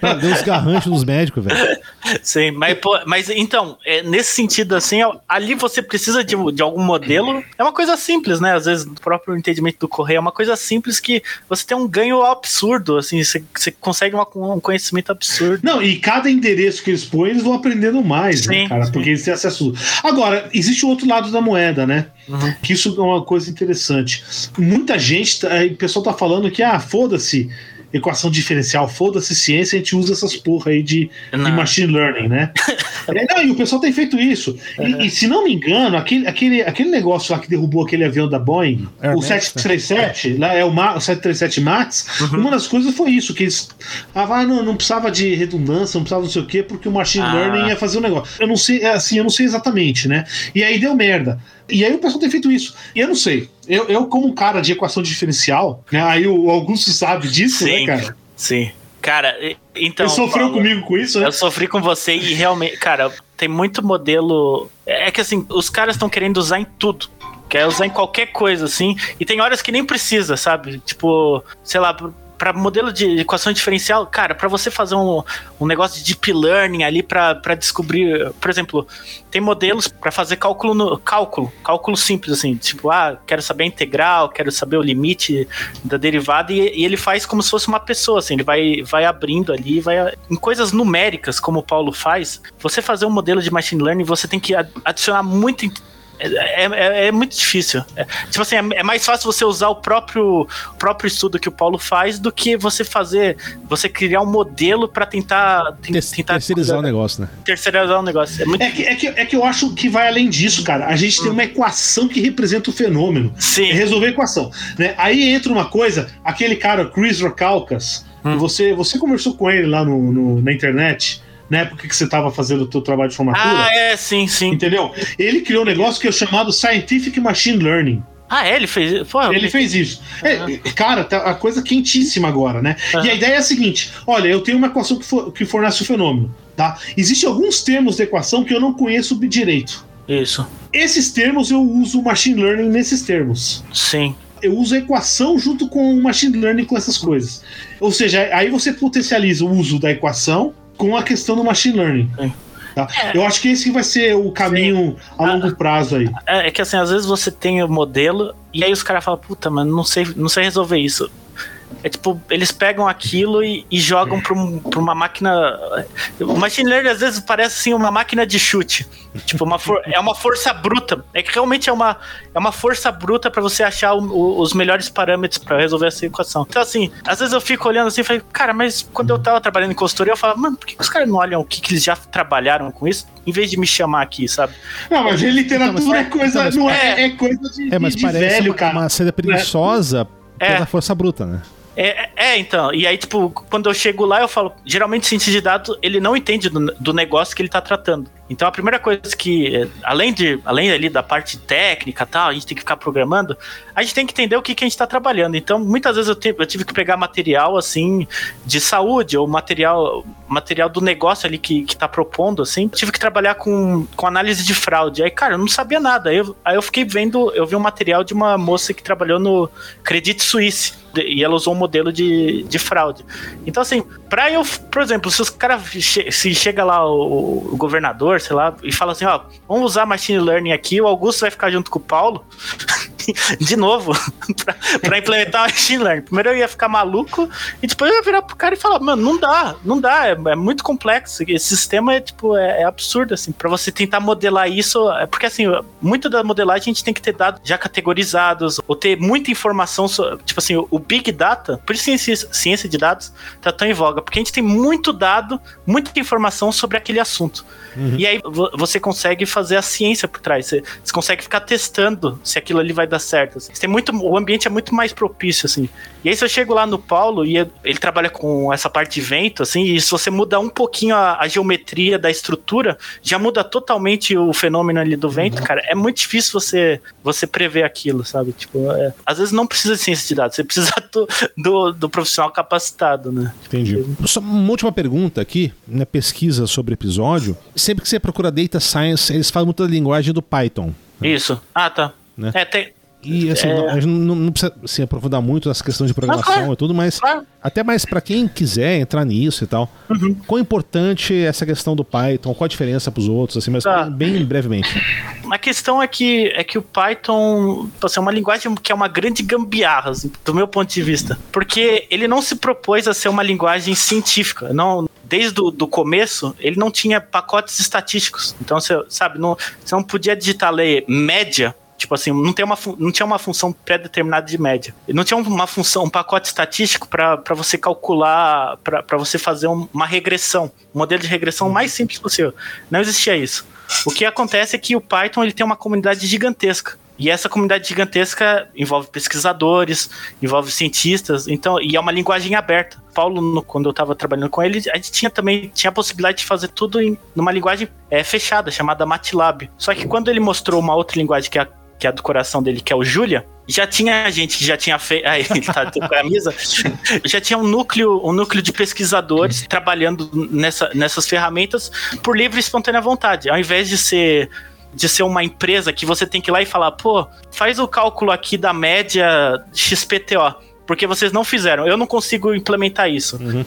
Pra ler os garranchos dos médicos, velho. Sim, mas, pô, mas então, é, nesse sentido, assim, ali você precisa de, de algum modelo. É uma coisa simples, né? Às vezes, do próprio entendimento do correio, é uma coisa simples que você tem um ganho absurdo, assim, você, você consegue uma- um conhecimento absurdo. Não, e cada endereço que eles põem, eles vão aprendendo mais, né, Sim, cara? sim. Porque eles têm acesso. Agora, existe o outro lado da moeda, né? Uhum. Que isso é uma coisa interessante. Muita gente, tá- aí o pessoal tá falando que, ah, foda-se equação diferencial, foda-se ciência, a gente usa essas porra aí de, de machine learning, né? é, não, e o pessoal tem feito isso. E, e se não me engano, aquele, aquele, aquele negócio lá que derrubou aquele avião da Boeing, Air o Max, 737, lá é o, Ma- o 737 MAX, Uhum. uma das coisas foi isso, que eles. Ah, vai, não, não precisava de redundância, não precisava não sei o quê, porque o machine Ah. learning ia fazer o negócio. Eu não sei, é assim, eu não sei exatamente, né? E aí deu merda. E aí o pessoal tem feito isso. E eu não sei. Eu, eu como um cara de equação diferencial, né? Aí o Augusto sabe disso, Sim. né, cara? Sim. Cara, então. Ele sofreu Paulo, comigo com isso, né? Eu sofri com você e realmente, cara, tem muito modelo. É que assim, os caras estão querendo usar em tudo. Quer usar em qualquer coisa, assim. E tem horas que nem precisa, sabe? Tipo, sei lá, para modelo de equação diferencial, cara, para você fazer um, um negócio de deep learning ali para descobrir, por exemplo, tem modelos para fazer cálculo no cálculo, cálculo simples assim, tipo, ah, quero saber a integral, quero saber o limite da derivada e, e ele faz como se fosse uma pessoa, assim, ele vai vai abrindo ali, vai em coisas numéricas, como o Paulo faz. Você fazer um modelo de machine learning, você tem que adicionar muito é, é- é muito difícil. É, tipo assim, é, é mais fácil você usar o próprio, próprio estudo que o Paulo faz do que você fazer, você criar um modelo para tentar, tentar Terceirizar o negócio, né? terceirizar o negócio. É muito É que, é, que, é que eu acho que vai além disso, cara. A gente tem uma equação que representa o fenômeno. sim. É resolver a equação. Né? Aí entra uma coisa, aquele cara, Chris Rocalcas, Hum. você, você conversou com ele lá no, no- na internet, na época que você estava fazendo o teu trabalho de formatura. Ah, é, sim, sim. Entendeu? Ele criou um negócio que é chamado Scientific Machine Learning. Ah, é, ele fez. Pô, Ele fez isso. É, cara, tá a coisa quentíssima agora, né? Aham. E a ideia é a seguinte: olha, eu tenho uma equação que, for- que fornece o fenômeno, tá? Existem alguns termos da equação que eu não conheço direito. Isso, Esses termos eu uso machine learning nesses termos. sim. Eu uso a equação junto com o machine learning com essas coisas. Ou seja, aí você potencializa o uso da equação com a questão do machine learning. Sim. Tá? Eu acho que esse vai ser o caminho a longo prazo aí. É, é que assim, às vezes você tem o modelo e aí os caras falam, puta, mano, não sei, não sei resolver isso. É tipo, eles pegam aquilo e, e jogam pra, um- pra uma máquina. O machine learning às vezes parece assim uma máquina de chute. Tipo, uma for- é uma força bruta. É que realmente é uma, é uma força bruta pra você achar o- o- os melhores parâmetros pra resolver essa equação. Então, assim, às vezes eu fico olhando assim e falei, cara, mas quando eu tava trabalhando em consultoria, eu falava, mano, por que os caras não olham o que, que eles já trabalharam com isso, em vez de me chamar aqui, sabe? Não, mas literatura Então, mas- é coisa. então, mas- não é, é coisa de, É, mas de parece velho, uma, cara. uma seda preguiçosa É. pela força bruta, né? É, é, então. E aí, tipo, quando eu chego lá, eu falo, geralmente o cientista de dados, ele não entende do, do negócio que ele tá tratando. Então a primeira coisa que, eh, além de, além ali da parte técnica tal, a gente tem que ficar programando, a gente tem que entender o que, que a gente tá trabalhando. Então, muitas vezes eu, te- eu tive que pegar material assim de saúde, ou material, material do negócio ali que, que tá propondo, assim. Tive que trabalhar com, com análise de fraude. Aí, cara, eu não sabia nada. Aí eu, aí eu fiquei vendo, eu vi um material de uma moça que trabalhou no Credit Suisse. E ela usou um modelo de, de fraude. Então, assim, pra eu, por exemplo, se os caras che se chega lá o, o governador, sei lá, e fala assim, ó, vamos usar machine learning aqui, o Augusto vai ficar junto com o Paulo. de novo para implementar o machine learning. Primeiro eu ia ficar maluco e depois eu ia virar pro cara e falar, mano, não dá, não dá, é, é muito complexo. Esse sistema é tipo é, é absurdo assim. Para você tentar modelar isso, é porque assim, muito da modelagem a gente tem que ter dados já categorizados ou ter muita informação, tipo assim, o big data, por isso ciência, ciência de dados tá tão em voga, porque a gente tem muito dado, muita informação sobre aquele assunto. Uhum. E aí você consegue fazer a ciência por trás. Você, você, consegue ficar testando se aquilo ali vai dar certo. Assim. Tem muito, o ambiente é muito mais propício, assim. E aí, se eu chego lá no Paulo e ele trabalha com essa parte de vento, assim, e se você muda um pouquinho a, a geometria da estrutura, já muda totalmente o fenômeno ali do vento, uhum. cara. É muito difícil você, você prever aquilo, sabe? Tipo, é, às vezes não precisa de ciência de dados, você precisa do, do, do profissional capacitado, né? Entendi. Só uma última pergunta aqui, na pesquisa sobre episódio sempre que você procura data science, eles falam muito da linguagem do Python. Né? Isso. Ah, tá. Né? É, tem, e assim, é... a gente não, não, precisa se aprofundar muito nessa questão de programação claro. e tudo, mas claro. até mais para quem quiser entrar nisso e tal. Uhum. Quão importante é essa questão do Python? Qual a diferença para os outros? Assim, mas tá. bem, brevemente. A questão é que, é que o Python assim, é uma linguagem que é uma grande gambiarra, assim, do meu ponto de vista. Porque ele não se propôs a ser uma linguagem científica. Não, desde o do começo, ele não tinha pacotes estatísticos. Então, você sabe, não, você não podia digitar ler média Tipo assim, não, tem uma, não tinha uma função pré-determinada de média. Não tinha uma função, um pacote estatístico para você calcular, para você fazer uma regressão, um modelo de regressão mais simples possível. Não existia isso. O que acontece é que o Python ele tem uma comunidade gigantesca. E essa comunidade gigantesca envolve pesquisadores, envolve cientistas, então, e é uma linguagem aberta. Paulo, no, quando eu estava trabalhando com ele, a gente tinha também tinha a possibilidade de fazer tudo em numa linguagem é, fechada, chamada MATLAB. Só que quando ele mostrou uma outra linguagem que é a que é do coração dele, que é o Julia, já tinha gente que já tinha feito. Aí, tá com a camisa. já tinha um núcleo, um núcleo de pesquisadores trabalhando nessa, nessas ferramentas por livre e espontânea vontade. Ao invés de ser de ser uma empresa que você tem que ir lá e falar, pô, faz o cálculo aqui da média XPTO, porque vocês não fizeram, eu não consigo implementar isso. Uhum.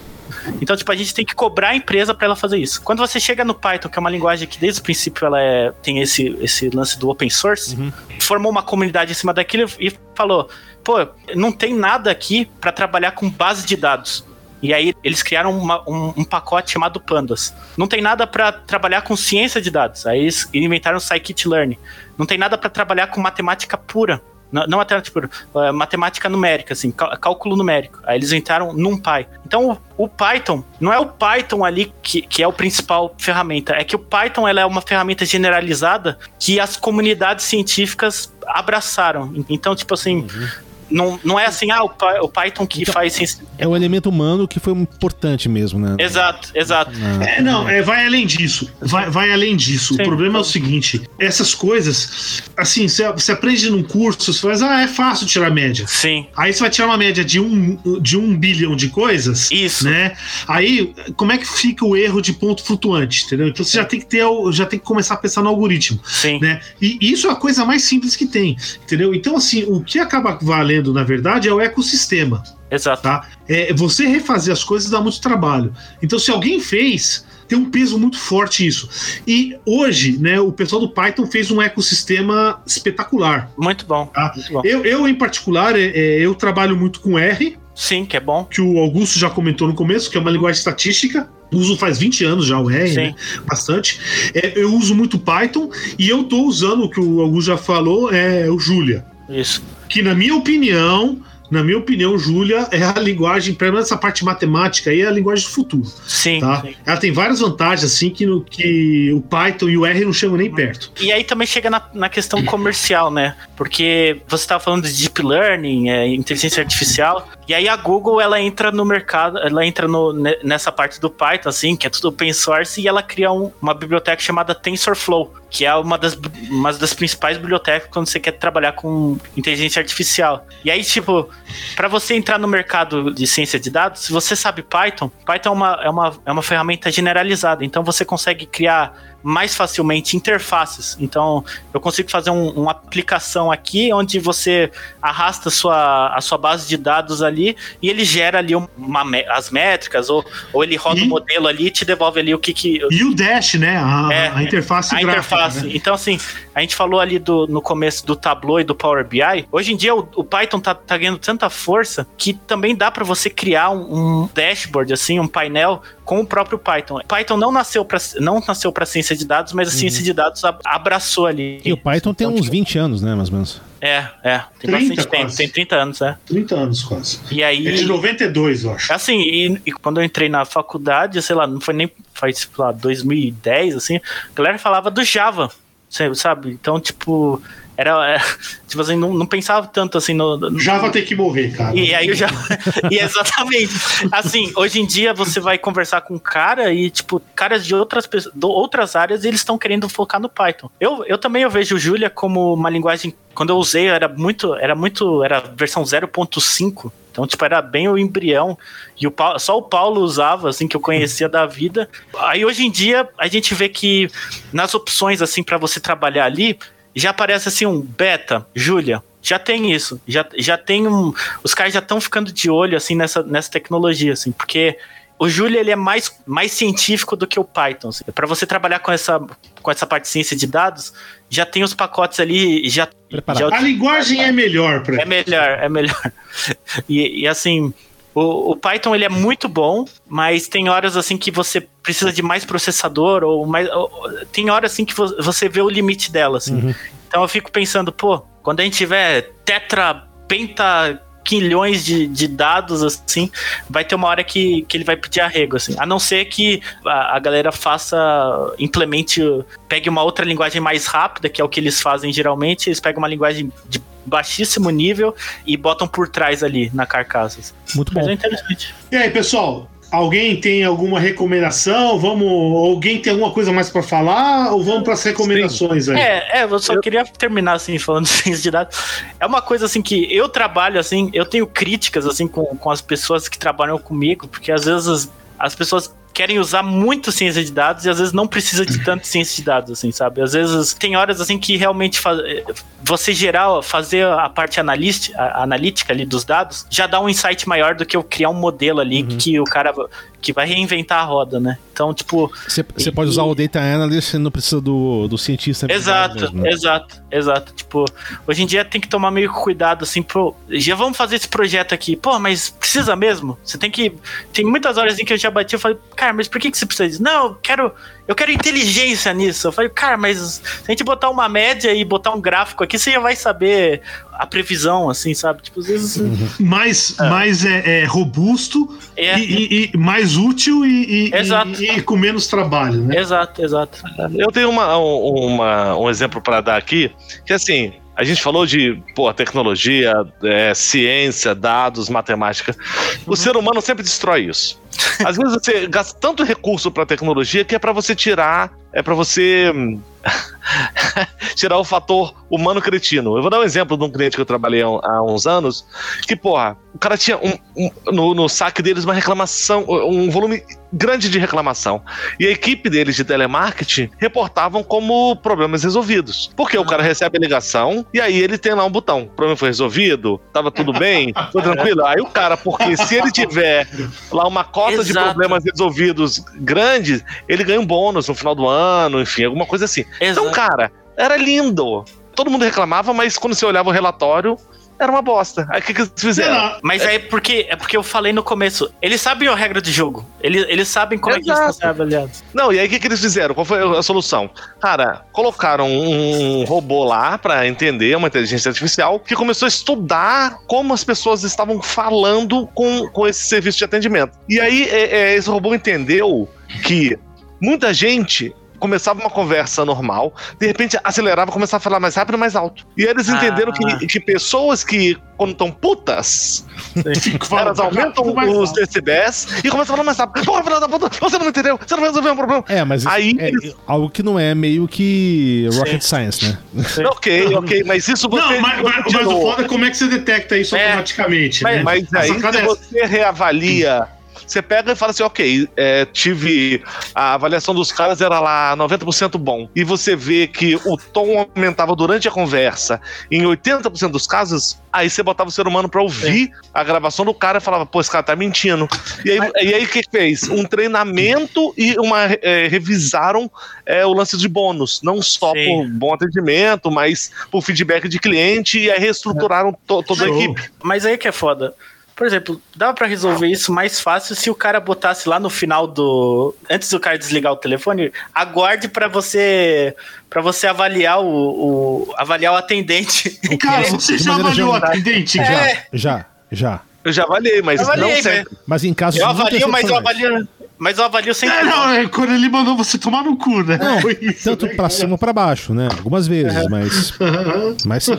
Então, tipo, a gente tem que cobrar a empresa para ela fazer isso. Quando você chega no Python, que é uma linguagem que desde o princípio ela é, tem esse, esse lance do open source, uhum. formou uma comunidade em cima daquilo e falou: pô, não tem nada aqui para trabalhar com base de dados. E aí eles criaram uma, um, um, pacote chamado Pandas. Não tem nada para trabalhar com ciência de dados. Aí eles inventaram o Scikit-learn. Não tem nada para trabalhar com matemática pura. Não, não matemática, tipo, é, matemática numérica, assim, cálculo numérico. Aí eles entraram NumPy. Então, o, o, Python, não é o Python ali que, que é o principal ferramenta, é que o Python ela é uma ferramenta generalizada que as comunidades científicas abraçaram. Então, tipo assim, uhum. Não, não é assim, ah, o, o Python que então, faz. É o elemento humano que foi importante mesmo, né? Exato, exato. Não, é, não é, vai além disso. Vai, vai além disso. Sim. O problema é o seguinte: essas coisas, assim, você, você aprende num curso, você faz, ah, é fácil tirar média. Sim. Aí você vai tirar uma média de um, de um bilhão de coisas. Isso. Né? Aí, como é que fica o erro de ponto flutuante? Entendeu? Então você já tem que ter, já tem que começar a pensar no algoritmo. Sim. Né? E isso é a coisa mais simples que tem. Entendeu? Então, assim, o que acaba valendo na verdade, é o ecossistema. Exato. Tá? É, você refazer as coisas dá muito trabalho. Então, se alguém fez, tem um peso muito forte isso. E hoje, né, o pessoal do Python fez um ecossistema espetacular. Muito bom. Tá? Muito bom. Eu, eu, em particular, é, é, eu trabalho muito com R. Sim, que é bom. Que o Augusto já comentou no começo, que é uma linguagem estatística. Uso faz 20 anos já o R, né? bastante. É, eu uso muito Python e eu estou usando o que o Augusto já falou, é o Julia. Isso que, na minha opinião, na minha opinião, Júlia é a linguagem, pelo menos essa parte matemática aí, é a linguagem do futuro. Sim, tá? sim. Ela tem várias vantagens, assim, que, no, que o Python e o R não chegam nem perto. E aí também chega na, na questão comercial, né? Porque você estava falando de deep learning, é, inteligência artificial, e aí a Google, ela entra no mercado, ela entra no, nessa parte do Python, assim, que é tudo open source, e ela cria um, uma biblioteca chamada TensorFlow, que é uma das, uma das principais bibliotecas quando você quer trabalhar com inteligência artificial. E aí, tipo, para você entrar no mercado de ciência de dados, se você sabe Python, Python é uma, é uma, é uma ferramenta generalizada, então você consegue criar mais facilmente interfaces. Então, eu consigo fazer um, uma aplicação aqui onde você arrasta a sua, a sua base de dados ali e ele gera ali uma, as métricas, ou, ou ele roda o um modelo ali e te devolve ali o que. que e o Dash, né? A, é, a interface a gráfica. fácil. né? Então, assim, a gente falou ali do, no começo do Tableau e do Power BI. Hoje em dia, o, o Python tá, tá ganhando tanta força que também dá para você criar um, um, dashboard, assim, um painel com o próprio Python. Python não nasceu para não nasceu para ciência de dados, mas a Uhum. ciência de dados abraçou ali. E o Python tem Então, uns tipo, 20 anos, né, mais ou menos. É, é. Tem 30 bastante tempo. quase. Tem 30 anos, é. 30 anos quase. E aí. É de 92, eu acho. Assim, e, e quando eu entrei na faculdade, sei lá, não foi nem faz, sei lá, 2010, assim, a galera falava do Java, sabe? Então, tipo, era, é, tipo assim, não, não pensava tanto assim no... no- Java tem que morrer, cara. e aí eu já. e exatamente. Assim, hoje em dia você vai conversar com um cara e, tipo, caras de outras, de outras áreas eles estão querendo focar no Python. Eu, eu também eu vejo Julia como uma linguagem. Quando eu usei, era muito. Era muito. Era versão 0.5. Então, tipo, era bem o embrião. E o Paulo- só o Paulo usava, assim, que eu conhecia da vida. Aí hoje em dia a gente vê que nas opções, assim, para você trabalhar ali, já aparece assim um beta, Julia. Já tem isso, já, já tem um. Os caras já estão ficando de olho assim nessa, nessa tecnologia, assim, porque o Julia ele é mais, mais científico do que o Python. Assim. Para você trabalhar com essa, com essa parte de ciência de dados, já tem os pacotes ali, já, Preparado. A linguagem é melhor pra é melhor, é melhor. E, e, assim, o, o Python ele é muito bom, mas tem horas assim que você precisa de mais processador ou mais, ou- tem horas assim que vo- você vê o limite dela, assim. Uhum. Então eu fico pensando, pô, quando a gente tiver tetra, penta quilhões de, de dados, assim, vai ter uma hora que, que ele vai pedir arrego, assim. A não ser que a, a galera faça, implemente, pegue uma outra linguagem mais rápida, que é o que eles fazem geralmente, eles pegam uma linguagem de baixíssimo nível e botam por trás ali na carcaça. assim. Muito Mas bom. é interessante. E aí, pessoal? Alguém tem alguma recomendação? Vamos. Alguém tem alguma coisa mais pra falar? Ou vamos pras recomendações aí? É, é, eu só queria terminar assim, falando de ciência de dados. É uma coisa assim que eu trabalho assim, eu tenho críticas assim com, com as pessoas que trabalham comigo, porque às vezes as, as pessoas querem usar muito ciência de dados e às vezes não precisa de tanto ciência de dados, assim, sabe? Às vezes tem horas assim que realmente fa- você gerar, fazer a parte analista, a- analítica ali dos dados, já dá um insight maior do que eu criar um modelo ali que o cara que vai reinventar a roda, né? Então, tipo, Você E- pode usar o Data Analyst e não precisa do, do cientista. Exato, mesmo, né? exato, exato. Tipo, hoje em dia tem que tomar meio cuidado, assim, pro. Já vamos fazer esse projeto aqui. Pô, mas precisa mesmo? Você tem que. Tem muitas horas em que eu já bati e falei, cara, mas por que, que você precisa disso? Não, eu quero. Eu quero inteligência nisso. Eu falei, cara, mas se a gente botar uma média e botar um gráfico aqui, você já vai saber a previsão, assim, sabe? Tipo, às vezes. Mais, mais é, é robusto É. e, e- e mais útil e, e- Exato. e- e com menos trabalho, né? Exato, exato. Eu tenho uma, uma- um exemplo para dar aqui, que assim, a gente falou de pô, tecnologia, é, ciência, dados, matemática. O ser humano sempre destrói isso. Às vezes você gasta tanto recurso para tecnologia que é para você tirar, é para você hum, tirar o fator humano cretino. Eu vou dar um exemplo de um cliente que eu trabalhei há, uns anos, que, porra, o cara tinha um- um- no, no saque deles uma reclamação, um volume grande de reclamação. E a equipe deles de telemarketing reportavam como problemas resolvidos. Porque o cara recebe a ligação e aí ele tem lá um botão. O problema foi resolvido? Tava tudo bem? Tudo tranquilo? Aí o cara, porque se ele tiver lá uma cota de Exato. problemas resolvidos grande, ele ganha um bônus no final do ano, enfim, alguma coisa assim. Então, Exato. cara, era lindo. Todo mundo reclamava, mas quando você olhava o relatório, era uma bosta. Aí o que, que eles fizeram? Mas é porque, é porque eu falei no começo. Eles sabem a regra do jogo. Eles, eles sabem como é que eles estão Exato. avaliados. Não, e aí o que, que eles fizeram? Qual foi a solução? Cara, colocaram um robô lá pra entender, uma inteligência artificial, que começou a estudar como as pessoas estavam falando com, com esse serviço de atendimento. E aí é, é, esse robô entendeu que muita gente começava uma conversa normal, de repente acelerava, começava a falar mais rápido, mais alto. E eles Ah. entenderam que, que pessoas que, quando estão putas, elas aumentam mais os decibéis e começam a falar mais rápido. Porra, filha da puta, você não entendeu? Você não vai resolver um problema. É, mas isso Aí é eles- algo que não é meio que rocket science, né? Ok, ok, mas isso você. Não, mas, mas- mas o foda é como é que você detecta isso É. automaticamente, Mas- né? Mas aí se é você reavalia você pega e fala assim, ok, é, tive a avaliação dos caras era lá 90% bom, e você vê que o tom aumentava durante a conversa em 80% dos casos, aí você botava o ser humano pra ouvir a gravação do cara e falava, pô, esse cara tá mentindo. E aí, e aí o que que fez? Um treinamento e uma é, revisaram é, o lance de bônus, não só Sim. por bom atendimento, mas por feedback de cliente e aí reestruturaram to- toda a Show. equipe. Mas aí que é foda. Por exemplo, dava pra resolver isso mais fácil se o cara botasse lá no final do. Antes do cara desligar o telefone, aguarde pra você. para você avaliar o, o- avaliar o atendente. Cara, você já avaliou o atendente? É. Já, já. Eu já avaliei, mas avaliei, não sempre. Mas em casos Eu avalio, mas eu avalio. Mas eu avalio sempre. É, não, é quando ele mandou você tomar no cu, né? Não, Foi isso, tanto né? pra cima ou pra baixo, né? Algumas vezes, mas. Mas sim.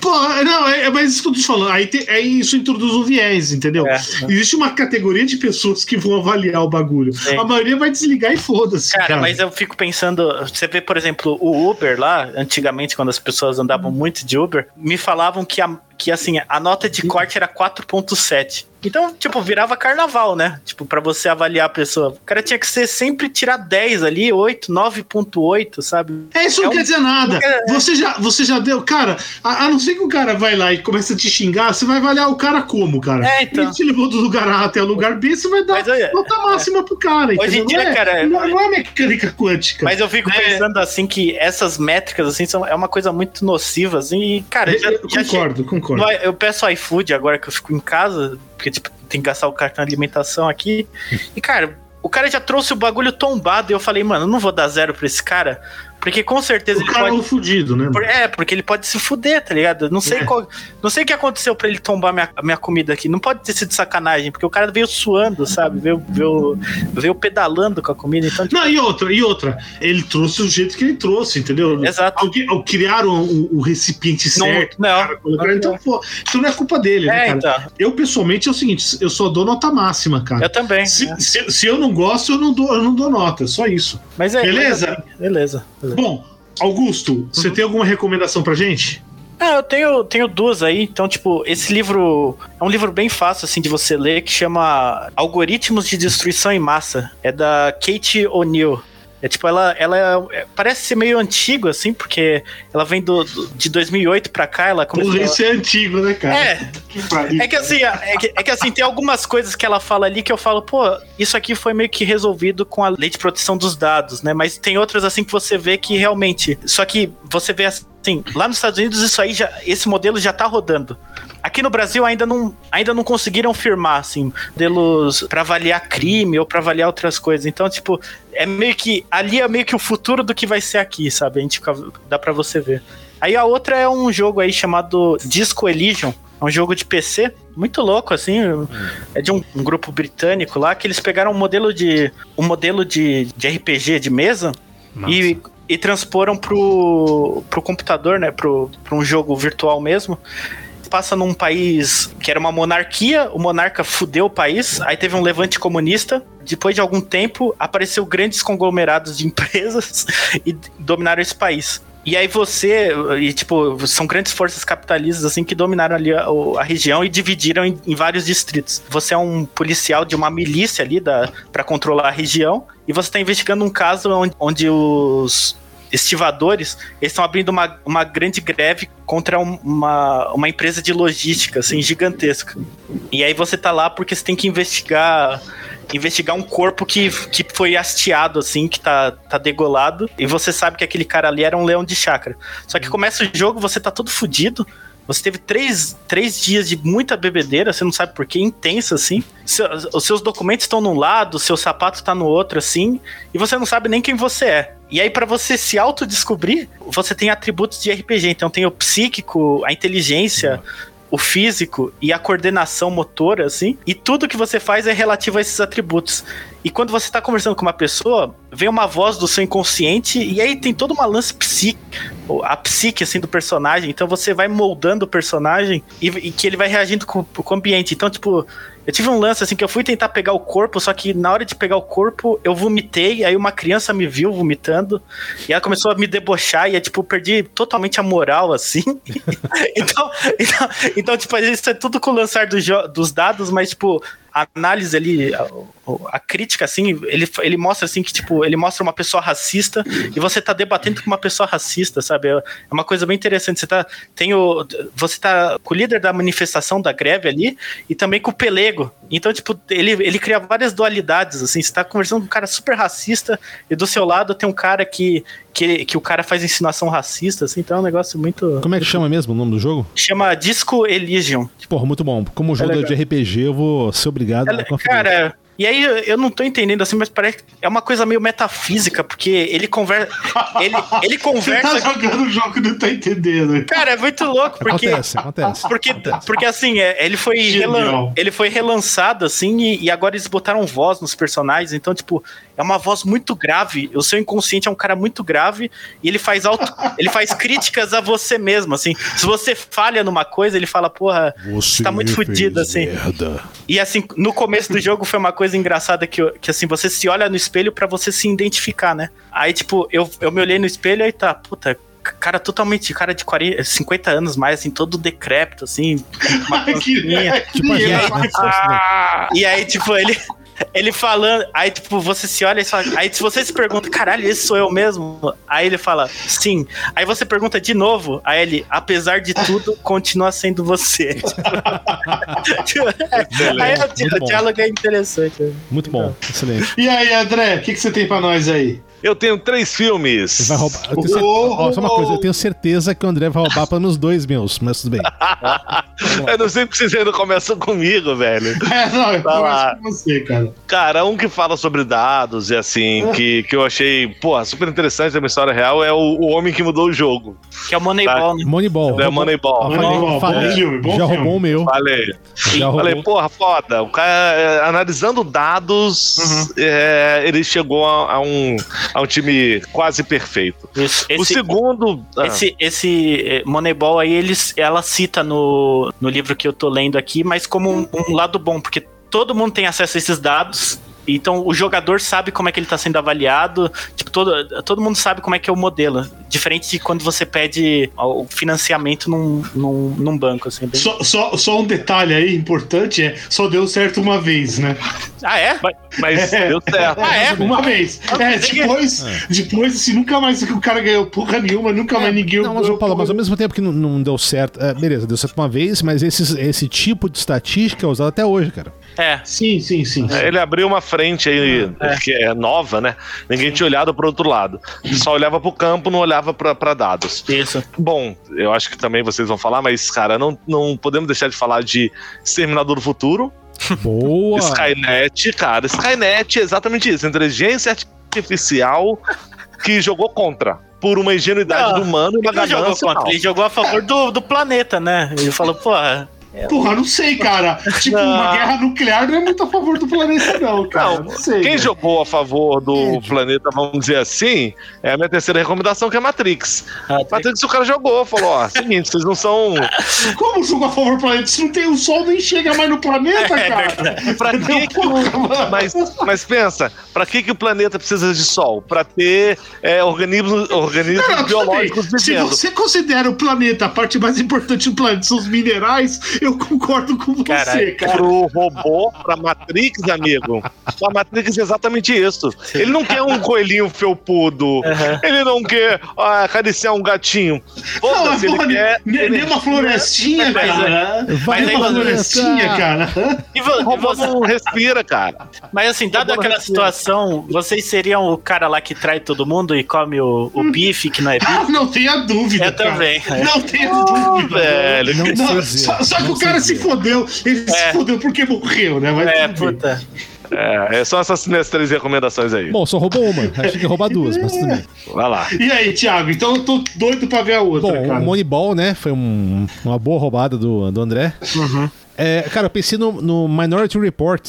Pô, não, é, é- mas isso que eu tô te falando. Aí, tem- aí isso introduz um viés, entendeu? É. Existe uma categoria de pessoas que vão avaliar o bagulho. Sim. A maioria vai desligar e foda-se. Cara, Cara, mas eu fico pensando, você vê, por exemplo, o Uber lá, antigamente, quando as pessoas andavam muito de Uber, me falavam que, a, que assim, a nota de corte era 4.7. Então, tipo, virava carnaval, né? Tipo, pra você avaliar a pessoa. O cara tinha que ser sempre tirar 10 ali, 8, 9.8, sabe? É, isso não É um- quer dizer nada. É. Você já, você já deu. Cara, a, a não ser que o cara vai lá e começa a te xingar, você vai avaliar o cara como, cara? É, então. Ele te levou do lugar A até o lugar B, você vai dar olha, nota máxima pro cara. Hoje em dia, não é, cara, Não, não é mecânica quântica. Mas eu fico É. pensando assim que essas métricas assim são é uma coisa muito nociva assim, e cara, Eu- já, eu já concordo, concordo. No- Eu peço iFood agora que eu fico em casa, porque tipo, tem que gastar o cartão de alimentação aqui. E, cara, o cara já trouxe o bagulho tombado e eu falei, mano, não vou dar zero pra esse cara, porque com certeza O ele cara é pode. um fudido, né? É, porque ele pode se fuder, tá ligado? Não sei, É. qual, não sei o que aconteceu pra ele tombar minha, minha comida aqui. Não pode ter sido sacanagem, porque o cara veio suando, sabe? Veio, veio, veio pedalando com a comida. Então, tipo, Não, e outra, e outra. Ele trouxe o jeito que ele trouxe, entendeu? Exato. Alguém, ao criaram o, o recipiente Não- certo. não. cara, colocaram- então, pô, isso não é culpa dele, né, é, cara? então. Eu, pessoalmente, é o seguinte: eu só dou nota máxima, cara. Eu também. Se, né? se, se eu não gosto, eu não dou, eu não dou nota, só isso. Mas é. Beleza? assim, beleza. Bom, Augusto, você Uhum. tem alguma recomendação pra gente? Ah, eu tenho, tenho duas aí. Então, tipo, esse livro é um livro bem fácil, assim, de você ler, que chama Algoritmos de Destruição em Massa. É da Kate O'Neill. É tipo, ela, ela é- parece ser meio antigo, assim, porque ela vem do, do- de 2008 pra cá, ela começou... Porra, isso é antigo, né, cara? É, Que pariu. é que assim, é que, é que assim, tem algumas coisas que ela fala ali que eu falo, pô, isso aqui foi meio que resolvido com a lei de proteção dos dados, né? Mas tem outras assim que você vê que realmente. Só que você vê assim, lá nos Estados Unidos isso aí já. Esse modelo já tá rodando. Aqui no Brasil ainda não, ainda não conseguiram firmar, assim, modelos pra avaliar crime ou pra avaliar outras coisas. Então, tipo, é meio que. Ali é meio que o futuro do que vai ser aqui, sabe? A gente fica, dá pra você ver. Aí a outra é um jogo aí chamado Disco Elysium. É um jogo de PC, muito louco, assim. É de um, um grupo britânico lá que eles pegaram um modelo de. um modelo de, de RPG de mesa e, e transporam pro, pro computador, né? Pro, pro um jogo virtual mesmo. Passa num país que era uma monarquia, o monarca fudeu o país, aí teve um levante comunista. Depois de algum tempo, apareceu grandes conglomerados de empresas e dominaram esse país. E aí você, e tipo, são grandes forças capitalistas assim que dominaram ali a, a região e dividiram em, em vários distritos. Você é um policial de uma milícia ali para controlar a região e você está investigando um caso onde, onde os estivadores estão abrindo uma, uma grande greve contra um- uma, uma empresa de logística assim gigantesca. E aí você tá lá porque você tem que investigar investigar um corpo que, que foi hasteado, assim, que tá, tá degolado, e você sabe que aquele cara ali era um leão de chácara. Só que começa o jogo, você tá todo fudido, você teve três, três dias de muita bebedeira, você não sabe por que, intensa, assim. Os seus documentos estão num lado, seu sapato tá no outro, assim, e você não sabe nem quem você é. E aí, pra você se autodescobrir, você tem atributos de RPG. Então tem o psíquico, a inteligência, o físico e a coordenação motora, assim, e tudo que você faz é relativo a esses atributos. E quando você tá conversando com uma pessoa, vem uma voz do seu inconsciente, e aí tem toda uma lance psique, a psique, assim, do personagem, então você vai moldando o personagem e, e que ele vai reagindo com, com o ambiente. Então, tipo, eu tive um lance, assim, que eu fui tentar pegar o corpo, só que na hora de pegar o corpo, eu vomitei, aí uma criança me viu vomitando, e ela começou a me debochar, e, é, tipo, perdi totalmente a moral, assim. então, então, então, tipo, isso é tudo com o lançar do dos dados, mas, tipo, a análise ali, a, a, crítica, assim, ele, ele mostra assim que, tipo, ele mostra uma pessoa racista e você tá debatendo com uma pessoa racista, sabe? É uma coisa bem interessante. Você tá. Tem o, você tá com o líder da manifestação da greve ali e também com o pelego. Então, tipo, ele, ele cria várias dualidades, assim. Você tá conversando com um cara super racista e do seu lado tem um cara que que, que o cara faz insinuação racista, assim, então é um negócio muito. Como é que chama mesmo o nome do jogo? Chama Disco Elysium. Porra, muito bom. Como jogo é de RPG, eu vou ser obrigado é, a conferir. Cara, e aí eu não tô entendendo assim, mas parece que é uma coisa meio metafísica, porque ele conversa. Ele, ele conversa. Você tá jogando o jogo e não tá entendendo. Cara, é muito louco, porque. Acontece, acontece. Porque, acontece. porque assim, é, ele foi, relan, ele foi relançado, assim, e, e, agora eles botaram voz nos personagens, então, tipo, é uma voz muito grave. O seu inconsciente é um cara muito grave e ele faz auto, ele faz críticas a você mesmo, assim. Se você falha numa coisa, ele fala, porra, você tá muito fudido, assim. Merda. E assim, no começo do jogo foi uma coisa engraçada que, que assim, você se olha no espelho para você se identificar, né? Aí, tipo, eu, eu me olhei no espelho e tá, puta, cara totalmente, cara de 40, 50 anos mais, assim, todo decrépito, assim. Uma que, tipo, e, aí, tipo, ah, e aí, tipo, ele, ele falando, aí tipo, você se olha e fala, aí se você se pergunta, caralho, esse sou eu mesmo? Aí ele fala, sim. Aí você pergunta de novo, aí ele, apesar de tudo, continua sendo você. aí o, diálogo é interessante. Muito bom, excelente. E aí, André, o que, que você tem pra nós aí? Eu tenho três filmes. Vai roubar. Eu tenho certeza... oh, só uma coisa, eu tenho certeza que o André vai roubar pelo menos dois meus, mas tudo bem. eu não sei porque vocês ainda começam comigo, velho. É, não, eu tá com você, cara. Cara, um que fala sobre dados e assim, que, que eu achei, pô, super interessante da minha história real é o, o Homem que Mudou o Jogo. Que é o Moneyball, tá? né? Moneyball. É o Moneyball. Moneyball. Falei, bom filme, bom já filme. roubou o meu. Falei. Já Falei, roubou. porra, foda. O cara, é, analisando dados, uhum. é, ele chegou a, a um a um time quase perfeito. Esse, o segundo. Ah. Esse, esse eh, Moneyball aí, eles, ela cita no, no livro que eu tô lendo aqui, mas como um, um lado bom, porque todo mundo tem acesso a esses dados então o jogador sabe como é que ele está sendo avaliado, tipo, todo, todo mundo sabe como é que é o modelo. Diferente de quando você pede o financiamento num, num, num banco. Assim, bem... só, só, só um detalhe aí importante é só deu certo uma vez, né? Ah, é? Mas, mas é. deu certo. Ah, é? Uma vez. É, depois, é. depois, assim, nunca mais o cara ganhou porra nenhuma, nunca é, mais ninguém. Não, mas, Paulo, mas ao mesmo tempo que não, não deu certo, é, beleza, deu certo uma vez, mas esse, esse tipo de estatística é usado até hoje, cara. É. Sim, sim, sim. É, ele abriu uma frente aí, é. que é nova, né? Ninguém tinha olhado para outro lado. Só olhava para o campo, não olhava para dados. Isso. Bom, eu acho que também vocês vão falar, mas, cara, não, não podemos deixar de falar de Exterminador do Futuro. Boa! Skynet, cara. Skynet é exatamente isso. Inteligência artificial que jogou contra por uma ingenuidade não, do humano e uma ganância. Ele jogou a favor do, do planeta, né? Ele falou, porra, é. Porra, não sei, cara. Tipo, não. uma guerra nuclear não é muito a favor do planeta, não, cara. Não, não sei. Quem jogou a favor do planeta, vamos dizer assim, é a minha terceira recomendação, que é Matrix. Ah, Matrix, o cara jogou, falou: ó, seguinte, vocês não são. Como jogou a favor do planeta? Se não tem o sol, nem chega mais no planeta, é, cara. É pra que, que mas, mas pensa, pra que, que o planeta precisa de sol? Pra ter é, organismos, organismos não, biológicos vivendo. Se você considera o planeta a parte mais importante do planeta, são os minerais eu concordo com você, cara. Pro robô, pra Matrix, amigo, a Matrix é exatamente isso. Ele não quer um coelhinho felpudo. Uhum. Ele não quer ah, acariciar um gatinho. Não, ele porra, quer. Nem uma florestinha, cara. Vai nem uma florestinha, cara. E o você não respira, cara. Mas assim, dada aquela situação, vocês seriam o cara lá que trai todo mundo e come o, o bife, que não é bife? não tenha dúvida. Eu cara. também. Não tenha oh, dúvida. Velho. Não, não, só, só que o cara se fodeu. Ele é. se fodeu porque morreu, né? Mas é, puta. É, é só essas minhas três recomendações aí. Bom, só roubou uma. Acho que roubar duas, mas tudo bem. Vai lá. E aí, Thiago? Então eu tô doido pra ver a outra. Bom, cara. o Moneyball, né? Foi um, uma boa roubada do, do André. Uhum. É, cara, eu pensei no, no, Minority Report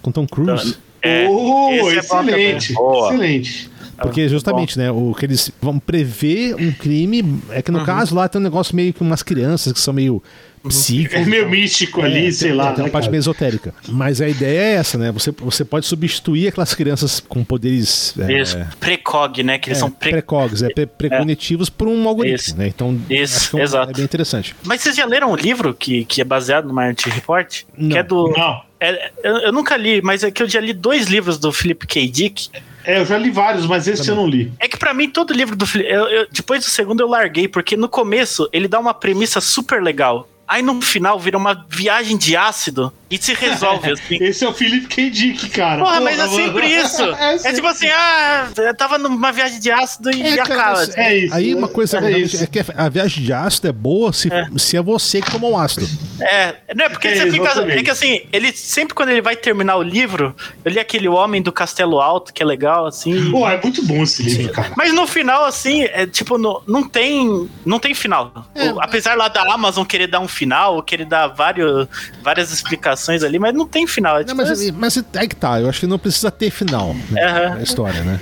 com Tom Cruise. É, oh, excelente. É excelente. Porque justamente, né, o que eles vão prever um crime, é que no Uhum. caso lá tem um negócio meio que umas crianças que são meio psíquicas. É meio místico ali, É, sei tem, lá. Tem uma né, parte cara? meio esotérica. Mas a ideia é essa, né? Você, você pode substituir aquelas crianças com poderes é. Precog, né? Que eles é, são pre... precogs, é, pre precognitivos por um algoritmo, Isso. né? Então, Isso, acho que é um- exato. é bem interessante. Mas vocês já leram um livro que, que é baseado no Minority Report? Não. Que é do. Não. é- eu, eu nunca li, mas é que eu já li dois livros do Philip K. Dick. É, eu já li vários, mas esse eu não li. É que pra mim todo livro do Philip. eu- eu- depois do segundo eu larguei, porque no começo ele dá uma premissa super legal. Aí no final vira uma viagem de ácido e se resolve assim. Esse é o Felipe K. Dick, cara. Porra, mas é mano. sempre isso. É É tipo assim, ah, eu tava numa viagem de ácido e É, acaba. É isso. Aí uma coisa é é que a viagem de ácido é boa se é, se é você que tomou ácido. É, não é porque É, você fica. exatamente. É que assim, ele sempre quando ele vai terminar o livro, eu li aquele Homem do Castelo Alto, que é legal, assim. Pô, é muito bom esse livro, cara. Mas no final, assim, é tipo, no, não tem. Não tem final. O- apesar lá da Amazon querer dar um final, ou querer dar vários, várias explicações ali, mas não tem final. É Não, tipo, mas, mas aí que tá, eu acho que não precisa ter final né, na história, né?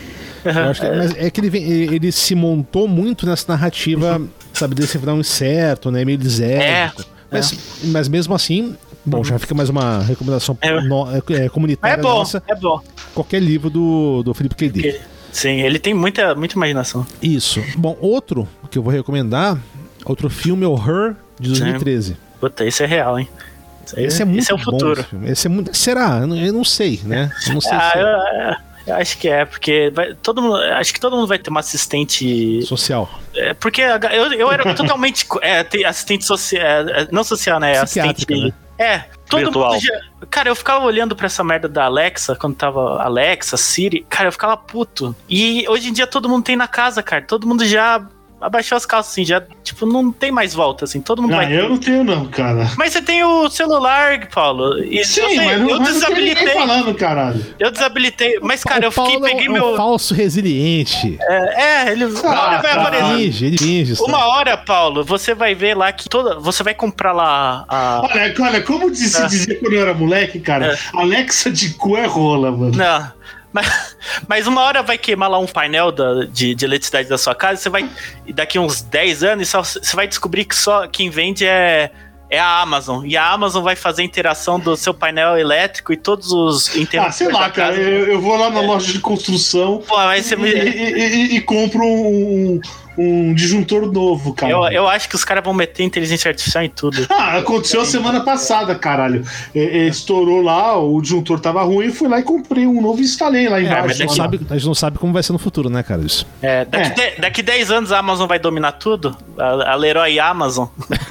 Acho que- mas é que ele, vem- ele, ele se montou muito nessa narrativa, sabe, desse final incerto, né? Meio desértico. É, Mas, mas mesmo assim, bom, já fica mais uma recomendação É. no- é, é comunitária bom, nossa. é bom. Qualquer livro do, do Felipe K. Dick. Ele- Sim, ele tem muita, muita imaginação. Isso. Bom, outro que eu vou recomendar, outro filme é o Her, de 2013. Puta, esse é real, hein? Aí- Esse é muito esse é o bom. futuro. esse é muito, será? Eu não, sei, né? Eu não sei Ah, se é eu, eu acho que é, porque vai, todo mundo, acho que todo mundo vai ter uma assistente. social. É, porque eu, eu era totalmente é, assistente social, não social, né? Assistente. É, todo Virtual. mundo já, Cara, eu ficava olhando pra essa merda da Alexa, quando tava Alexa, Siri, cara, eu ficava puto. E hoje em dia todo mundo tem na casa, cara. Todo mundo já abaixou as calças, assim, já, tipo, não tem mais volta, assim, todo mundo Não, vai. eu não tenho, não, cara. Mas você tem o celular, Paulo. E Sim, eu, sei, mas não, eu mas não desabilitei. falando, caralho. Eu desabilitei. Mas, cara, eu o fiquei, Paulo é peguei é um meu. falso resiliente. É, é, ele. Uma hora vai tá. aparecer. Finge, ele finge. sabe? Uma hora, Paulo, você vai ver lá que toda. Você vai comprar lá a. Olha, olha, como se É. dizia quando eu era moleque, cara, Alexa de cu é rola, mano. Não. Mas, mas uma hora vai queimar lá um painel da- de, de eletricidade da sua casa, você vai. E daqui uns 10 anos, só- você vai descobrir que só quem vende é. É a Amazon. E a Amazon vai fazer a interação do seu painel elétrico e todos os Ah, interruptores sei lá, cara, eu, eu vou lá na loja de construção Pô, e, me... e- e- e compro um, um disjuntor novo, cara. eu, eu acho que os caras vão meter inteligência artificial em tudo. Ah, aconteceu semana passada, caralho. É, é, estourou lá, o disjuntor tava ruim, eu fui lá e comprei um novo e instalei lá É, embaixo. mas a gente, sabe, a gente não sabe como vai ser no futuro, né, cara? Isso. É, daqui, de- daqui 10 anos a Amazon vai dominar tudo. A, a Leroy Amazon.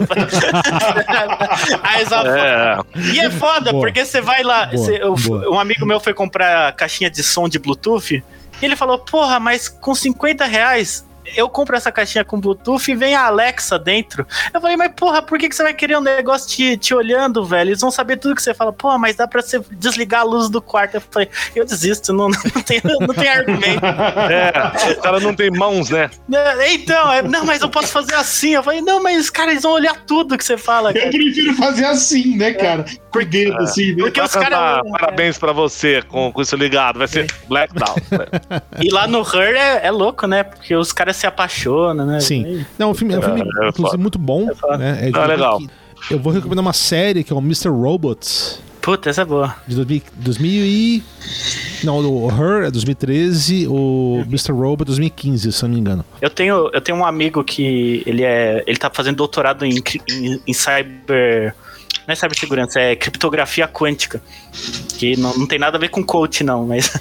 Aí só- É. E é foda, Boa. porque você vai lá. Boa, boa. um amigo meu foi comprar caixinha de som de Bluetooth. E ele falou: Porra, mas com 50 reais. Eu compro essa caixinha com Bluetooth e vem a Alexa dentro. Eu falei, mas porra, por que, que você vai querer um negócio te, te olhando, velho? Eles vão saber tudo que você fala. Porra, mas dá pra você desligar a luz do quarto. Eu falei, eu desisto, não, não, tem, não tem argumento. É, o cara não tem mãos, né? É, Então, é, não, mas eu posso fazer assim. Eu falei, não, mas cara, eles vão olhar tudo que você fala. Eu Cara. prefiro fazer assim, né, cara? Por dedo, assim, né? Porque os caras. Parabéns pra você com, com isso ligado. Vai ser Blackdown. E lá no Her é, é louco, né? Porque os caras se apaixonam, né? Sim. Não, o filme é um filme, é inclusive, foda. muito bom. foda. né? É de Ah, legal. que- Eu vou recomendar uma série que é o Mr. Robots, Puta, essa é boa. de 2000, 2000 e... Não, o Her é 2013, o Mr. Robot é 2015, se eu não me engano. Eu tenho, eu tenho um amigo que ele é. Ele tá fazendo doutorado em, em, em cyber. Não é cibersegurança, é criptografia quântica. Que não, não tem nada a ver com coach, não, mas.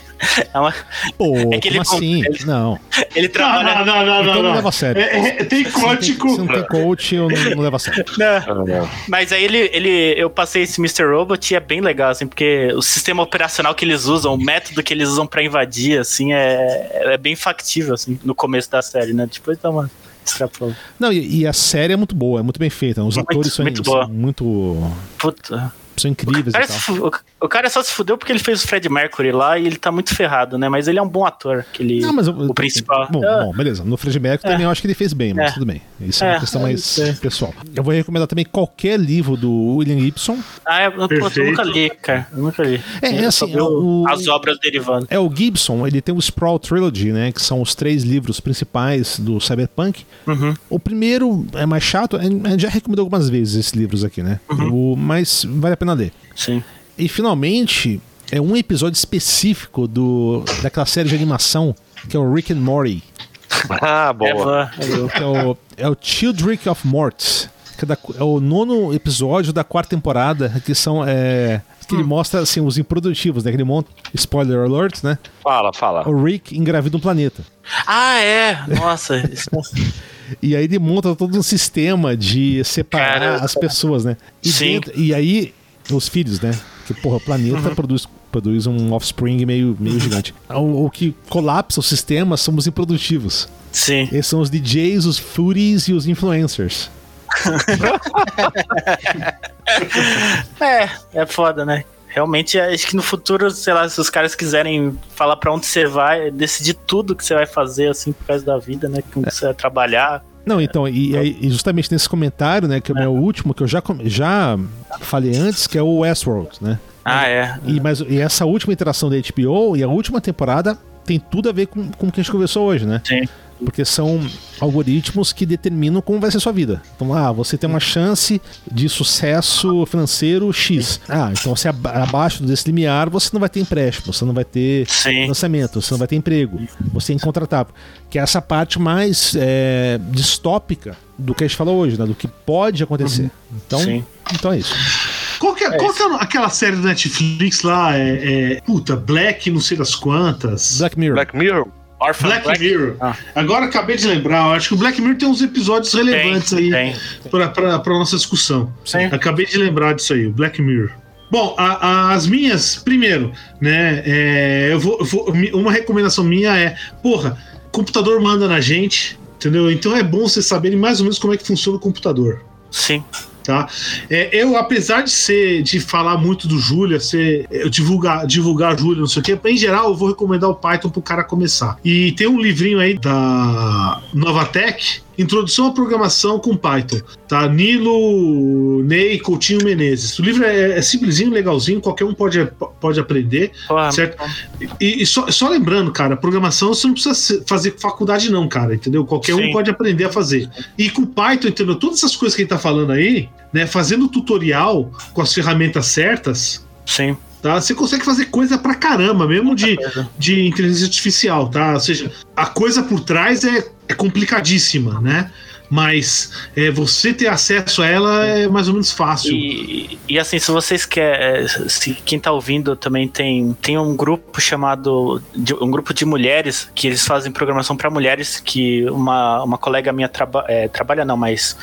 É uma, Pô, É que ele como assim? ele- Não, ele Não, trabalha. não, não, não, então não. não não. leva a sério. É, é, tem Se código. não tem coach, eu não, não levo a sério. Não. Mas aí ele, ele, eu passei esse Mr. Robot e é bem legal, assim, porque o sistema operacional que eles usam, o método que eles usam pra invadir, assim, é, é bem factível, assim, no começo da série, né? Depois dá uma Não, e, e a série é muito boa, é muito bem feita. Os Muito, atores são muito são muito. Puta. São incríveis O cara, e o- o cara só se fudeu porque ele fez o Fred Mercury lá e ele tá muito ferrado, né? Mas ele é um bom ator. Aquele, Não, mas eu- o principal. Bom, Ah, bom, beleza. No Fred Mercury também eu acho que ele fez bem, mas É. tudo bem. Isso é, uma É, questão é, mais é. pessoal. Eu vou recomendar também qualquer livro do William Gibson. Ah, é, pô, eu Perfeito. nunca li, cara. Eu nunca li. É, é Eu assim, o- o- as obras derivando. É o Gibson, ele tem o Sprawl Trilogy, né? Que são os três livros principais do Cyberpunk. Uhum. O primeiro é mais chato, a gente já recomendou algumas vezes esses livros aqui, né? Uhum. O, mas vale a pena ler. Sim. E finalmente, é um episódio específico do, daquela série de animação que é o Rick and Morty. Ah, É, boa. boa. Que é o, é o Childrick of Mort. Que é, da- é o nono episódio da quarta temporada, que são. É, que ele mostra assim, os improdutivos, né? Que ele monta. Spoiler alert, né? Fala, fala. O Rick engravida um planeta. Ah, é. Nossa. E aí ele monta todo um sistema de separar Cara, as pessoas, né? E, Sim. dentro- e aí, os filhos, né? Que, porra, o planeta produz, produz um offspring meio, meio gigante. O, o que colapsa o sistema são os improdutivos. Sim. Esses são os DJs, os foodies e os influencers. É, é foda, né? Realmente, acho que no futuro, sei lá, se os caras quiserem falar pra onde você vai, decidir tudo que você vai fazer, assim, por causa da vida, né? Com que você vai trabalhar. Não, então, e, e justamente nesse comentário, né, que é o meu último, que eu já, já falei antes, que é o Westworld, né? Ah, é. E, mas, e essa última interação da HBO e a última temporada tem tudo a ver com, com o que a gente conversou hoje, né? Sim. Porque são algoritmos que determinam como vai ser sua vida. Então, ah, você tem uma chance de sucesso financeiro X. Ah, então aba- abaixo desse limiar, você não vai ter empréstimo, você não vai ter Sim. lançamento, você não vai ter emprego, você é incontratável. Que é essa parte mais é, distópica do que a gente falou hoje, né? Do que pode acontecer. Então, Sim. então é isso. Qual que é, qual que é aquela série do Netflix lá? É, é, puta, Black, não sei das quantas. Black Mirror. Black Mirror? Orphan Black, Mirror. Ah. Agora acabei de lembrar, eu acho que o Black Mirror tem uns episódios relevantes Tem, aí pra nossa discussão. Sim. Acabei de lembrar disso aí, o Black Mirror. Bom, a- a- as minhas, primeiro, né? é, eu vou, eu vou- uma recomendação minha é, porra, computador manda na gente, entendeu? Então é bom vocês saberem mais ou menos como é que funciona o computador. Sim. Tá? É, eu, apesar de ser de falar muito do Julia, ser eu divulgar, divulgar Julia, não sei o que, em geral eu vou recomendar o Python pro cara começar. E tem um livrinho aí da Novatec, Introdução à Programação com Python, tá? Nilo Ney Coutinho Menezes. O livro é, é simplesinho, legalzinho, qualquer um pode, pode aprender. Porra, Certo. E, e só, só lembrando, cara, programação você não precisa fazer faculdade, não, cara, entendeu? Qualquer um Sim. pode aprender a fazer. E com Python, entendeu? Todas essas coisas que ele tá falando aí, né? Fazendo tutorial com as ferramentas certas, Sim. Tá? Você consegue fazer coisa pra caramba, mesmo de, de inteligência artificial, tá? Ou seja, a coisa por trás é, é complicadíssima, né? Mas é, você ter acesso a ela é mais ou menos fácil. E, e assim, se vocês querem, se quem tá ouvindo também tem, tem um grupo chamado, de- um grupo de mulheres que eles fazem programação para mulheres que uma, uma colega minha traba, é, trabalha não, mas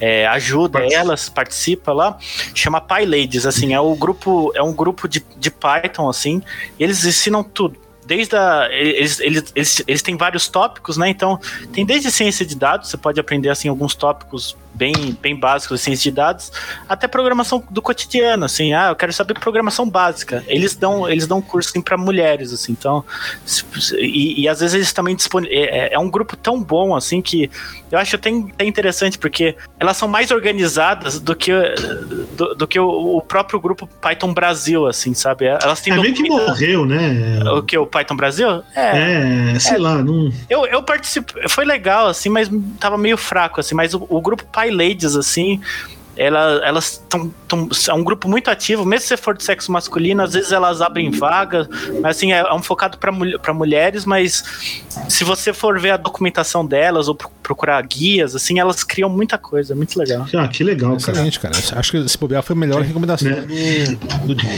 é, ajuda Participa. elas, participa lá, chama PyLadies, assim, é o grupo, é um grupo de, de Python, assim, e eles ensinam tudo. Desde a, eles, eles, eles, eles têm vários tópicos, né? Então, tem desde ciência de dados, você pode aprender assim alguns tópicos bem, bem básicos de ciência de dados, até programação do cotidiano, assim, ah, eu quero saber programação básica. Eles dão, eles dão curso assim, para mulheres, assim, então, e, e às vezes eles também disponibilizam. É, é um grupo tão bom, assim, que eu acho até, até interessante, porque elas são mais organizadas do que, do, do que o, o próprio grupo Python Brasil, assim, sabe? Elas têm É meio que morreu, né? O que? O Python Brasil? É, sei lá, não. Eu, eu participei, foi legal, assim, mas tava meio fraco, assim, mas o, o grupo PyLadies, assim, ela, elas estão. É um grupo muito ativo, mesmo se você for de sexo masculino, às vezes elas abrem vaga, mas assim, é, é um focado para mulheres, mas se você for ver a documentação delas ou pro- procurar guias, assim, elas criam muita coisa, muito legal. Ah, que legal, cara. Excelente, cara. Acho que esse bobear foi a melhor recomendação Né? do, do dia.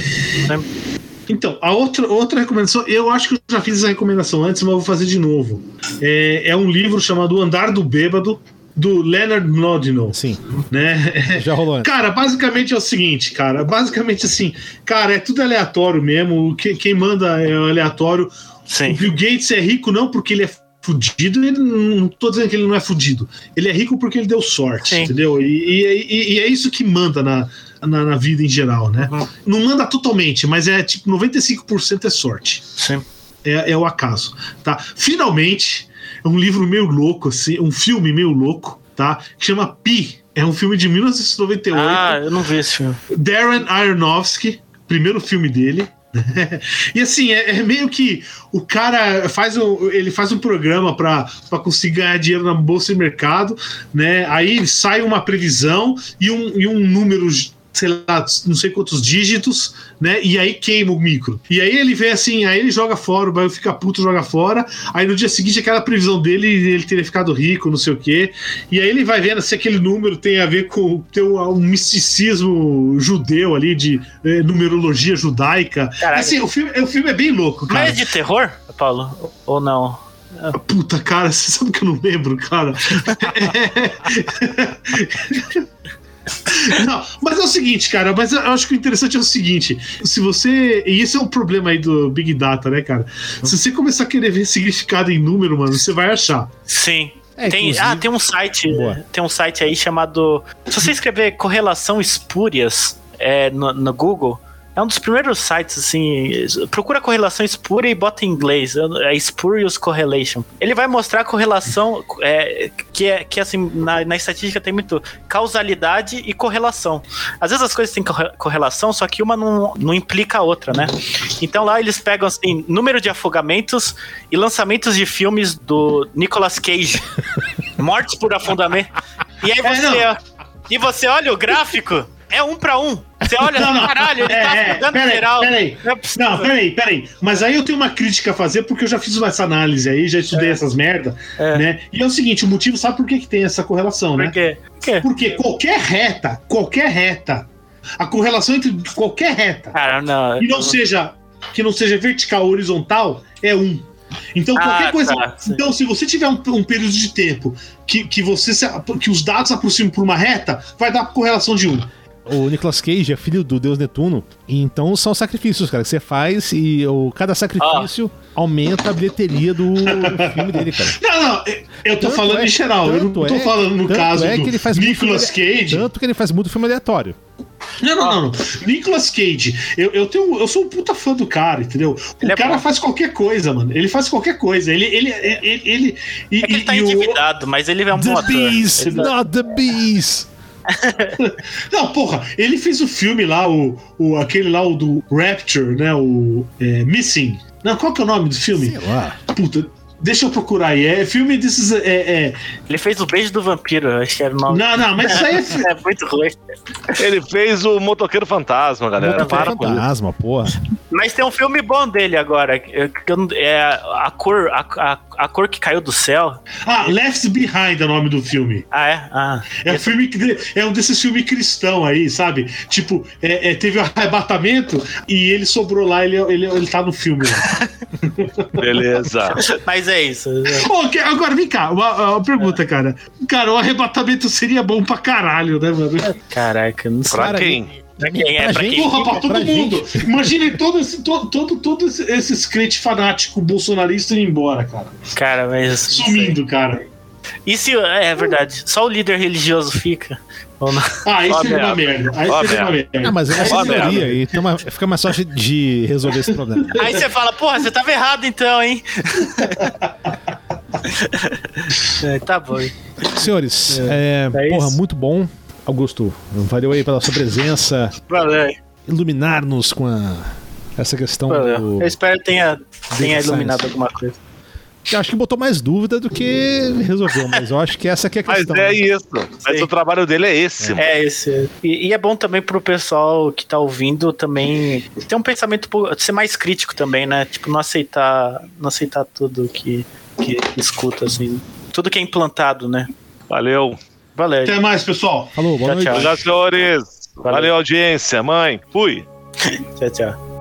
Então, a outra, outra recomendação, eu acho que eu já fiz essa recomendação antes, mas eu vou fazer de novo. É, é um livro chamado O Andar do Bêbado, do Leonard Mlodinow, Sim, né? já rolou antes. Cara, basicamente é o seguinte, cara. Basicamente assim, cara, é tudo aleatório mesmo. que- Quem manda é aleatório. O Sim, Bill Gates é rico não porque ele é fudido, ele não, tô dizendo que ele não é fudido. Ele é rico porque ele deu sorte, Sim. entendeu? E, e- e- e é isso que manda na, na, na vida em geral, né? Não manda totalmente, mas é tipo 95% é sorte. Sim. É, é o acaso, tá? Finalmente, é um livro meio louco, assim, um filme meio louco, tá? Que chama Pi. É um filme de 1998. Ah, eu não vi esse filme. Darren Aronofsky, primeiro filme dele. e assim, é, é meio que o cara faz um, ele faz um programa para conseguir ganhar dinheiro na bolsa de mercado, né? Aí sai uma previsão e um, e um número sei lá, não sei quantos dígitos, né? E aí queima o micro. E aí ele vê assim, aí ele joga fora, o Baio fica puto, joga fora. Aí no dia seguinte, aquela previsão dele, ele teria ficado rico, não sei o quê. E aí ele vai vendo se aquele número tem a ver com tem um, um misticismo judeu ali, de é, numerologia judaica. Caralho. Assim, o filme, o filme é bem louco, cara. Mas é de terror, Paulo? Ou não? Puta, cara, você sabe que eu não lembro, cara. Não, mas é o seguinte, cara, mas eu acho que o interessante é o seguinte: se você. E esse é um problema aí do Big Data, né, cara? Se você começar a querer ver significado em número, mano, você vai achar. Sim. É, tem, inclusive- ah, tem um site. Boa. Tem um site aí chamado. Se você escrever correlação espúrias é, no, no Google, é um dos primeiros sites, assim. Procura correlação espúria e bota em inglês. É Spurious Correlation. Ele vai mostrar a correlação é, que, é, que assim, na, na estatística tem muito causalidade e correlação. Às vezes as coisas têm corre- correlação, só que uma não, não implica a outra, né? Então lá eles pegam assim, número de afogamentos e lançamentos de filmes do Nicolas Cage. Mortes por afundamento. E aí É, você. e você olha o gráfico, é um pra um. Você olha, Não, não. caralho, ele É, tá é, peraí, geral. peraí. Não é. Não, peraí, peraí. Mas aí eu tenho uma crítica a fazer, porque eu já fiz essa análise aí, já estudei essas merda, É. né? E é o seguinte: o motivo, sabe por que, que tem essa correlação, né? Por quê? Por quê? Porque qualquer reta, qualquer reta, a correlação entre qualquer reta Cara, não. que não seja que não seja vertical ou horizontal é um. Então, Ah, qualquer coisa. tá, então, se você tiver um, um período de tempo que, que, você que os dados aproximam por uma reta, vai dar correlação de um. O Nicolas Cage é filho do deus Netuno, e então são sacrifícios, cara, que você faz e o, cada sacrifício aumenta a bilheteria do, do filme dele, cara. Não, não, eu tô Tanto falando é- em geral. Eu não tô é- falando no caso é do que ele faz Nicolas filme- Cage. Tanto que ele faz muito filme aleatório. Não, não, não, não. Nicolas Cage, eu, eu, tenho, eu sou um puta fã do cara, entendeu? O Ele é cara bom. faz qualquer coisa, mano. Ele faz qualquer coisa. Ele. ele, ele, ele e, É que ele tá e o- endividado, mas ele é um bom The ator. Bees, Ele tá- not the Bees. Não, porra, ele fez o filme lá, o, o, aquele lá, o do Rapture, né? O é, Missing. Não, qual que é o nome do filme? Sei lá. Puta, deixa eu procurar aí. É filme desses. É, é... Ele fez o beijo do vampiro, acho que era o nome. Não, não, mas isso aí é. É muito ruim. Ele fez o Motoqueiro Fantasma, galera. Puta, Para fantasma, porra. Mas tem um filme bom dele agora. é a cor, a, a, a cor que caiu do céu. Ah, Left Behind é o nome do filme. Ah, é? Ah. É, um filme que, é um desses filmes cristão aí, sabe? Tipo, é, é, teve um arrebatamento e ele sobrou lá, ele, ele, ele tá no filme lá. Beleza. Mas é isso. Ô, que- agora, vem cá, uma, uma pergunta, cara. Cara, o arrebatamento seria bom pra caralho, né, mano? Caraca, não sei. Pra Cara, quem? Pra quem é? pra Pra gente- quem? Porra, pra todo pra mundo. Imagine todo esse, todo, todo, todo esse- esses crentes fanáticos bolsonaristas indo embora, cara. Cara, mas. Sumindo, cara. E se. É, é verdade. Só o líder religioso fica? Ah, aí Ó, seria uma merda. Aí seria uma merda. Ah, mas é uma e tem uma- fica mais fácil de resolver esse problema. Aí você fala, porra, você tava errado então, hein? É, tá bom. Senhores, é, É porra, isso. muito bom. Augusto, valeu aí pela sua presença, Valeu. iluminar-nos com a- essa questão valeu. do... Eu espero que tenha, tenha iluminado alguma coisa. Eu acho que botou mais dúvida do que resolveu, mas eu acho que essa aqui é a Mas questão. é né? isso. Mas Sim. o trabalho dele é esse. mano. É, esse. E, e é bom também pro pessoal que tá ouvindo também ter um pensamento, ser mais crítico também, né? Tipo, não aceitar, não aceitar tudo que, que escuta, assim. Tudo que é implantado, né? Valeu. Valeu. Até mais, pessoal. Falou, boa Tchau, noite. tchau. Obrigado, senhores. Valeu. Valeu, audiência. Mãe. Fui. Tchau, tchau.